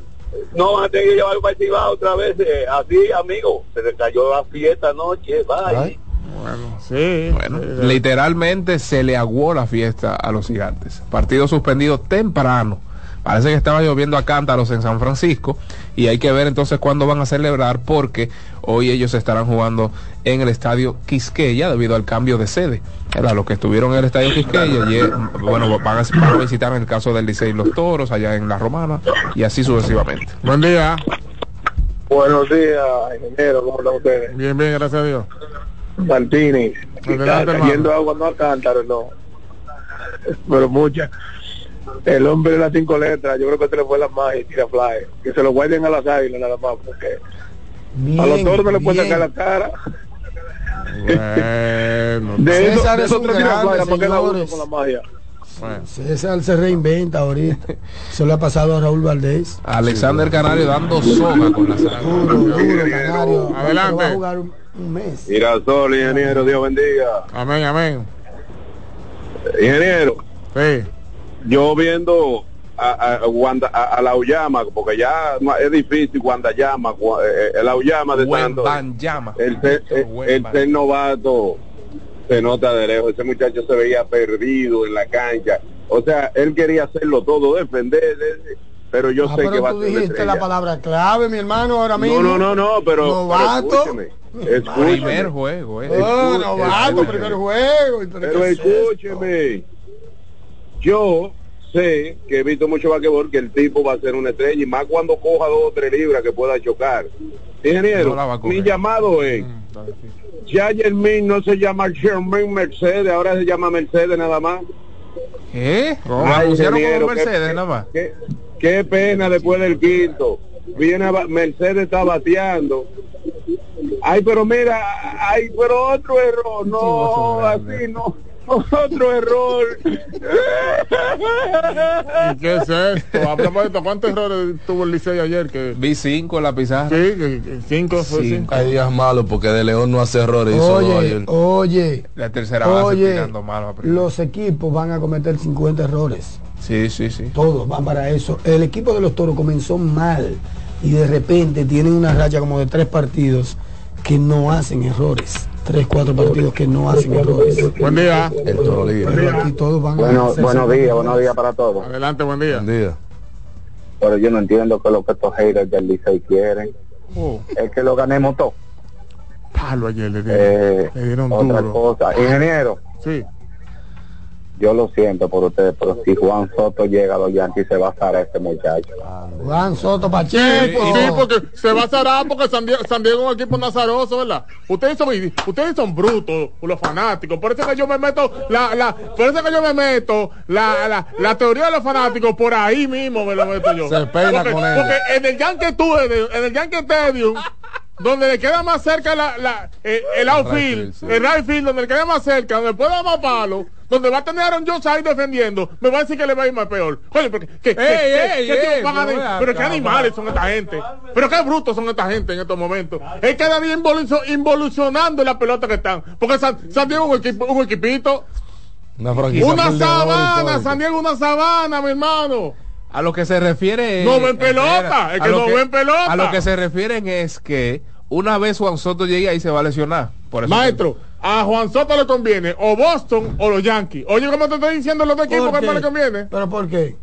Speaker 8: no van a tener que llevarlo para el Cibao otra vez, eh, así, amigo, se le cayó la fiesta anoche, bye.
Speaker 5: Bueno, sí.
Speaker 7: Bueno,
Speaker 5: sí, sí.
Speaker 7: literalmente se le aguó la fiesta a los gigantes. Partido suspendido temprano. Parece que estaba lloviendo a cántaros en San Francisco y hay que ver entonces cuándo van a celebrar porque hoy ellos estarán jugando en el estadio Quisqueya debido al cambio de sede. Era los que estuvieron en el estadio Quisqueya, ayer, bueno, van a, van a visitar en el caso del Licey los Toros allá en La Romana y así sucesivamente.
Speaker 5: Buen día.
Speaker 8: Buenos días, ingeniero, ¿cómo están ustedes?
Speaker 5: Bien, bien, gracias a Dios.
Speaker 8: Martínez,
Speaker 5: Adelante,
Speaker 8: cayendo agua no a cántaros, no. Pero mucha. El hombre de las cinco letras, yo creo que se le fue la magia y tira fly. Que se lo guarden a las águilas nada más, porque
Speaker 9: Bien,
Speaker 8: a los toros no le pueden sacar la cara.
Speaker 5: Bueno,
Speaker 8: De eso,
Speaker 9: César
Speaker 8: de
Speaker 9: es
Speaker 8: eso
Speaker 9: grande,
Speaker 8: fly, ¿para qué la uno con la magia?
Speaker 5: bueno.
Speaker 9: César se reinventa ahorita. Eso le ha pasado a Raúl Valdés.
Speaker 7: Alexander Canario dando soga con la sangre.
Speaker 9: Duro, duro, Canario.
Speaker 5: Adelante.
Speaker 9: Va a jugar un, un mes.
Speaker 8: Girasol, ingeniero, Dios bendiga.
Speaker 5: Amén, amén.
Speaker 8: Ingeniero,
Speaker 5: Sí.
Speaker 8: Yo viendo a, a, a Wanda- a- a la Uyama, porque ya es difícil Wanda llama, el Auyama de
Speaker 7: Buen
Speaker 8: tanto,
Speaker 7: van llama.
Speaker 8: el ser, el, el ser novato se nota de lejos, ese muchacho se veía perdido en la cancha, o sea, él quería hacerlo todo, defender, de- pero yo
Speaker 9: Ah,
Speaker 8: sé que
Speaker 9: pero
Speaker 8: va a
Speaker 9: tú
Speaker 8: ser una
Speaker 9: dijiste la palabra clave, mi hermano, ahora mismo.
Speaker 8: No, no, no, no, pero, pero
Speaker 9: Novato.
Speaker 8: escúcheme, escúcheme.
Speaker 7: Primer juego, eh.
Speaker 9: Oh,
Speaker 8: Escuche,
Speaker 9: novato,
Speaker 8: escuche.
Speaker 9: primer juego. ¿Pero
Speaker 8: Pero
Speaker 9: es
Speaker 8: escúcheme, yo sé que he visto mucho basquetbol que el tipo va a ser una estrella y más cuando coja dos o tres libras que pueda chocar. Ingeniero,
Speaker 7: No
Speaker 8: mi llamado es, ya Germín no se llama Germín Mercedes, ahora se llama Mercedes nada más.
Speaker 7: ¿Qué?
Speaker 8: Ay,
Speaker 7: como Mercedes
Speaker 8: qué-
Speaker 7: nada más.
Speaker 8: Qué, qué pena después del quinto. Viene a Mercedes está bateando. Ay, pero mira, ay, pero otro error. No, así no. Otro error.
Speaker 5: ¿Y qué es esto? A propósito, ¿cuántos errores tuvo el Licey ayer? Que,
Speaker 7: Vi cinco en la pizarra.
Speaker 5: sí, cinco fue
Speaker 7: Cinco.
Speaker 5: cinco.
Speaker 6: Hay días malos porque De León no hace errores. hizo dos
Speaker 9: Oye,
Speaker 6: ayer.
Speaker 9: oye,
Speaker 7: La tercera base
Speaker 9: oye,
Speaker 7: tirando malo
Speaker 9: los equipos van a cometer 50 errores.
Speaker 7: Sí, sí, sí.
Speaker 9: Todos van para eso. El equipo de los toros comenzó mal y de repente tienen una racha como de tres partidos que no hacen errores. Tres, cuatro partidos que no hacen errores.
Speaker 5: Buen día.
Speaker 6: El Toro Libre.
Speaker 9: Aquí todos van a
Speaker 19: Bueno, buenos
Speaker 9: 50
Speaker 19: días, buenos días para todos.
Speaker 5: Adelante, buen día.
Speaker 6: Buen día.
Speaker 19: Pero yo no entiendo qué es lo que estos haters del Licey quieren.
Speaker 5: Oh,
Speaker 19: Es que lo ganemos todo.
Speaker 5: palo ayer le dieron,
Speaker 19: Eh,
Speaker 5: le dieron
Speaker 19: otra
Speaker 5: duro.
Speaker 19: cosa. Ingeniero,
Speaker 5: Sí.
Speaker 19: Yo lo siento por ustedes, pero si Juan Soto llega a los Yankees se va a a este muchacho.
Speaker 9: Juan Soto
Speaker 5: Sí,
Speaker 9: Pacheco.
Speaker 5: sí, porque se va a zarar porque San Diego, San Diego es un equipo nazaroso, ¿verdad? Ustedes son, ustedes son brutos, los fanáticos. Por eso que yo me meto, la, la, por eso que yo me meto la, la, la teoría de los fanáticos, por ahí mismo me lo meto yo.
Speaker 6: Se peina
Speaker 5: porque,
Speaker 6: con
Speaker 5: porque en el Yankee Stadium, en el Yankee Stadium, donde le queda más cerca la, la, eh, el outfield,
Speaker 6: right field, sí.
Speaker 5: el right field, donde le queda más cerca, donde puede dar más palo, donde va a tener a Aaron Jones ahí defendiendo, me va a decir que le va a ir más peor. Oye, porque, ¿qué, qué,
Speaker 7: ey,
Speaker 5: qué- qué
Speaker 7: ey,
Speaker 5: tipo van a
Speaker 7: pero
Speaker 5: de-
Speaker 7: vea
Speaker 5: pero qué animales son esta gente. Pero qué brutos son esta gente en estos momentos. Es cada día involucio- involucionando la pelota que están. Porque San, San Diego es un, equipo, un equipito.
Speaker 6: Una
Speaker 5: Una sabana. San Diego una sabana, mi hermano.
Speaker 7: A lo que se refiere
Speaker 5: No ven pelota, es
Speaker 7: a
Speaker 5: que
Speaker 7: lo
Speaker 5: no ven pelota.
Speaker 7: A lo que se refieren es que una vez Juan Soto llegue ahí se va a lesionar. Por eso
Speaker 5: Maestro, a Juan Soto le conviene o Boston o los Yankees. Oye, ¿cómo te estoy diciendo los dos equipos que más le conviene?
Speaker 9: ¿Pero por qué?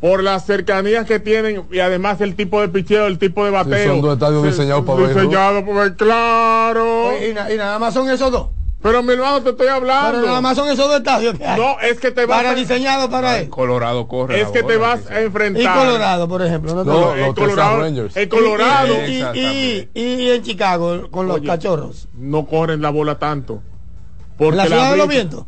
Speaker 5: Por las cercanías que tienen y además el tipo de picheo, el tipo de bateo.
Speaker 20: son dos estadios
Speaker 5: Sí,
Speaker 20: diseñados para béisbol.
Speaker 5: Diseñados para béisbol, claro.
Speaker 9: Oye, Y, na- y nada más son esos dos.
Speaker 5: Pero mi hermano, te estoy hablando.
Speaker 9: Pero nada más son esos dos estadios que hay.
Speaker 5: No, es que te vas
Speaker 9: Para
Speaker 5: a-
Speaker 9: diseñados para él.
Speaker 7: Colorado corre.
Speaker 5: Es que te vas a enfrentar.
Speaker 9: Y Colorado, por ejemplo. No,
Speaker 20: No, los
Speaker 5: en Colorado, en Colorado
Speaker 9: Y, y- y-
Speaker 7: Exactamente.
Speaker 9: y- y en Chicago con los
Speaker 5: Oye,
Speaker 9: cachorros.
Speaker 5: no corren la bola tanto. Porque
Speaker 9: ¿En la ciudad de los vientos?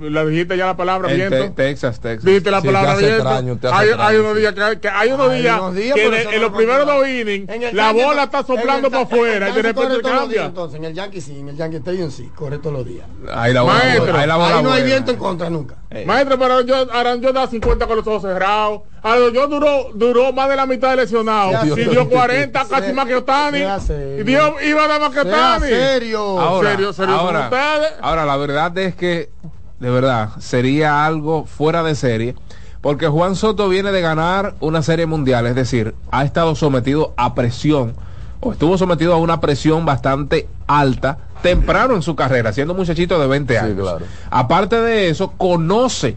Speaker 5: La dijiste ya la palabra
Speaker 7: En
Speaker 5: viento.
Speaker 7: Te- Texas, Texas.
Speaker 5: Dijiste la
Speaker 20: Sí,
Speaker 5: palabra viento.
Speaker 20: extraño,
Speaker 5: hay, hay unos días que, que hay unos
Speaker 9: Hay
Speaker 5: días,
Speaker 9: unos días,
Speaker 5: que en, en los
Speaker 9: lo
Speaker 5: primeros dos innings la
Speaker 9: Yankee-
Speaker 5: bola está soplando para afuera y de repente
Speaker 9: corre todos los días,
Speaker 5: cambia.
Speaker 9: entonces, en el Yankee sí, en el Yankee Stadium sí, corre todos los días.
Speaker 7: Ahí la bola,
Speaker 5: Maestro,
Speaker 7: ahí la bola
Speaker 9: Ahí no hay viento en contra nunca.
Speaker 5: Maestro, pero yo, Aranjo da 50 con los ojos cerrados. Yo duró, duró más de la mitad de lesionado.
Speaker 9: Sea
Speaker 5: Y
Speaker 9: serio.
Speaker 5: dio 40, casi
Speaker 9: Sea-
Speaker 5: más que Otani. Y dio, iba a dar más que Otani.
Speaker 9: serio.
Speaker 7: Ahora,
Speaker 5: serio, serio
Speaker 7: ahora,
Speaker 5: ustedes.
Speaker 7: ahora, la verdad es que, de verdad, sería algo fuera de serie. Porque Juan Soto viene de ganar una serie mundial, es decir, ha estado sometido a presión, o estuvo sometido a una presión bastante alta temprano en su carrera, siendo un muchachito de 20
Speaker 20: Sí,
Speaker 7: años.
Speaker 20: claro.
Speaker 7: Aparte de eso, conoce,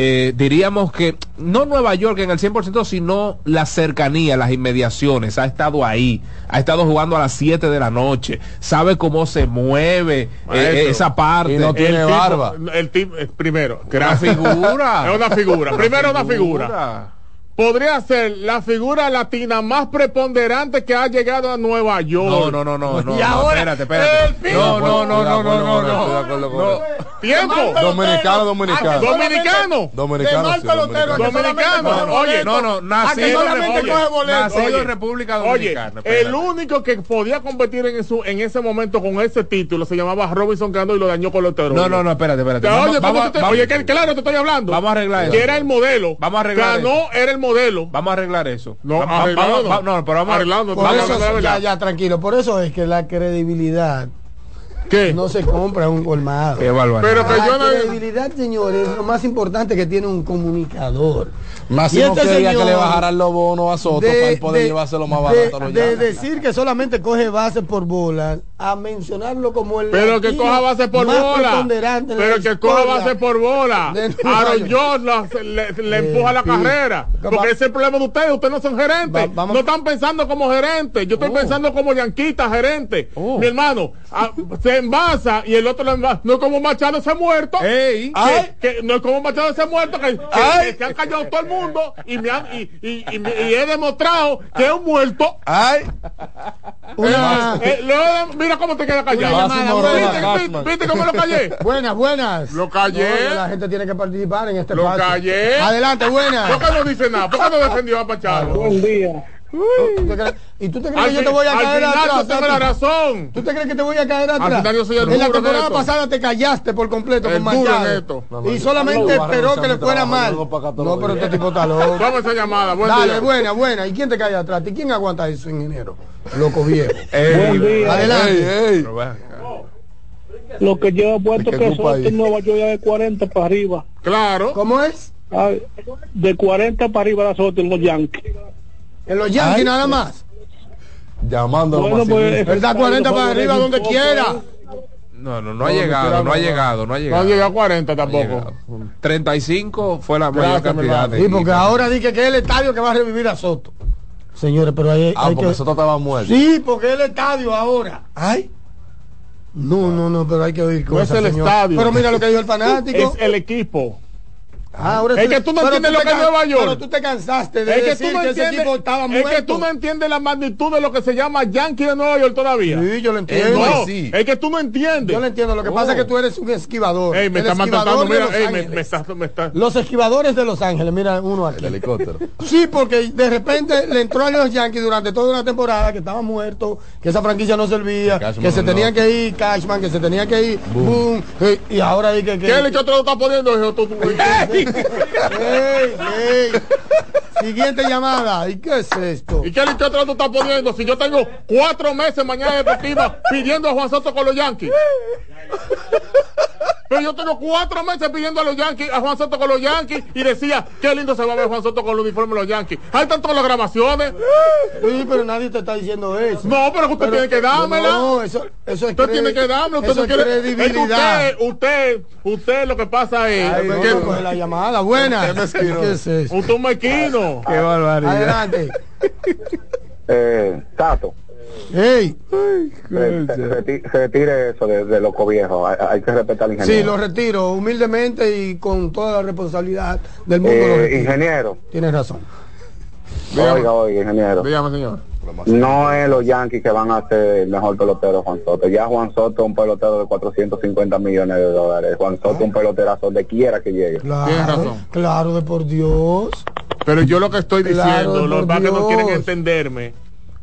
Speaker 7: eh, diríamos que, no Nueva York en el 100%, sino la cercanía, las inmediaciones, ha estado ahí, ha estado jugando a las 7 de la noche, sabe cómo se mueve eh, esa parte.
Speaker 20: y no tiene
Speaker 5: El tipo-
Speaker 20: barba.
Speaker 5: El tipo, eh, primero,
Speaker 7: Una figura.
Speaker 5: Es una figura. Primero una figura. Podría ser la figura latina más preponderante que ha llegado a Nueva York.
Speaker 7: No, no, no, no, no.
Speaker 9: Y ahora,
Speaker 7: espérate, espérate. No, no, no, no, no, no, no.
Speaker 5: Tiempo.
Speaker 20: Dominicano, dominicano.
Speaker 5: Dominicano.
Speaker 20: Dominicano, dominicano.
Speaker 5: Oye,
Speaker 7: No, no, nacido, nacido en República
Speaker 5: Oye,
Speaker 7: Dominicana.
Speaker 5: el único que podía competir en, su, en ese momento con ese título se llamaba Robinson Cano y lo dañó con los teroides.
Speaker 7: No, no, no, espérate, espérate.
Speaker 5: Oye,
Speaker 7: Vamos-
Speaker 5: ¿cómo
Speaker 7: vamos-
Speaker 5: tú te-
Speaker 7: vamos-
Speaker 5: oye, que, claro, te estoy hablando.
Speaker 7: Vamos a arreglar eso.
Speaker 5: Que era el modelo.
Speaker 7: Vamos a arreglar
Speaker 5: Cano era el modelo.
Speaker 7: Vamos a arreglar eso.
Speaker 5: No,
Speaker 7: Vamos- vamos-
Speaker 5: no.
Speaker 7: pero vamos a-
Speaker 5: Arreglado no,
Speaker 9: Por
Speaker 5: vamos
Speaker 9: eso, ya, ya, tranquilo. Por eso es que la credibilidad
Speaker 5: ¿Qué?
Speaker 9: no se compra en un colmado.
Speaker 7: Qué.
Speaker 5: Pero que
Speaker 9: la
Speaker 5: yo no...
Speaker 9: credibilidad, señores, es lo más importante que tiene un comunicador.
Speaker 20: Máximo
Speaker 9: este
Speaker 20: quería que le bajaran los bonos a Soto para él poder llevárselo más
Speaker 9: de-
Speaker 20: barato a los
Speaker 9: de decir que solamente coge bases por bola a mencionarlo como el
Speaker 5: Pero que coja base por bola. Pero que coja base por bola.
Speaker 9: de
Speaker 5: Aaron la- le, le empuja la
Speaker 9: sí.
Speaker 5: carrera. Porque ese es el problema de ustedes. Ustedes no son gerentes.
Speaker 9: Va-
Speaker 5: No están pensando como gerentes. Yo estoy
Speaker 9: Oh.
Speaker 5: pensando como yanquita gerente.
Speaker 9: Oh.
Speaker 5: Mi hermano ah, se envasa y el otro lo envasa. No es como Machado se muerto.
Speaker 7: Ey.
Speaker 5: Que, que no es como Machado se muerto. Que, que- que se han callado todo el mundo. Y, me han, y, y, y me- y he demostrado que es un muerto.
Speaker 20: Ay,
Speaker 9: Una-
Speaker 5: Eh, eh, lo- mira cómo te queda callado. ¿Viste, viste-
Speaker 20: Cashman.
Speaker 5: ¿Viste cómo lo callé?
Speaker 9: Buenas, buenas.
Speaker 5: Lo callé.
Speaker 9: No, la gente tiene que participar en este
Speaker 5: Lo
Speaker 9: espacio.
Speaker 5: callé.
Speaker 9: Adelante,
Speaker 5: ¿Por
Speaker 9: buenas.
Speaker 5: qué no dice nada? ¿Por qué no defendió a Pachado?
Speaker 17: Buen día.
Speaker 9: ¿Tú te crees- ¿Y tú te crees
Speaker 5: Al
Speaker 9: que yo te voy a caer atrás?
Speaker 5: tú la razón.
Speaker 9: ¿Tú te crees que te voy a caer atrás?
Speaker 5: final yo soy el
Speaker 9: en la
Speaker 5: en
Speaker 9: temporada pasada te callaste por completo
Speaker 5: El
Speaker 9: con Machado.
Speaker 20: No,
Speaker 9: y solamente esperó que le fuera mal. No, pero este tipo está loco.
Speaker 5: Vamos a esa llamada. Buen
Speaker 9: Dale,
Speaker 5: día.
Speaker 9: buena, buena. ¿Y quién te cae atrás? ¿Y quién aguanta eso, ingeniero? Loco viejo.
Speaker 17: Buen día.
Speaker 9: Adelante.
Speaker 20: ey, ey.
Speaker 17: Lo que lleva puesto
Speaker 20: ¿De
Speaker 17: que
Speaker 20: ahí?
Speaker 17: en Nueva York ya de 40 para arriba.
Speaker 5: Claro.
Speaker 9: ¿Cómo es?
Speaker 17: Ah, De 40 para arriba la suerte en los Yankees.
Speaker 9: En los Yankees nada más.
Speaker 20: Llamándolo
Speaker 17: Bueno,
Speaker 20: más
Speaker 17: pues.
Speaker 9: Él da 40 para arriba donde quiera.
Speaker 7: No, no, no ha llegado, no ha llegado, no ha
Speaker 5: No
Speaker 7: llegado.
Speaker 5: llega a 40
Speaker 7: No ha
Speaker 5: tampoco.
Speaker 7: llegado. 35 fue la mayor
Speaker 5: Gracias,
Speaker 7: cantidad de
Speaker 9: Sí, porque ahora dije que es el estadio que va a revivir a Soto. Señores, pero hay,
Speaker 20: Ah,
Speaker 9: hay
Speaker 20: porque
Speaker 9: que...
Speaker 20: Soto estaba muerto.
Speaker 9: Sí, porque es el estadio ahora. Ay. No, no, no, pero hay que oír
Speaker 5: No
Speaker 9: cosas,
Speaker 5: es el
Speaker 9: señor.
Speaker 5: estadio.
Speaker 9: Pero mira lo que dijo el fanático.
Speaker 5: Es el equipo.
Speaker 9: Ah, ahora
Speaker 5: Es que tú no entiendes lo que es Nueva York.
Speaker 9: Pero tú te cansaste de
Speaker 5: Es que,
Speaker 9: decir
Speaker 5: tú no
Speaker 9: que ese equipo estaba
Speaker 5: es
Speaker 9: muerto.
Speaker 5: que tú no entiendes la magnitud de lo que se llama Yankee de Nueva York todavía.
Speaker 9: Sí, yo lo
Speaker 5: Eh,
Speaker 9: entiendo.
Speaker 5: no,
Speaker 20: sí.
Speaker 5: es que tú no entiendes.
Speaker 9: Yo lo entiendo. Lo que
Speaker 5: Oh.
Speaker 9: pasa es que tú eres un esquivador.
Speaker 5: Ey, me
Speaker 9: El
Speaker 5: está maltratando.
Speaker 9: esquivador de
Speaker 5: Mira,
Speaker 9: Los
Speaker 5: ey, me,
Speaker 9: Ángeles.
Speaker 5: me está, me está.
Speaker 9: Los esquivadores de Los Ángeles, mira uno
Speaker 20: El
Speaker 9: aquí.
Speaker 20: helicóptero.
Speaker 9: Sí, porque de repente le entró a los Yankees durante toda una temporada que estaba muerto, que esa franquicia no servía,
Speaker 20: Cashman
Speaker 9: que se
Speaker 20: no.
Speaker 9: tenía que ir Cashman, que se tenía que ir Boom, eh, y ahora dije que...
Speaker 5: ¿Qué helicóptero lo está poniendo?
Speaker 9: Ey. Siguiente llamada. ¿Y qué es esto?
Speaker 5: ¿Y qué helicóptero tú estás poniendo? Si yo tengo cuatro meses mañana deportiva pidiendo a Juan Soto con los Yankees. Pero yo tengo cuatro meses pidiendo a los Yankees, a Juan Soto con los Yankees, y decía, qué lindo se va a ver Juan Soto con el uniforme de los Yankees. Ahí están todas las grabaciones.
Speaker 9: Sí, pero nadie te está diciendo eso.
Speaker 5: No, pero usted tiene que dármela.
Speaker 9: No, eso, eso es
Speaker 5: Usted tiene que darme, usted
Speaker 9: eso
Speaker 5: no
Speaker 9: es
Speaker 5: quiere.
Speaker 9: credibilidad.
Speaker 5: Es que Usted, usted, usted lo que pasa es.
Speaker 9: Ay, no,
Speaker 5: que-
Speaker 9: no la llamada. Buena. ¿Qué es eso?
Speaker 5: Usted es un mequino.
Speaker 7: Qué barbaridad.
Speaker 9: Adelante.
Speaker 21: Eh, Tato,
Speaker 9: Hey.
Speaker 21: se, se- reti- se retire eso de, de loco viejo. Hay, hay que respetar al
Speaker 9: Sí,
Speaker 21: ingeniero.
Speaker 9: lo retiro humildemente y con toda la responsabilidad del mundo.
Speaker 21: Eh, ingeniero,
Speaker 9: Tienes razón.
Speaker 21: oiga, oiga, ingeniero.
Speaker 5: Dígame, señor.
Speaker 21: No es los Yankees que van a ser el mejor pelotero Juan Soto. Ya Juan Soto es un pelotero de 450 millones de dólares. Juan Soto es un peloterazo donde quiera que llegue.
Speaker 9: Claro, claro, de por Dios.
Speaker 5: Pero yo lo que estoy
Speaker 9: Claro,
Speaker 5: diciendo, los que no quieren entenderme,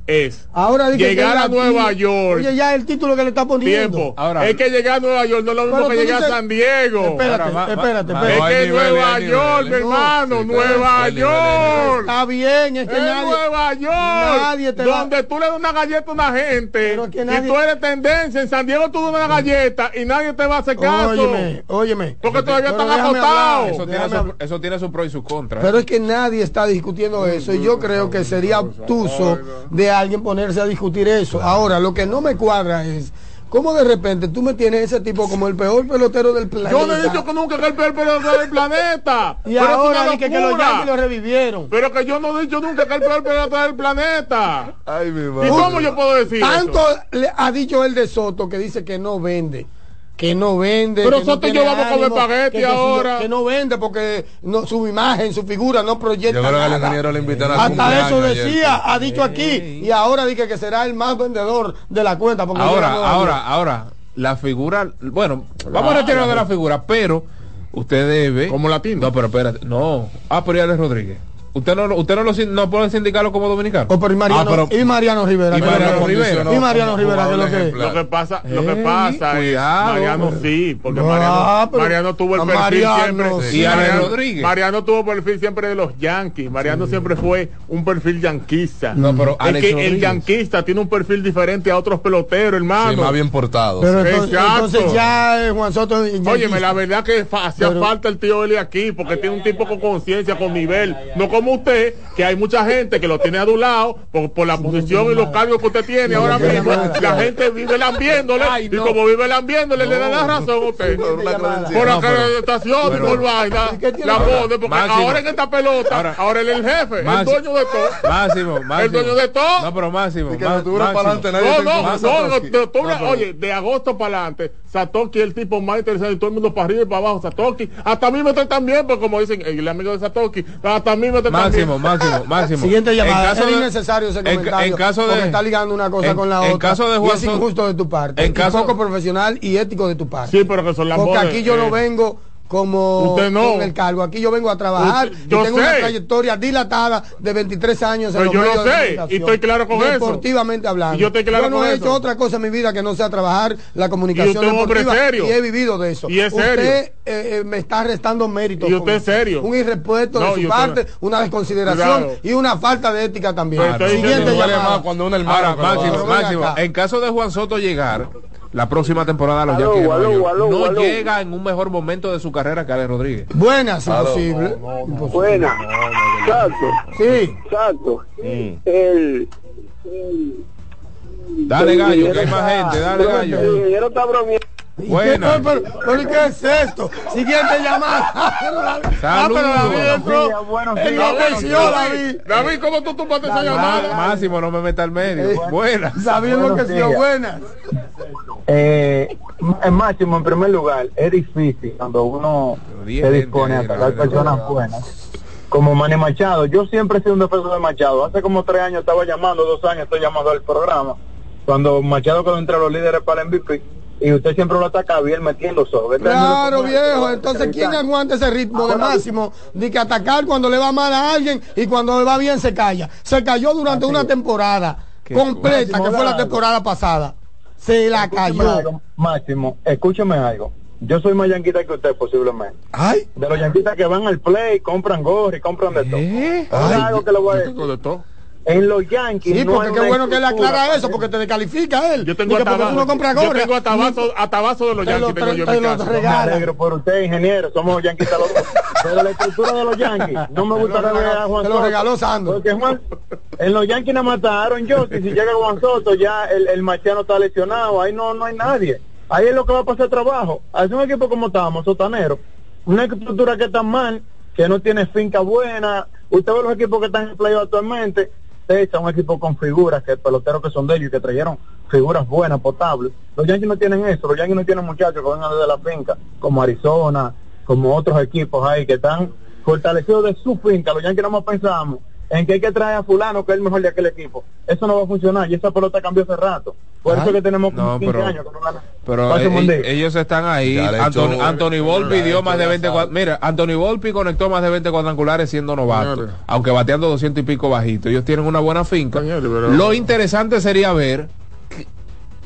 Speaker 5: es
Speaker 9: Ahora
Speaker 5: llegar
Speaker 9: llega
Speaker 5: a Nueva
Speaker 9: aquí.
Speaker 5: York.
Speaker 9: Oye, ya el título que le está poniendo.
Speaker 5: Tiempo. es que llegar a Nueva York no es lo mismo que llegar a San Diego.
Speaker 9: Espérate,
Speaker 5: Ahora, va-
Speaker 9: espérate,
Speaker 5: va-
Speaker 9: espérate.
Speaker 5: Es que Nueva York, mi hermano, Nueva York.
Speaker 9: Está bien, es que
Speaker 5: Es
Speaker 9: nadie.
Speaker 5: Nueva York,
Speaker 9: nadie te va-
Speaker 5: donde tú le das una galleta a una gente
Speaker 9: que nadie-
Speaker 5: y tú eres tendencia. En San Diego tú das una galleta y nadie te va a hacer caso.
Speaker 9: Óyeme, óyeme.
Speaker 5: Porque todavía están
Speaker 9: hablar,
Speaker 7: Eso tiene, su, eso tiene su pro y su contra.
Speaker 9: Pero es que nadie está discutiendo eso y yo creo que sería obtuso de alguien ponerse a discutir eso. Ahora, lo que no me cuadra es cómo de repente tú me tienes ese tipo como el peor pelotero del planeta.
Speaker 5: Yo no he dicho que nunca que el peor pelotero del planeta.
Speaker 9: Y
Speaker 5: Pero es
Speaker 9: ahora di que, que los. Yankees lo revivieron.
Speaker 5: Pero que yo no he dicho nunca que el peor pelotero del planeta.
Speaker 20: Ay, mi
Speaker 5: ¿Y cómo yo puedo decir
Speaker 9: Tanto
Speaker 5: eso?
Speaker 9: le ha dicho el de Soto que dice que no vende. Que no vende.
Speaker 5: Pero
Speaker 9: que no
Speaker 5: Soto y
Speaker 9: tiene
Speaker 5: yo vamos a comer
Speaker 9: ánimo, que- que si-
Speaker 5: ahora.
Speaker 9: Que no vende porque no, su imagen, su figura no proyecta
Speaker 20: Yo creo que al
Speaker 9: nada.
Speaker 20: ingeniero le invitaron a
Speaker 9: Hasta eso decía,
Speaker 20: ayer.
Speaker 9: ha dicho aquí. Y ahora dice que será el más vendedor de la cuenta. porque a
Speaker 7: Ahora, ahora, ahora, la figura, bueno, vamos a retirarnos de la figura, pero usted debe.
Speaker 5: Como latino.
Speaker 7: No, pero espérate, no. Ah, pero ya Rodríguez. Usted no, lo- usted no, lo, no puede sindicarlo como dominicano.
Speaker 9: Oh, pero y Mariano,
Speaker 7: Ah, pero-
Speaker 9: y Mariano Rivera.
Speaker 7: Y
Speaker 9: ¿qué es
Speaker 7: Mariano
Speaker 9: que-
Speaker 7: Rivera.
Speaker 9: Y Mariano Rivera, que es lo que
Speaker 5: Lo que pasa, lo que
Speaker 7: Ey,
Speaker 5: pasa es
Speaker 7: cuidado.
Speaker 5: Mariano sí, porque
Speaker 9: Ah,
Speaker 5: Mariano,
Speaker 9: pero-
Speaker 5: Mariano tuvo el perfil
Speaker 9: Mariano,
Speaker 5: siempre.
Speaker 9: sí.
Speaker 7: Y
Speaker 5: Mariano,
Speaker 7: Rodríguez.
Speaker 5: Mariano tuvo perfil siempre de los Yankees. Mariano siempre fue un perfil yanquista.
Speaker 7: No, pero
Speaker 5: es
Speaker 7: Alex
Speaker 5: que el
Speaker 7: Rodríguez.
Speaker 5: yanquista tiene un perfil diferente a otros peloteros, hermano.
Speaker 20: Sí, más bien portado.
Speaker 9: Pero
Speaker 20: sí.
Speaker 9: entonces,
Speaker 5: Exacto.
Speaker 9: entonces ya eh, Juan Soto.
Speaker 5: Óyeme, la verdad que hacía falta el tío Eli aquí, porque tiene un tipo con conciencia, con nivel. No como usted, que hay mucha gente que lo tiene adulado por, por la posición y los cargos que usted tiene ahora mismo. La gente vive lambiéndole,
Speaker 7: Ay,
Speaker 5: y como vive lambiéndole, le da la razón a usted.
Speaker 20: Por credencial.
Speaker 5: Por acreditación, por vaina,
Speaker 9: ¿Y qué tiene
Speaker 5: la pone, porque
Speaker 7: Máximo.
Speaker 5: ahora en esta pelota,
Speaker 7: Ahora-
Speaker 5: ahora, él es el jefe, el dueño de todo.
Speaker 7: Máximo, máximo.
Speaker 5: El dueño de todo.
Speaker 7: No, pero máximo.
Speaker 20: Que no dura
Speaker 7: máximo.
Speaker 20: para adelante nadie
Speaker 5: No, de- oye, de agosto para adelante, Satoshi es el tipo más interesante todo el mundo para arriba y para abajo, Satoshi, hasta a mí me tratan bien, porque como dicen el amigo de Satoshi, hasta a mí me tratan
Speaker 7: Máximo, máximo, máximo.
Speaker 9: Siguiente llamada.
Speaker 7: En caso
Speaker 9: es
Speaker 7: de-
Speaker 9: innecesario ese
Speaker 7: en-
Speaker 9: comentario.
Speaker 7: En, caso de.
Speaker 9: porque está ligando una cosa
Speaker 7: en-
Speaker 9: con la
Speaker 7: en
Speaker 9: otra.
Speaker 7: caso de
Speaker 9: y
Speaker 7: Juan
Speaker 9: es
Speaker 7: Soto-
Speaker 9: injusto de tu parte.
Speaker 7: en
Speaker 9: y
Speaker 7: caso-
Speaker 9: poco profesional y ético de tu parte.
Speaker 5: Sí, pero que son las
Speaker 9: Porque aquí yo no
Speaker 5: eh.
Speaker 9: vengo como
Speaker 5: Usted no.
Speaker 9: con el cargo. Aquí yo vengo a trabajar.
Speaker 5: Usted-
Speaker 9: y
Speaker 5: yo
Speaker 9: tengo una trayectoria dilatada de 23 años en
Speaker 5: Pero
Speaker 9: los
Speaker 5: yo lo sé, y estoy claro con eso.
Speaker 9: Deportivamente hablando.
Speaker 5: Y yo estoy claro
Speaker 9: no
Speaker 5: con
Speaker 9: he
Speaker 5: eso.
Speaker 9: hecho otra cosa en mi vida que no sea trabajar la comunicación
Speaker 5: Y
Speaker 9: deportiva
Speaker 5: serio.
Speaker 9: y he vivido de eso.
Speaker 5: Y es
Speaker 9: usted
Speaker 5: serio.
Speaker 9: eh, eh, me está restando mérito.
Speaker 5: Y usted es serio.
Speaker 9: Un irrespeto
Speaker 5: No,
Speaker 9: de su parte, una desconsideración y una falta de ética también. Siguiente
Speaker 20: duele
Speaker 9: llamada.
Speaker 20: más cuando un hermano
Speaker 7: Ahora, máximo, máximo. En caso de Juan Soto llegar la próxima temporada los
Speaker 21: Aló,
Speaker 7: Yankees no
Speaker 21: aló.
Speaker 7: llega en un mejor momento de su carrera que Alex Rodríguez.
Speaker 9: Buenas, imposible.
Speaker 21: Buena. Exacto.
Speaker 9: Sí.
Speaker 21: Exacto.
Speaker 20: Mm.
Speaker 21: El,
Speaker 7: Dale gallo, que hay más gente, dale gallo.
Speaker 21: ingeniero está bromeando.
Speaker 9: ¿Y
Speaker 7: Buena.
Speaker 9: qué- pero, pero, ¿y qué es esto? Siguiente llamada. Ah, Ah,
Speaker 7: Saludos.
Speaker 9: entró
Speaker 21: buenos
Speaker 9: en
Speaker 21: días,
Speaker 9: enloqueció, David.
Speaker 5: David, ¿cómo tú tomaste esa llamada?
Speaker 7: Máximo, no me meta al medio. Buena.
Speaker 9: David enloqueció,
Speaker 21: días.
Speaker 9: buenas.
Speaker 21: Eh, en máximo, en primer lugar, es difícil cuando uno se
Speaker 7: gente
Speaker 21: dispone a sacar personas buenas. Como Manny Machado, yo siempre he sido un defensor de Machado. Hace como tres años estaba llamando, dos años estoy llamando al programa. Cuando Machado quedó entre los líderes para el MVP. Y usted siempre lo atacaba y él metiendo sobre. Este
Speaker 9: Claro, viejo. Entonces, ¿quién aguanta ese ritmo de máximo de que atacar cuando le va mal a alguien y cuando le va bien se calla? Se cayó durante una temporada completa, que fue la temporada pasada. Se la
Speaker 21: Escúcheme
Speaker 9: cayó.
Speaker 21: algo, Máximo, escúcheme algo. Yo soy más yanquita que usted posiblemente.
Speaker 9: Ay,
Speaker 21: De los yanquitas que van al play, compran gorro y compran de todo.
Speaker 7: ¿Eh?
Speaker 9: Ay.
Speaker 21: algo que le voy a
Speaker 5: Yo
Speaker 21: decir.
Speaker 5: tengo de todo.
Speaker 22: En los Yankees.
Speaker 9: Sí, porque qué bueno que él aclara eso, porque te descalifica él.
Speaker 5: Yo tengo
Speaker 9: porque tú no compras
Speaker 5: yo tengo hasta vaso, hasta vaso de los
Speaker 9: Te lo-
Speaker 5: Yankees tengo yo
Speaker 9: te
Speaker 22: por usted, ingeniero. Somos yanquistas los dos. Pero la estructura de los Yankees, no me gustaría ver a Juan
Speaker 9: Te lo
Speaker 22: Soto,
Speaker 9: regaló Sandro.
Speaker 22: Porque Juan, en los Yankees nada más está Aaron Jones. Y si llega Juan Soto, ya el, el marciano está lesionado. Ahí no, no hay nadie. Ahí es lo que va a pasar trabajo. Es un equipo como estábamos, sotanero. Una estructura que está mal, que no tiene finca buena. Usted ve los equipos que están en playoff actualmente. Un equipo con figuras, que peloteros que son de ellos y que trajeron figuras buenas, potables. Los Yankees no tienen eso. Los Yankees no tienen muchachos que vengan desde la finca, como Arizona, como otros equipos ahí que están fortalecidos de su finca. Los Yankees no más pensamos en que hay que traer a fulano que es el mejor de aquel equipo. Eso no va a funcionar y esa pelota cambió hace rato. Por eso que tenemos
Speaker 7: No,
Speaker 22: 15
Speaker 7: pero-
Speaker 22: años que no gana.
Speaker 7: Pero eh,
Speaker 22: día.
Speaker 7: eh, ellos están ahí. Anthony, Volpi dio más de
Speaker 6: la
Speaker 7: 20
Speaker 6: sal.
Speaker 7: cua- Mira, Anthony Volpi conectó más de 20 cuadrangulares siendo novato. Aunque bateando 200 y pico bajito. Ellos tienen una buena finca.
Speaker 5: Pero-
Speaker 7: Lo interesante sería ver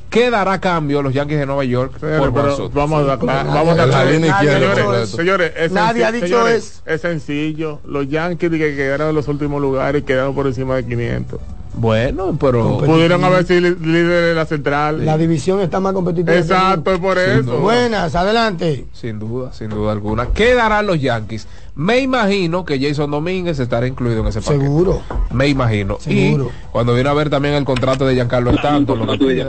Speaker 7: qué- dará a cambio los Yankees de Nueva York
Speaker 5: Señores,
Speaker 7: por
Speaker 5: pero vamos a aclarar, vamos a aclarar. Señores, es
Speaker 9: Nadie ha dicho
Speaker 5: señores,
Speaker 9: eso.
Speaker 5: Es sencillo. Los Yankees que quedaron en los últimos lugares quedaron por encima de 500.
Speaker 7: Bueno, pero
Speaker 5: Pudieron haber sido líderes de la central.
Speaker 9: La división está más competitiva.
Speaker 5: Exacto, es por
Speaker 7: Sin
Speaker 5: eso.
Speaker 7: duda.
Speaker 9: Buenas, adelante.
Speaker 7: sin duda, sin duda alguna. ¿Qué darán los Yankees? Me imagino que Jason Domínguez estará incluido en ese paquete.
Speaker 9: Seguro.
Speaker 7: Me imagino.
Speaker 9: Seguro.
Speaker 7: Y cuando viene a ver también el contrato de Giancarlo Stanton, lo que pide.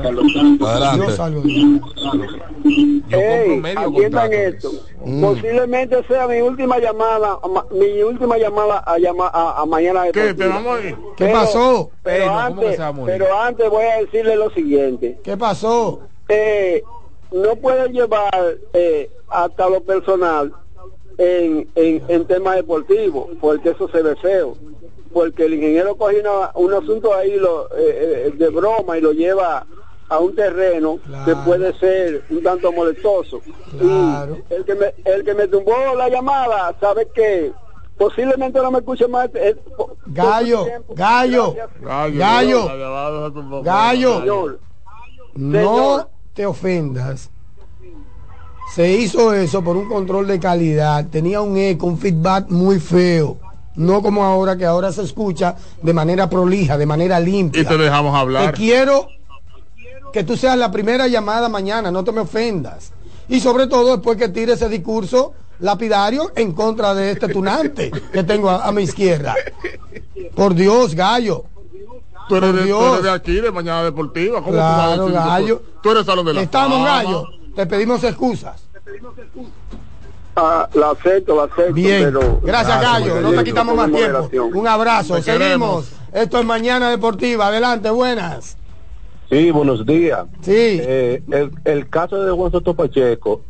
Speaker 9: Yo
Speaker 6: Adelante.
Speaker 9: salgo de
Speaker 7: Yo compro
Speaker 8: Ey,
Speaker 7: medio
Speaker 8: aquí están
Speaker 7: contrato.
Speaker 8: esto. Posiblemente sea mi última llamada, ma- mi última llamada a llamar a, a mañana de
Speaker 5: ¿Qué? ¿Te vamos a ir?
Speaker 9: ¿Qué
Speaker 8: Pero-
Speaker 9: pasó?
Speaker 8: Pero,
Speaker 7: Ey, no, ¿cómo que
Speaker 8: antes, pero antes voy a decirle lo siguiente.
Speaker 9: ¿Qué pasó?
Speaker 8: Eh, no pueden llevar eh, hasta lo personal en, en, en temas deportivos, porque eso se ve feo. Porque el ingeniero coge una- un asunto ahí lo, eh, eh, de broma y lo lleva a un terreno que puede ser un tanto molestoso.
Speaker 9: Claro.
Speaker 8: Y el que, me, el que me tumbó la llamada, sabe que posiblemente no me escuche más. eh, por
Speaker 9: Gallo, gallo,
Speaker 5: Gallo.
Speaker 9: Gallo. Gallo.
Speaker 8: señor.
Speaker 9: no te ofendas. Se hizo eso por un control de calidad. Tenía un eco, un feedback muy feo. No como ahora, que ahora se escucha de manera prolija, de manera limpia.
Speaker 5: Y te dejamos
Speaker 9: Te
Speaker 5: hablar.
Speaker 9: quiero que tú seas la primera llamada mañana, no te me ofendas. Y sobre todo después que tire ese discurso lapidario en contra de este tunante que tengo a, a mi izquierda. Por Dios, gallo.
Speaker 5: Tú eres, de, tú eres de aquí, de Mañana Deportiva. ¿Cómo tú vas a
Speaker 9: Claro,
Speaker 5: tú-
Speaker 9: gallo.
Speaker 5: Tú eres salón de la
Speaker 9: Estamos,
Speaker 5: fama.
Speaker 9: gallo. Te pedimos excusas.
Speaker 8: Ah, la acepto, la acepto.
Speaker 9: Bien.
Speaker 8: pero-
Speaker 9: Gracias, gallo. No te quitamos más tiempo. Un abrazo.
Speaker 5: Te
Speaker 9: Seguimos.
Speaker 5: queremos.
Speaker 9: Esto es Mañana Deportiva. Adelante, buenas.
Speaker 23: Sí, buenos días.
Speaker 9: Sí.
Speaker 23: Eh, el, el caso de Juan Soto Pacheco,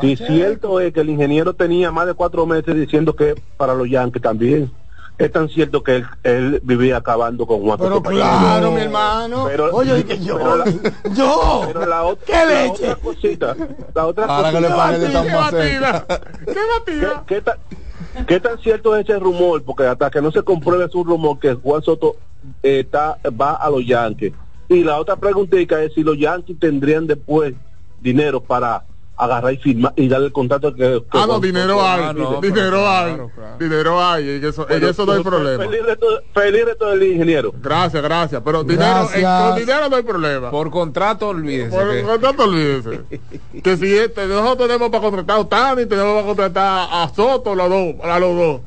Speaker 23: si cierto es que el ingeniero tenía más de cuatro meses diciendo que para los Yankees también, es tan cierto que él, él vivía acabando con Juan
Speaker 9: Pero
Speaker 23: Soto Pacheco.
Speaker 9: claro, mi hermano.
Speaker 23: Pero-
Speaker 9: Oye, y que yo.
Speaker 23: pero la-
Speaker 9: yo.
Speaker 23: Pero la, ot-
Speaker 9: ¿Qué
Speaker 23: la
Speaker 9: leche?
Speaker 23: otra cosita, la otra
Speaker 6: Ahora que le de tan
Speaker 5: ¿Qué batida? ¿Qué batida?
Speaker 23: ¿Qué, qué tan, qué tan cierto es ese rumor? Porque hasta que no se compruebe es un rumor que Juan Soto eh, está, va a los Yankees. Y la otra preguntita es si los Yankees tendrían después dinero para agarrar y firmar y darle el contrato que... que
Speaker 5: Ah, no, dinero hay.
Speaker 7: Ah, no,
Speaker 5: dinero hay.
Speaker 7: claro, claro.
Speaker 5: Dinero hay. En eso, en eso no hay problema.
Speaker 23: Feliz reto, feliz reto del ingeniero.
Speaker 5: Gracias, gracias. Pero dinero, eh, con dinero no hay problema.
Speaker 7: Por contrato, olvídese.
Speaker 5: Por
Speaker 7: que-
Speaker 5: contrato, olvídese. que si este, nosotros tenemos para contratar a Otani, tenemos para contratar a Soto, los dos, a los dos.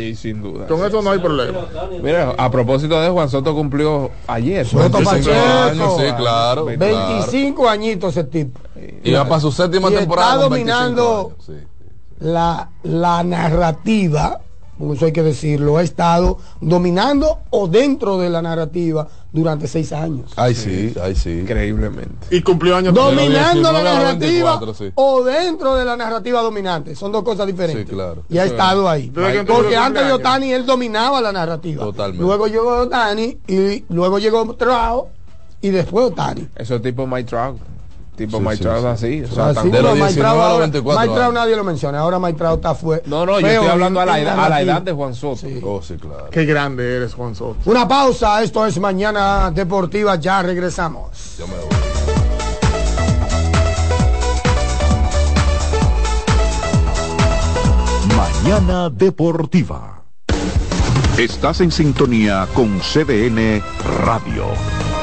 Speaker 7: Sí, sin duda.
Speaker 5: Con eso no hay problema.
Speaker 7: Mira, a propósito de Juan Soto cumplió ayer.
Speaker 9: Soto
Speaker 6: 25
Speaker 9: Pacheco.
Speaker 6: años, sí, claro.
Speaker 9: 25 añitos ese tipo.
Speaker 6: Y va para su séptima
Speaker 9: Y
Speaker 6: temporada.
Speaker 9: está
Speaker 6: con 25
Speaker 9: dominando
Speaker 6: años, sí.
Speaker 9: la, la narrativa, eso hay que decirlo, ha estado dominando o dentro de la narrativa durante seis años.
Speaker 6: Ay, sí, ay, sí.
Speaker 7: Increíblemente.
Speaker 5: Y cumplió años
Speaker 9: Dominando la
Speaker 6: 19 a los
Speaker 9: narrativa
Speaker 6: 24, sí.
Speaker 9: o dentro de la narrativa dominante. Son dos cosas diferentes.
Speaker 6: Sí, claro.
Speaker 9: Y ha estado ahí. Porque antes de. Otani él dominaba la narrativa.
Speaker 6: Totalmente.
Speaker 9: Luego llegó Otani y luego llegó Trout y después Otani.
Speaker 7: Eso es tipo Mike Trout. Tipo
Speaker 6: Sí, sí, sí.
Speaker 7: así. O sea,
Speaker 9: Así,
Speaker 7: tan-
Speaker 6: de los
Speaker 9: no, Mike
Speaker 6: 19
Speaker 9: Trout
Speaker 6: a los
Speaker 9: ahora-
Speaker 6: 24
Speaker 9: Mike Trout
Speaker 6: años.
Speaker 9: nadie lo menciona. Ahora Trout está fue.
Speaker 7: No, no, yo
Speaker 9: feo
Speaker 7: estoy hablando a la, edad, a la edad de Juan Soto.
Speaker 6: Oh, sí, claro.
Speaker 5: Qué grande eres, Juan Soto.
Speaker 9: Una pausa, esto es Mañana Deportiva, ya regresamos.
Speaker 6: Yo me voy.
Speaker 2: Mañana Deportiva. Estás en sintonía con CDN Radio.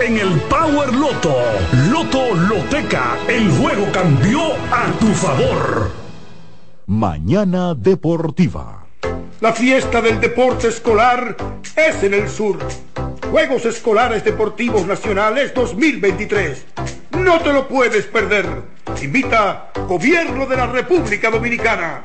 Speaker 16: en el Power Loto. Loto Loteca, el juego cambió a tu favor.
Speaker 24: Mañana Deportiva.
Speaker 25: La fiesta del deporte escolar es en el sur. Juegos Escolares Deportivos Nacionales 2023. No te lo puedes perder. Invita Gobierno de la República Dominicana.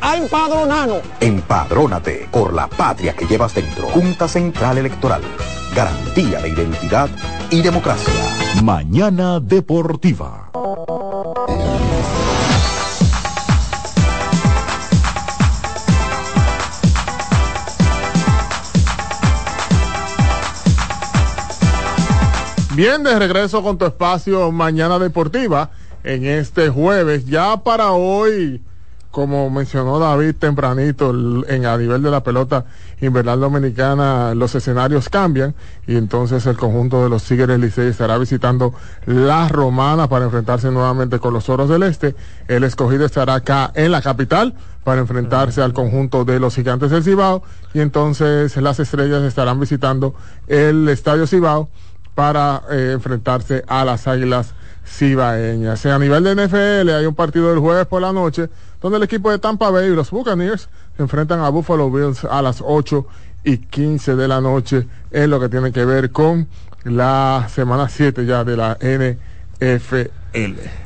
Speaker 26: a empadronarnos.
Speaker 27: Empadrónate por la patria que llevas dentro. Junta Central Electoral. Garantía de identidad y democracia.
Speaker 24: Mañana Deportiva.
Speaker 5: Bien, de regreso con tu espacio Mañana Deportiva en este jueves. Ya para hoy, como mencionó David tempranito, en a nivel de la pelota invernal dominicana, los escenarios cambian y entonces el conjunto de los Tigres Licey estará visitando la Romana para enfrentarse nuevamente con los Oros del Este. El escogido estará acá en la capital para enfrentarse al conjunto de los Gigantes del Cibao y entonces las estrellas estarán visitando el Estadio Cibao para eh, enfrentarse a las Águilas Cibaeñas. A nivel de NFL hay un partido del jueves por la noche donde el equipo de Tampa Bay y los Buccaneers se enfrentan a Buffalo Bills a las 8 y 15 de la noche en lo que tiene que ver con la semana 7 ya de la NFL.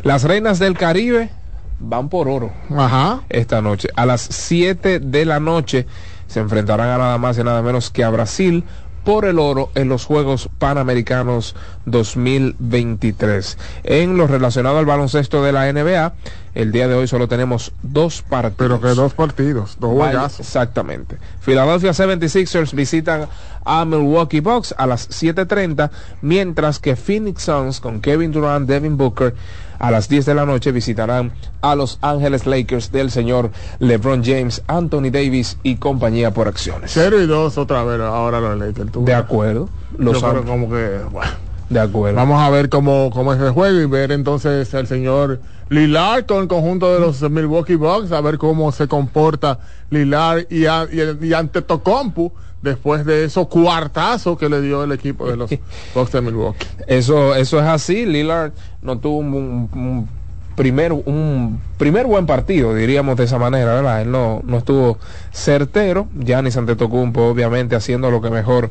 Speaker 7: Las reinas del Caribe van por oro.
Speaker 5: Ajá.
Speaker 7: Esta noche. A las 7 de la noche se enfrentarán a nada más y nada menos que a Brasil por el oro en los Juegos Panamericanos 2023. En lo relacionado al baloncesto de la NBA, el día de hoy solo tenemos dos partidos.
Speaker 5: Pero que dos partidos, dos juegazos.
Speaker 7: Exactamente. Philadelphia 76ers visitan a Milwaukee Bucks a las 7.30, mientras que Phoenix Suns con Kevin Durant, Devin Booker a las 10 de la noche visitarán a Los Ángeles Lakers del señor LeBron James, Anthony Davis y compañía por acciones.
Speaker 5: 0 y 2 otra vez ahora los Lakers. tú
Speaker 7: De acuerdo.
Speaker 5: Yo
Speaker 7: Los
Speaker 5: creo
Speaker 7: Am-
Speaker 5: como que, bueno.
Speaker 7: De acuerdo.
Speaker 5: Vamos a ver cómo, cómo es el juego y ver entonces al señor Lillard con el conjunto de los Milwaukee Bucks, a ver cómo se comporta Lillard y, a- y, y ante Tocompu después de esos cuartazos que le dio el equipo de los Bucks de Milwaukee.
Speaker 7: Eso, eso es así. Lillard no tuvo un, un- un primer, un primer buen partido, diríamos de esa manera, ¿verdad? Él no, no estuvo certero. Giannis Antetokounmpo, obviamente, haciendo lo que mejor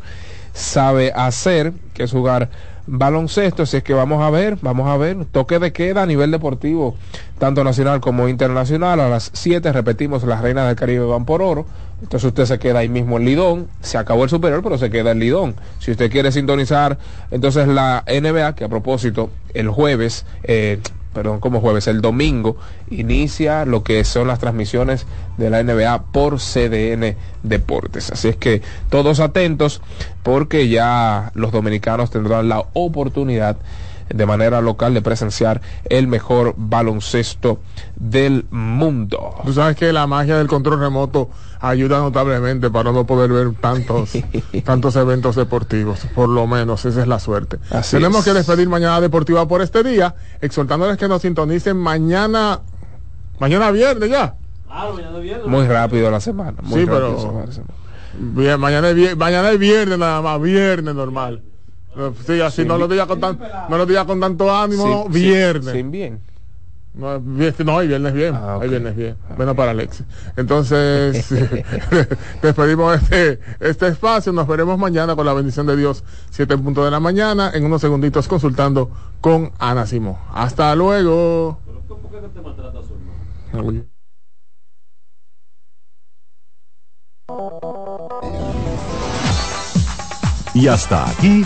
Speaker 7: sabe hacer, que es jugar baloncesto. Así es que vamos a ver, vamos a ver. Toque de queda a nivel deportivo, tanto nacional como internacional. A las 7, repetimos, las reinas del Caribe van por oro. Entonces usted se queda ahí mismo en Lidón. Se acabó el superior, pero se queda en Lidón. Si usted quiere sintonizar, entonces la NBA, que a propósito, el jueves, eh, perdón, como jueves, el domingo inicia lo que son las transmisiones de la NBA por CDN Deportes. Así es que todos atentos porque ya los dominicanos tendrán la oportunidad de manera local de presenciar el mejor baloncesto del mundo.
Speaker 5: Tú sabes que la magia del control remoto ayuda notablemente para no poder ver tantos, tantos eventos deportivos. Por lo menos, esa es la suerte.
Speaker 7: Así
Speaker 5: Tenemos
Speaker 7: es.
Speaker 5: que despedir mañana deportiva por este día, exhortándoles que nos sintonicen mañana, mañana viernes ya.
Speaker 7: Muy rápido la semana. Muy
Speaker 5: Sí,
Speaker 7: rápido
Speaker 5: pero-
Speaker 7: se va la semana.
Speaker 5: Bien, mañana es mañana es viernes nada más, viernes normal. Sí, así
Speaker 7: Sin
Speaker 5: no lo
Speaker 7: vi-
Speaker 5: diga con tan, no lo diga con tanto ánimo,
Speaker 7: Sin-
Speaker 5: no,
Speaker 7: sin-
Speaker 5: viernes.
Speaker 7: sin bien.
Speaker 5: No, hay viernes bien.
Speaker 7: Ah,
Speaker 5: Hay viernes bien. Bueno, para Alex. Entonces, despedimos este, este espacio. Nos veremos mañana con la bendición de Dios, 7 en punto de la mañana, en unos segunditos consultando con Ana Simón. Hasta luego.
Speaker 24: Y hasta aquí,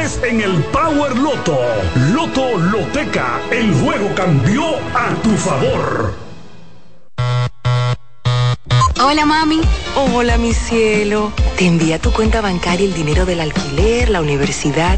Speaker 16: en el Power Loto. Loto Loteca, el juego cambió a tu favor.
Speaker 28: Hola mami. Hola mi cielo. Te envía tu cuenta bancaria el dinero del alquiler, la universidad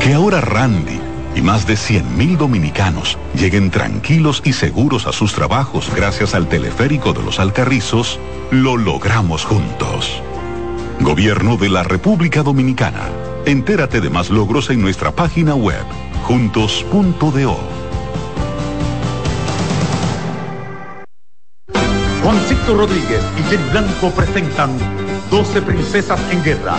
Speaker 24: Que ahora Randy y más de 100.000 dominicanos lleguen tranquilos y seguros a sus trabajos gracias al teleférico de los Alcarrizos, lo logramos juntos. Gobierno de la República Dominicana. Entérate de más logros en nuestra página web, juntos.do.
Speaker 1: Juancito Rodríguez y Jenny Blanco presentan 12 Princesas en Guerra.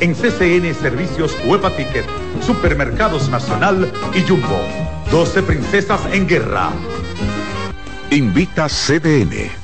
Speaker 1: en CCN Servicios Huepa Ticket, Supermercados Nacional y Jumbo. 12 Princesas en Guerra.
Speaker 2: Invita CDN.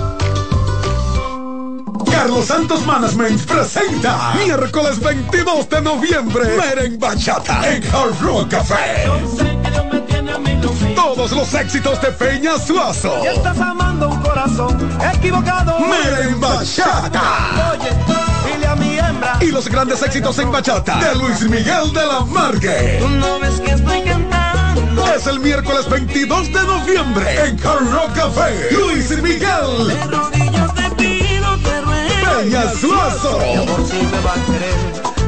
Speaker 29: Carlos Santos Management presenta miércoles 22 de noviembre Meren Bachata en Hard Rock Café. Todos los éxitos de Peña Suazo.
Speaker 30: Y estás amando un corazón equivocado.
Speaker 29: Meren Bachata.
Speaker 30: Oye, dile a mi hembra.
Speaker 29: Y los grandes éxitos en bachata de Luis Miguel de la Margue.
Speaker 30: Tú no ves que estoy cantando.
Speaker 29: Es el miércoles 22 de noviembre en Hard Rock Café. Luis Miguel.
Speaker 30: Mi amor, si me va a querer.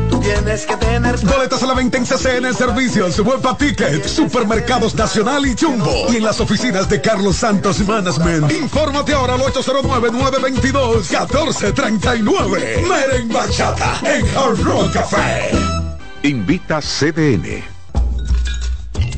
Speaker 30: Tú tienes que tener.
Speaker 29: Boletas a la venta en CCN Servicios, Huepa Ticket, Supermercados Nacional y Jumbo. Y en las oficinas de Carlos Santos Management. Infórmate ahora al 809-922-1439. Meren Bachata en Hard Rock Café.
Speaker 2: Invita CDN.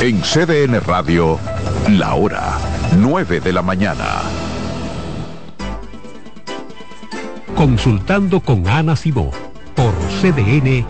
Speaker 2: En CDN Radio, la hora 9 de la mañana.
Speaker 31: Consultando con Ana Simó por CDN.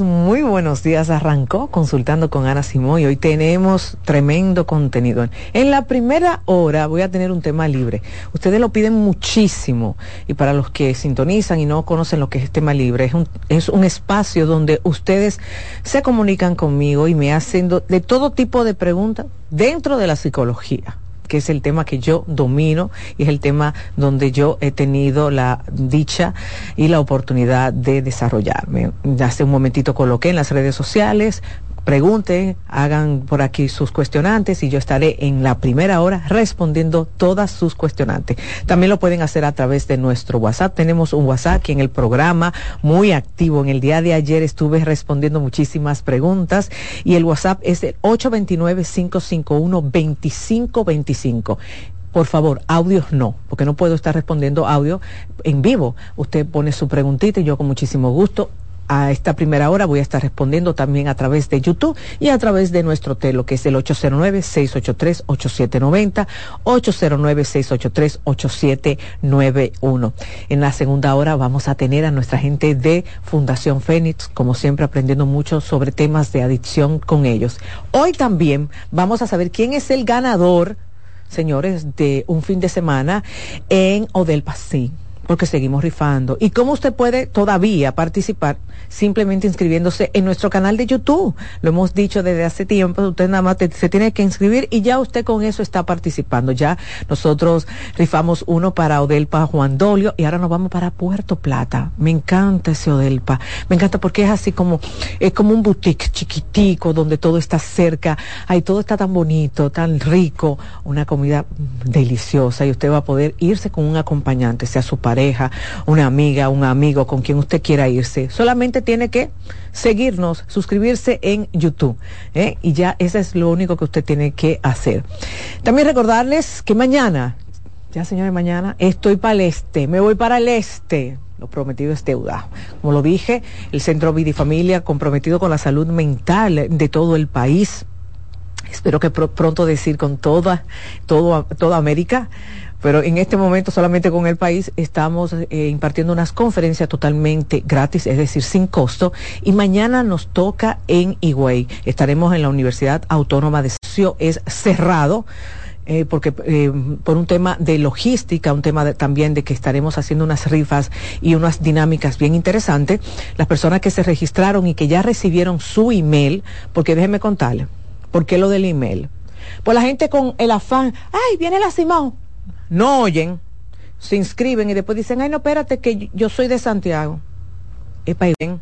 Speaker 32: Muy buenos días. Arrancó consultando con Ana Simón y hoy tenemos tremendo contenido. En la primera hora voy a tener un tema libre. Ustedes lo piden muchísimo y para los que sintonizan y no conocen lo que es tema libre, es un, es un espacio donde ustedes se comunican conmigo y me hacen de todo tipo de preguntas dentro de la psicología que es el tema que yo domino y es el tema donde yo he tenido la dicha y la oportunidad de desarrollarme. Hace un momentito coloqué en las redes sociales, pregunten, hagan por aquí sus cuestionantes y yo estaré en la primera hora respondiendo todas sus cuestionantes. También lo pueden hacer a través de nuestro WhatsApp. Tenemos un WhatsApp que en el programa muy activo. En el día de ayer estuve respondiendo muchísimas preguntas y el WhatsApp es el 829-551-2525. Por favor, audios no, porque no puedo estar respondiendo audio en vivo. Usted pone su preguntita y yo con muchísimo gusto a esta primera hora voy a estar respondiendo también a través de YouTube y a través de nuestro telo, que es el 809-683-8790, 809-683-8791. En la segunda hora vamos a tener a nuestra gente de Fundación Fénix, como siempre aprendiendo mucho sobre temas de adicción con ellos. Hoy también vamos a saber quién es el ganador, señores, de un fin de semana en Odel Pacín porque seguimos rifando. ¿Y cómo usted puede todavía participar? Simplemente inscribiéndose en nuestro canal de YouTube. Lo hemos dicho desde hace tiempo, usted nada más se tiene que inscribir y ya usted con eso está participando. Ya nosotros rifamos uno para Odelpa Juan Dolio y ahora nos vamos para Puerto Plata. Me encanta ese Odelpa. Me encanta porque es así como, es como un boutique chiquitico donde todo está cerca. Ahí todo está tan bonito, tan rico, una comida deliciosa y usted va a poder irse con un acompañante, sea su pareja una amiga, un amigo con quien usted quiera irse. Solamente tiene que seguirnos, suscribirse en YouTube. ¿eh? Y ya ese es lo único que usted tiene que hacer. También recordarles que mañana, ya señores, mañana estoy para el este, me voy para el este. Lo prometido es deuda. Como lo dije, el Centro Vida y Familia comprometido con la salud mental de todo el país. Espero que pronto decir con toda, todo, toda América pero en este momento solamente con el país estamos eh, impartiendo unas conferencias totalmente gratis, es decir, sin costo, y mañana nos toca en Higüey. Estaremos en la Universidad Autónoma de Socio, es cerrado. Eh, porque eh, por un tema de logística, un tema también de que estaremos haciendo unas rifas y unas dinámicas bien interesantes, las personas que se registraron y que ya recibieron su email, porque déjenme contarle, ¿por qué lo del email? Pues la gente con el afán, ay, viene la Simón, no oyen, se inscriben y después dicen, ay, no, espérate, que yo soy de Santiago. Epa, y ven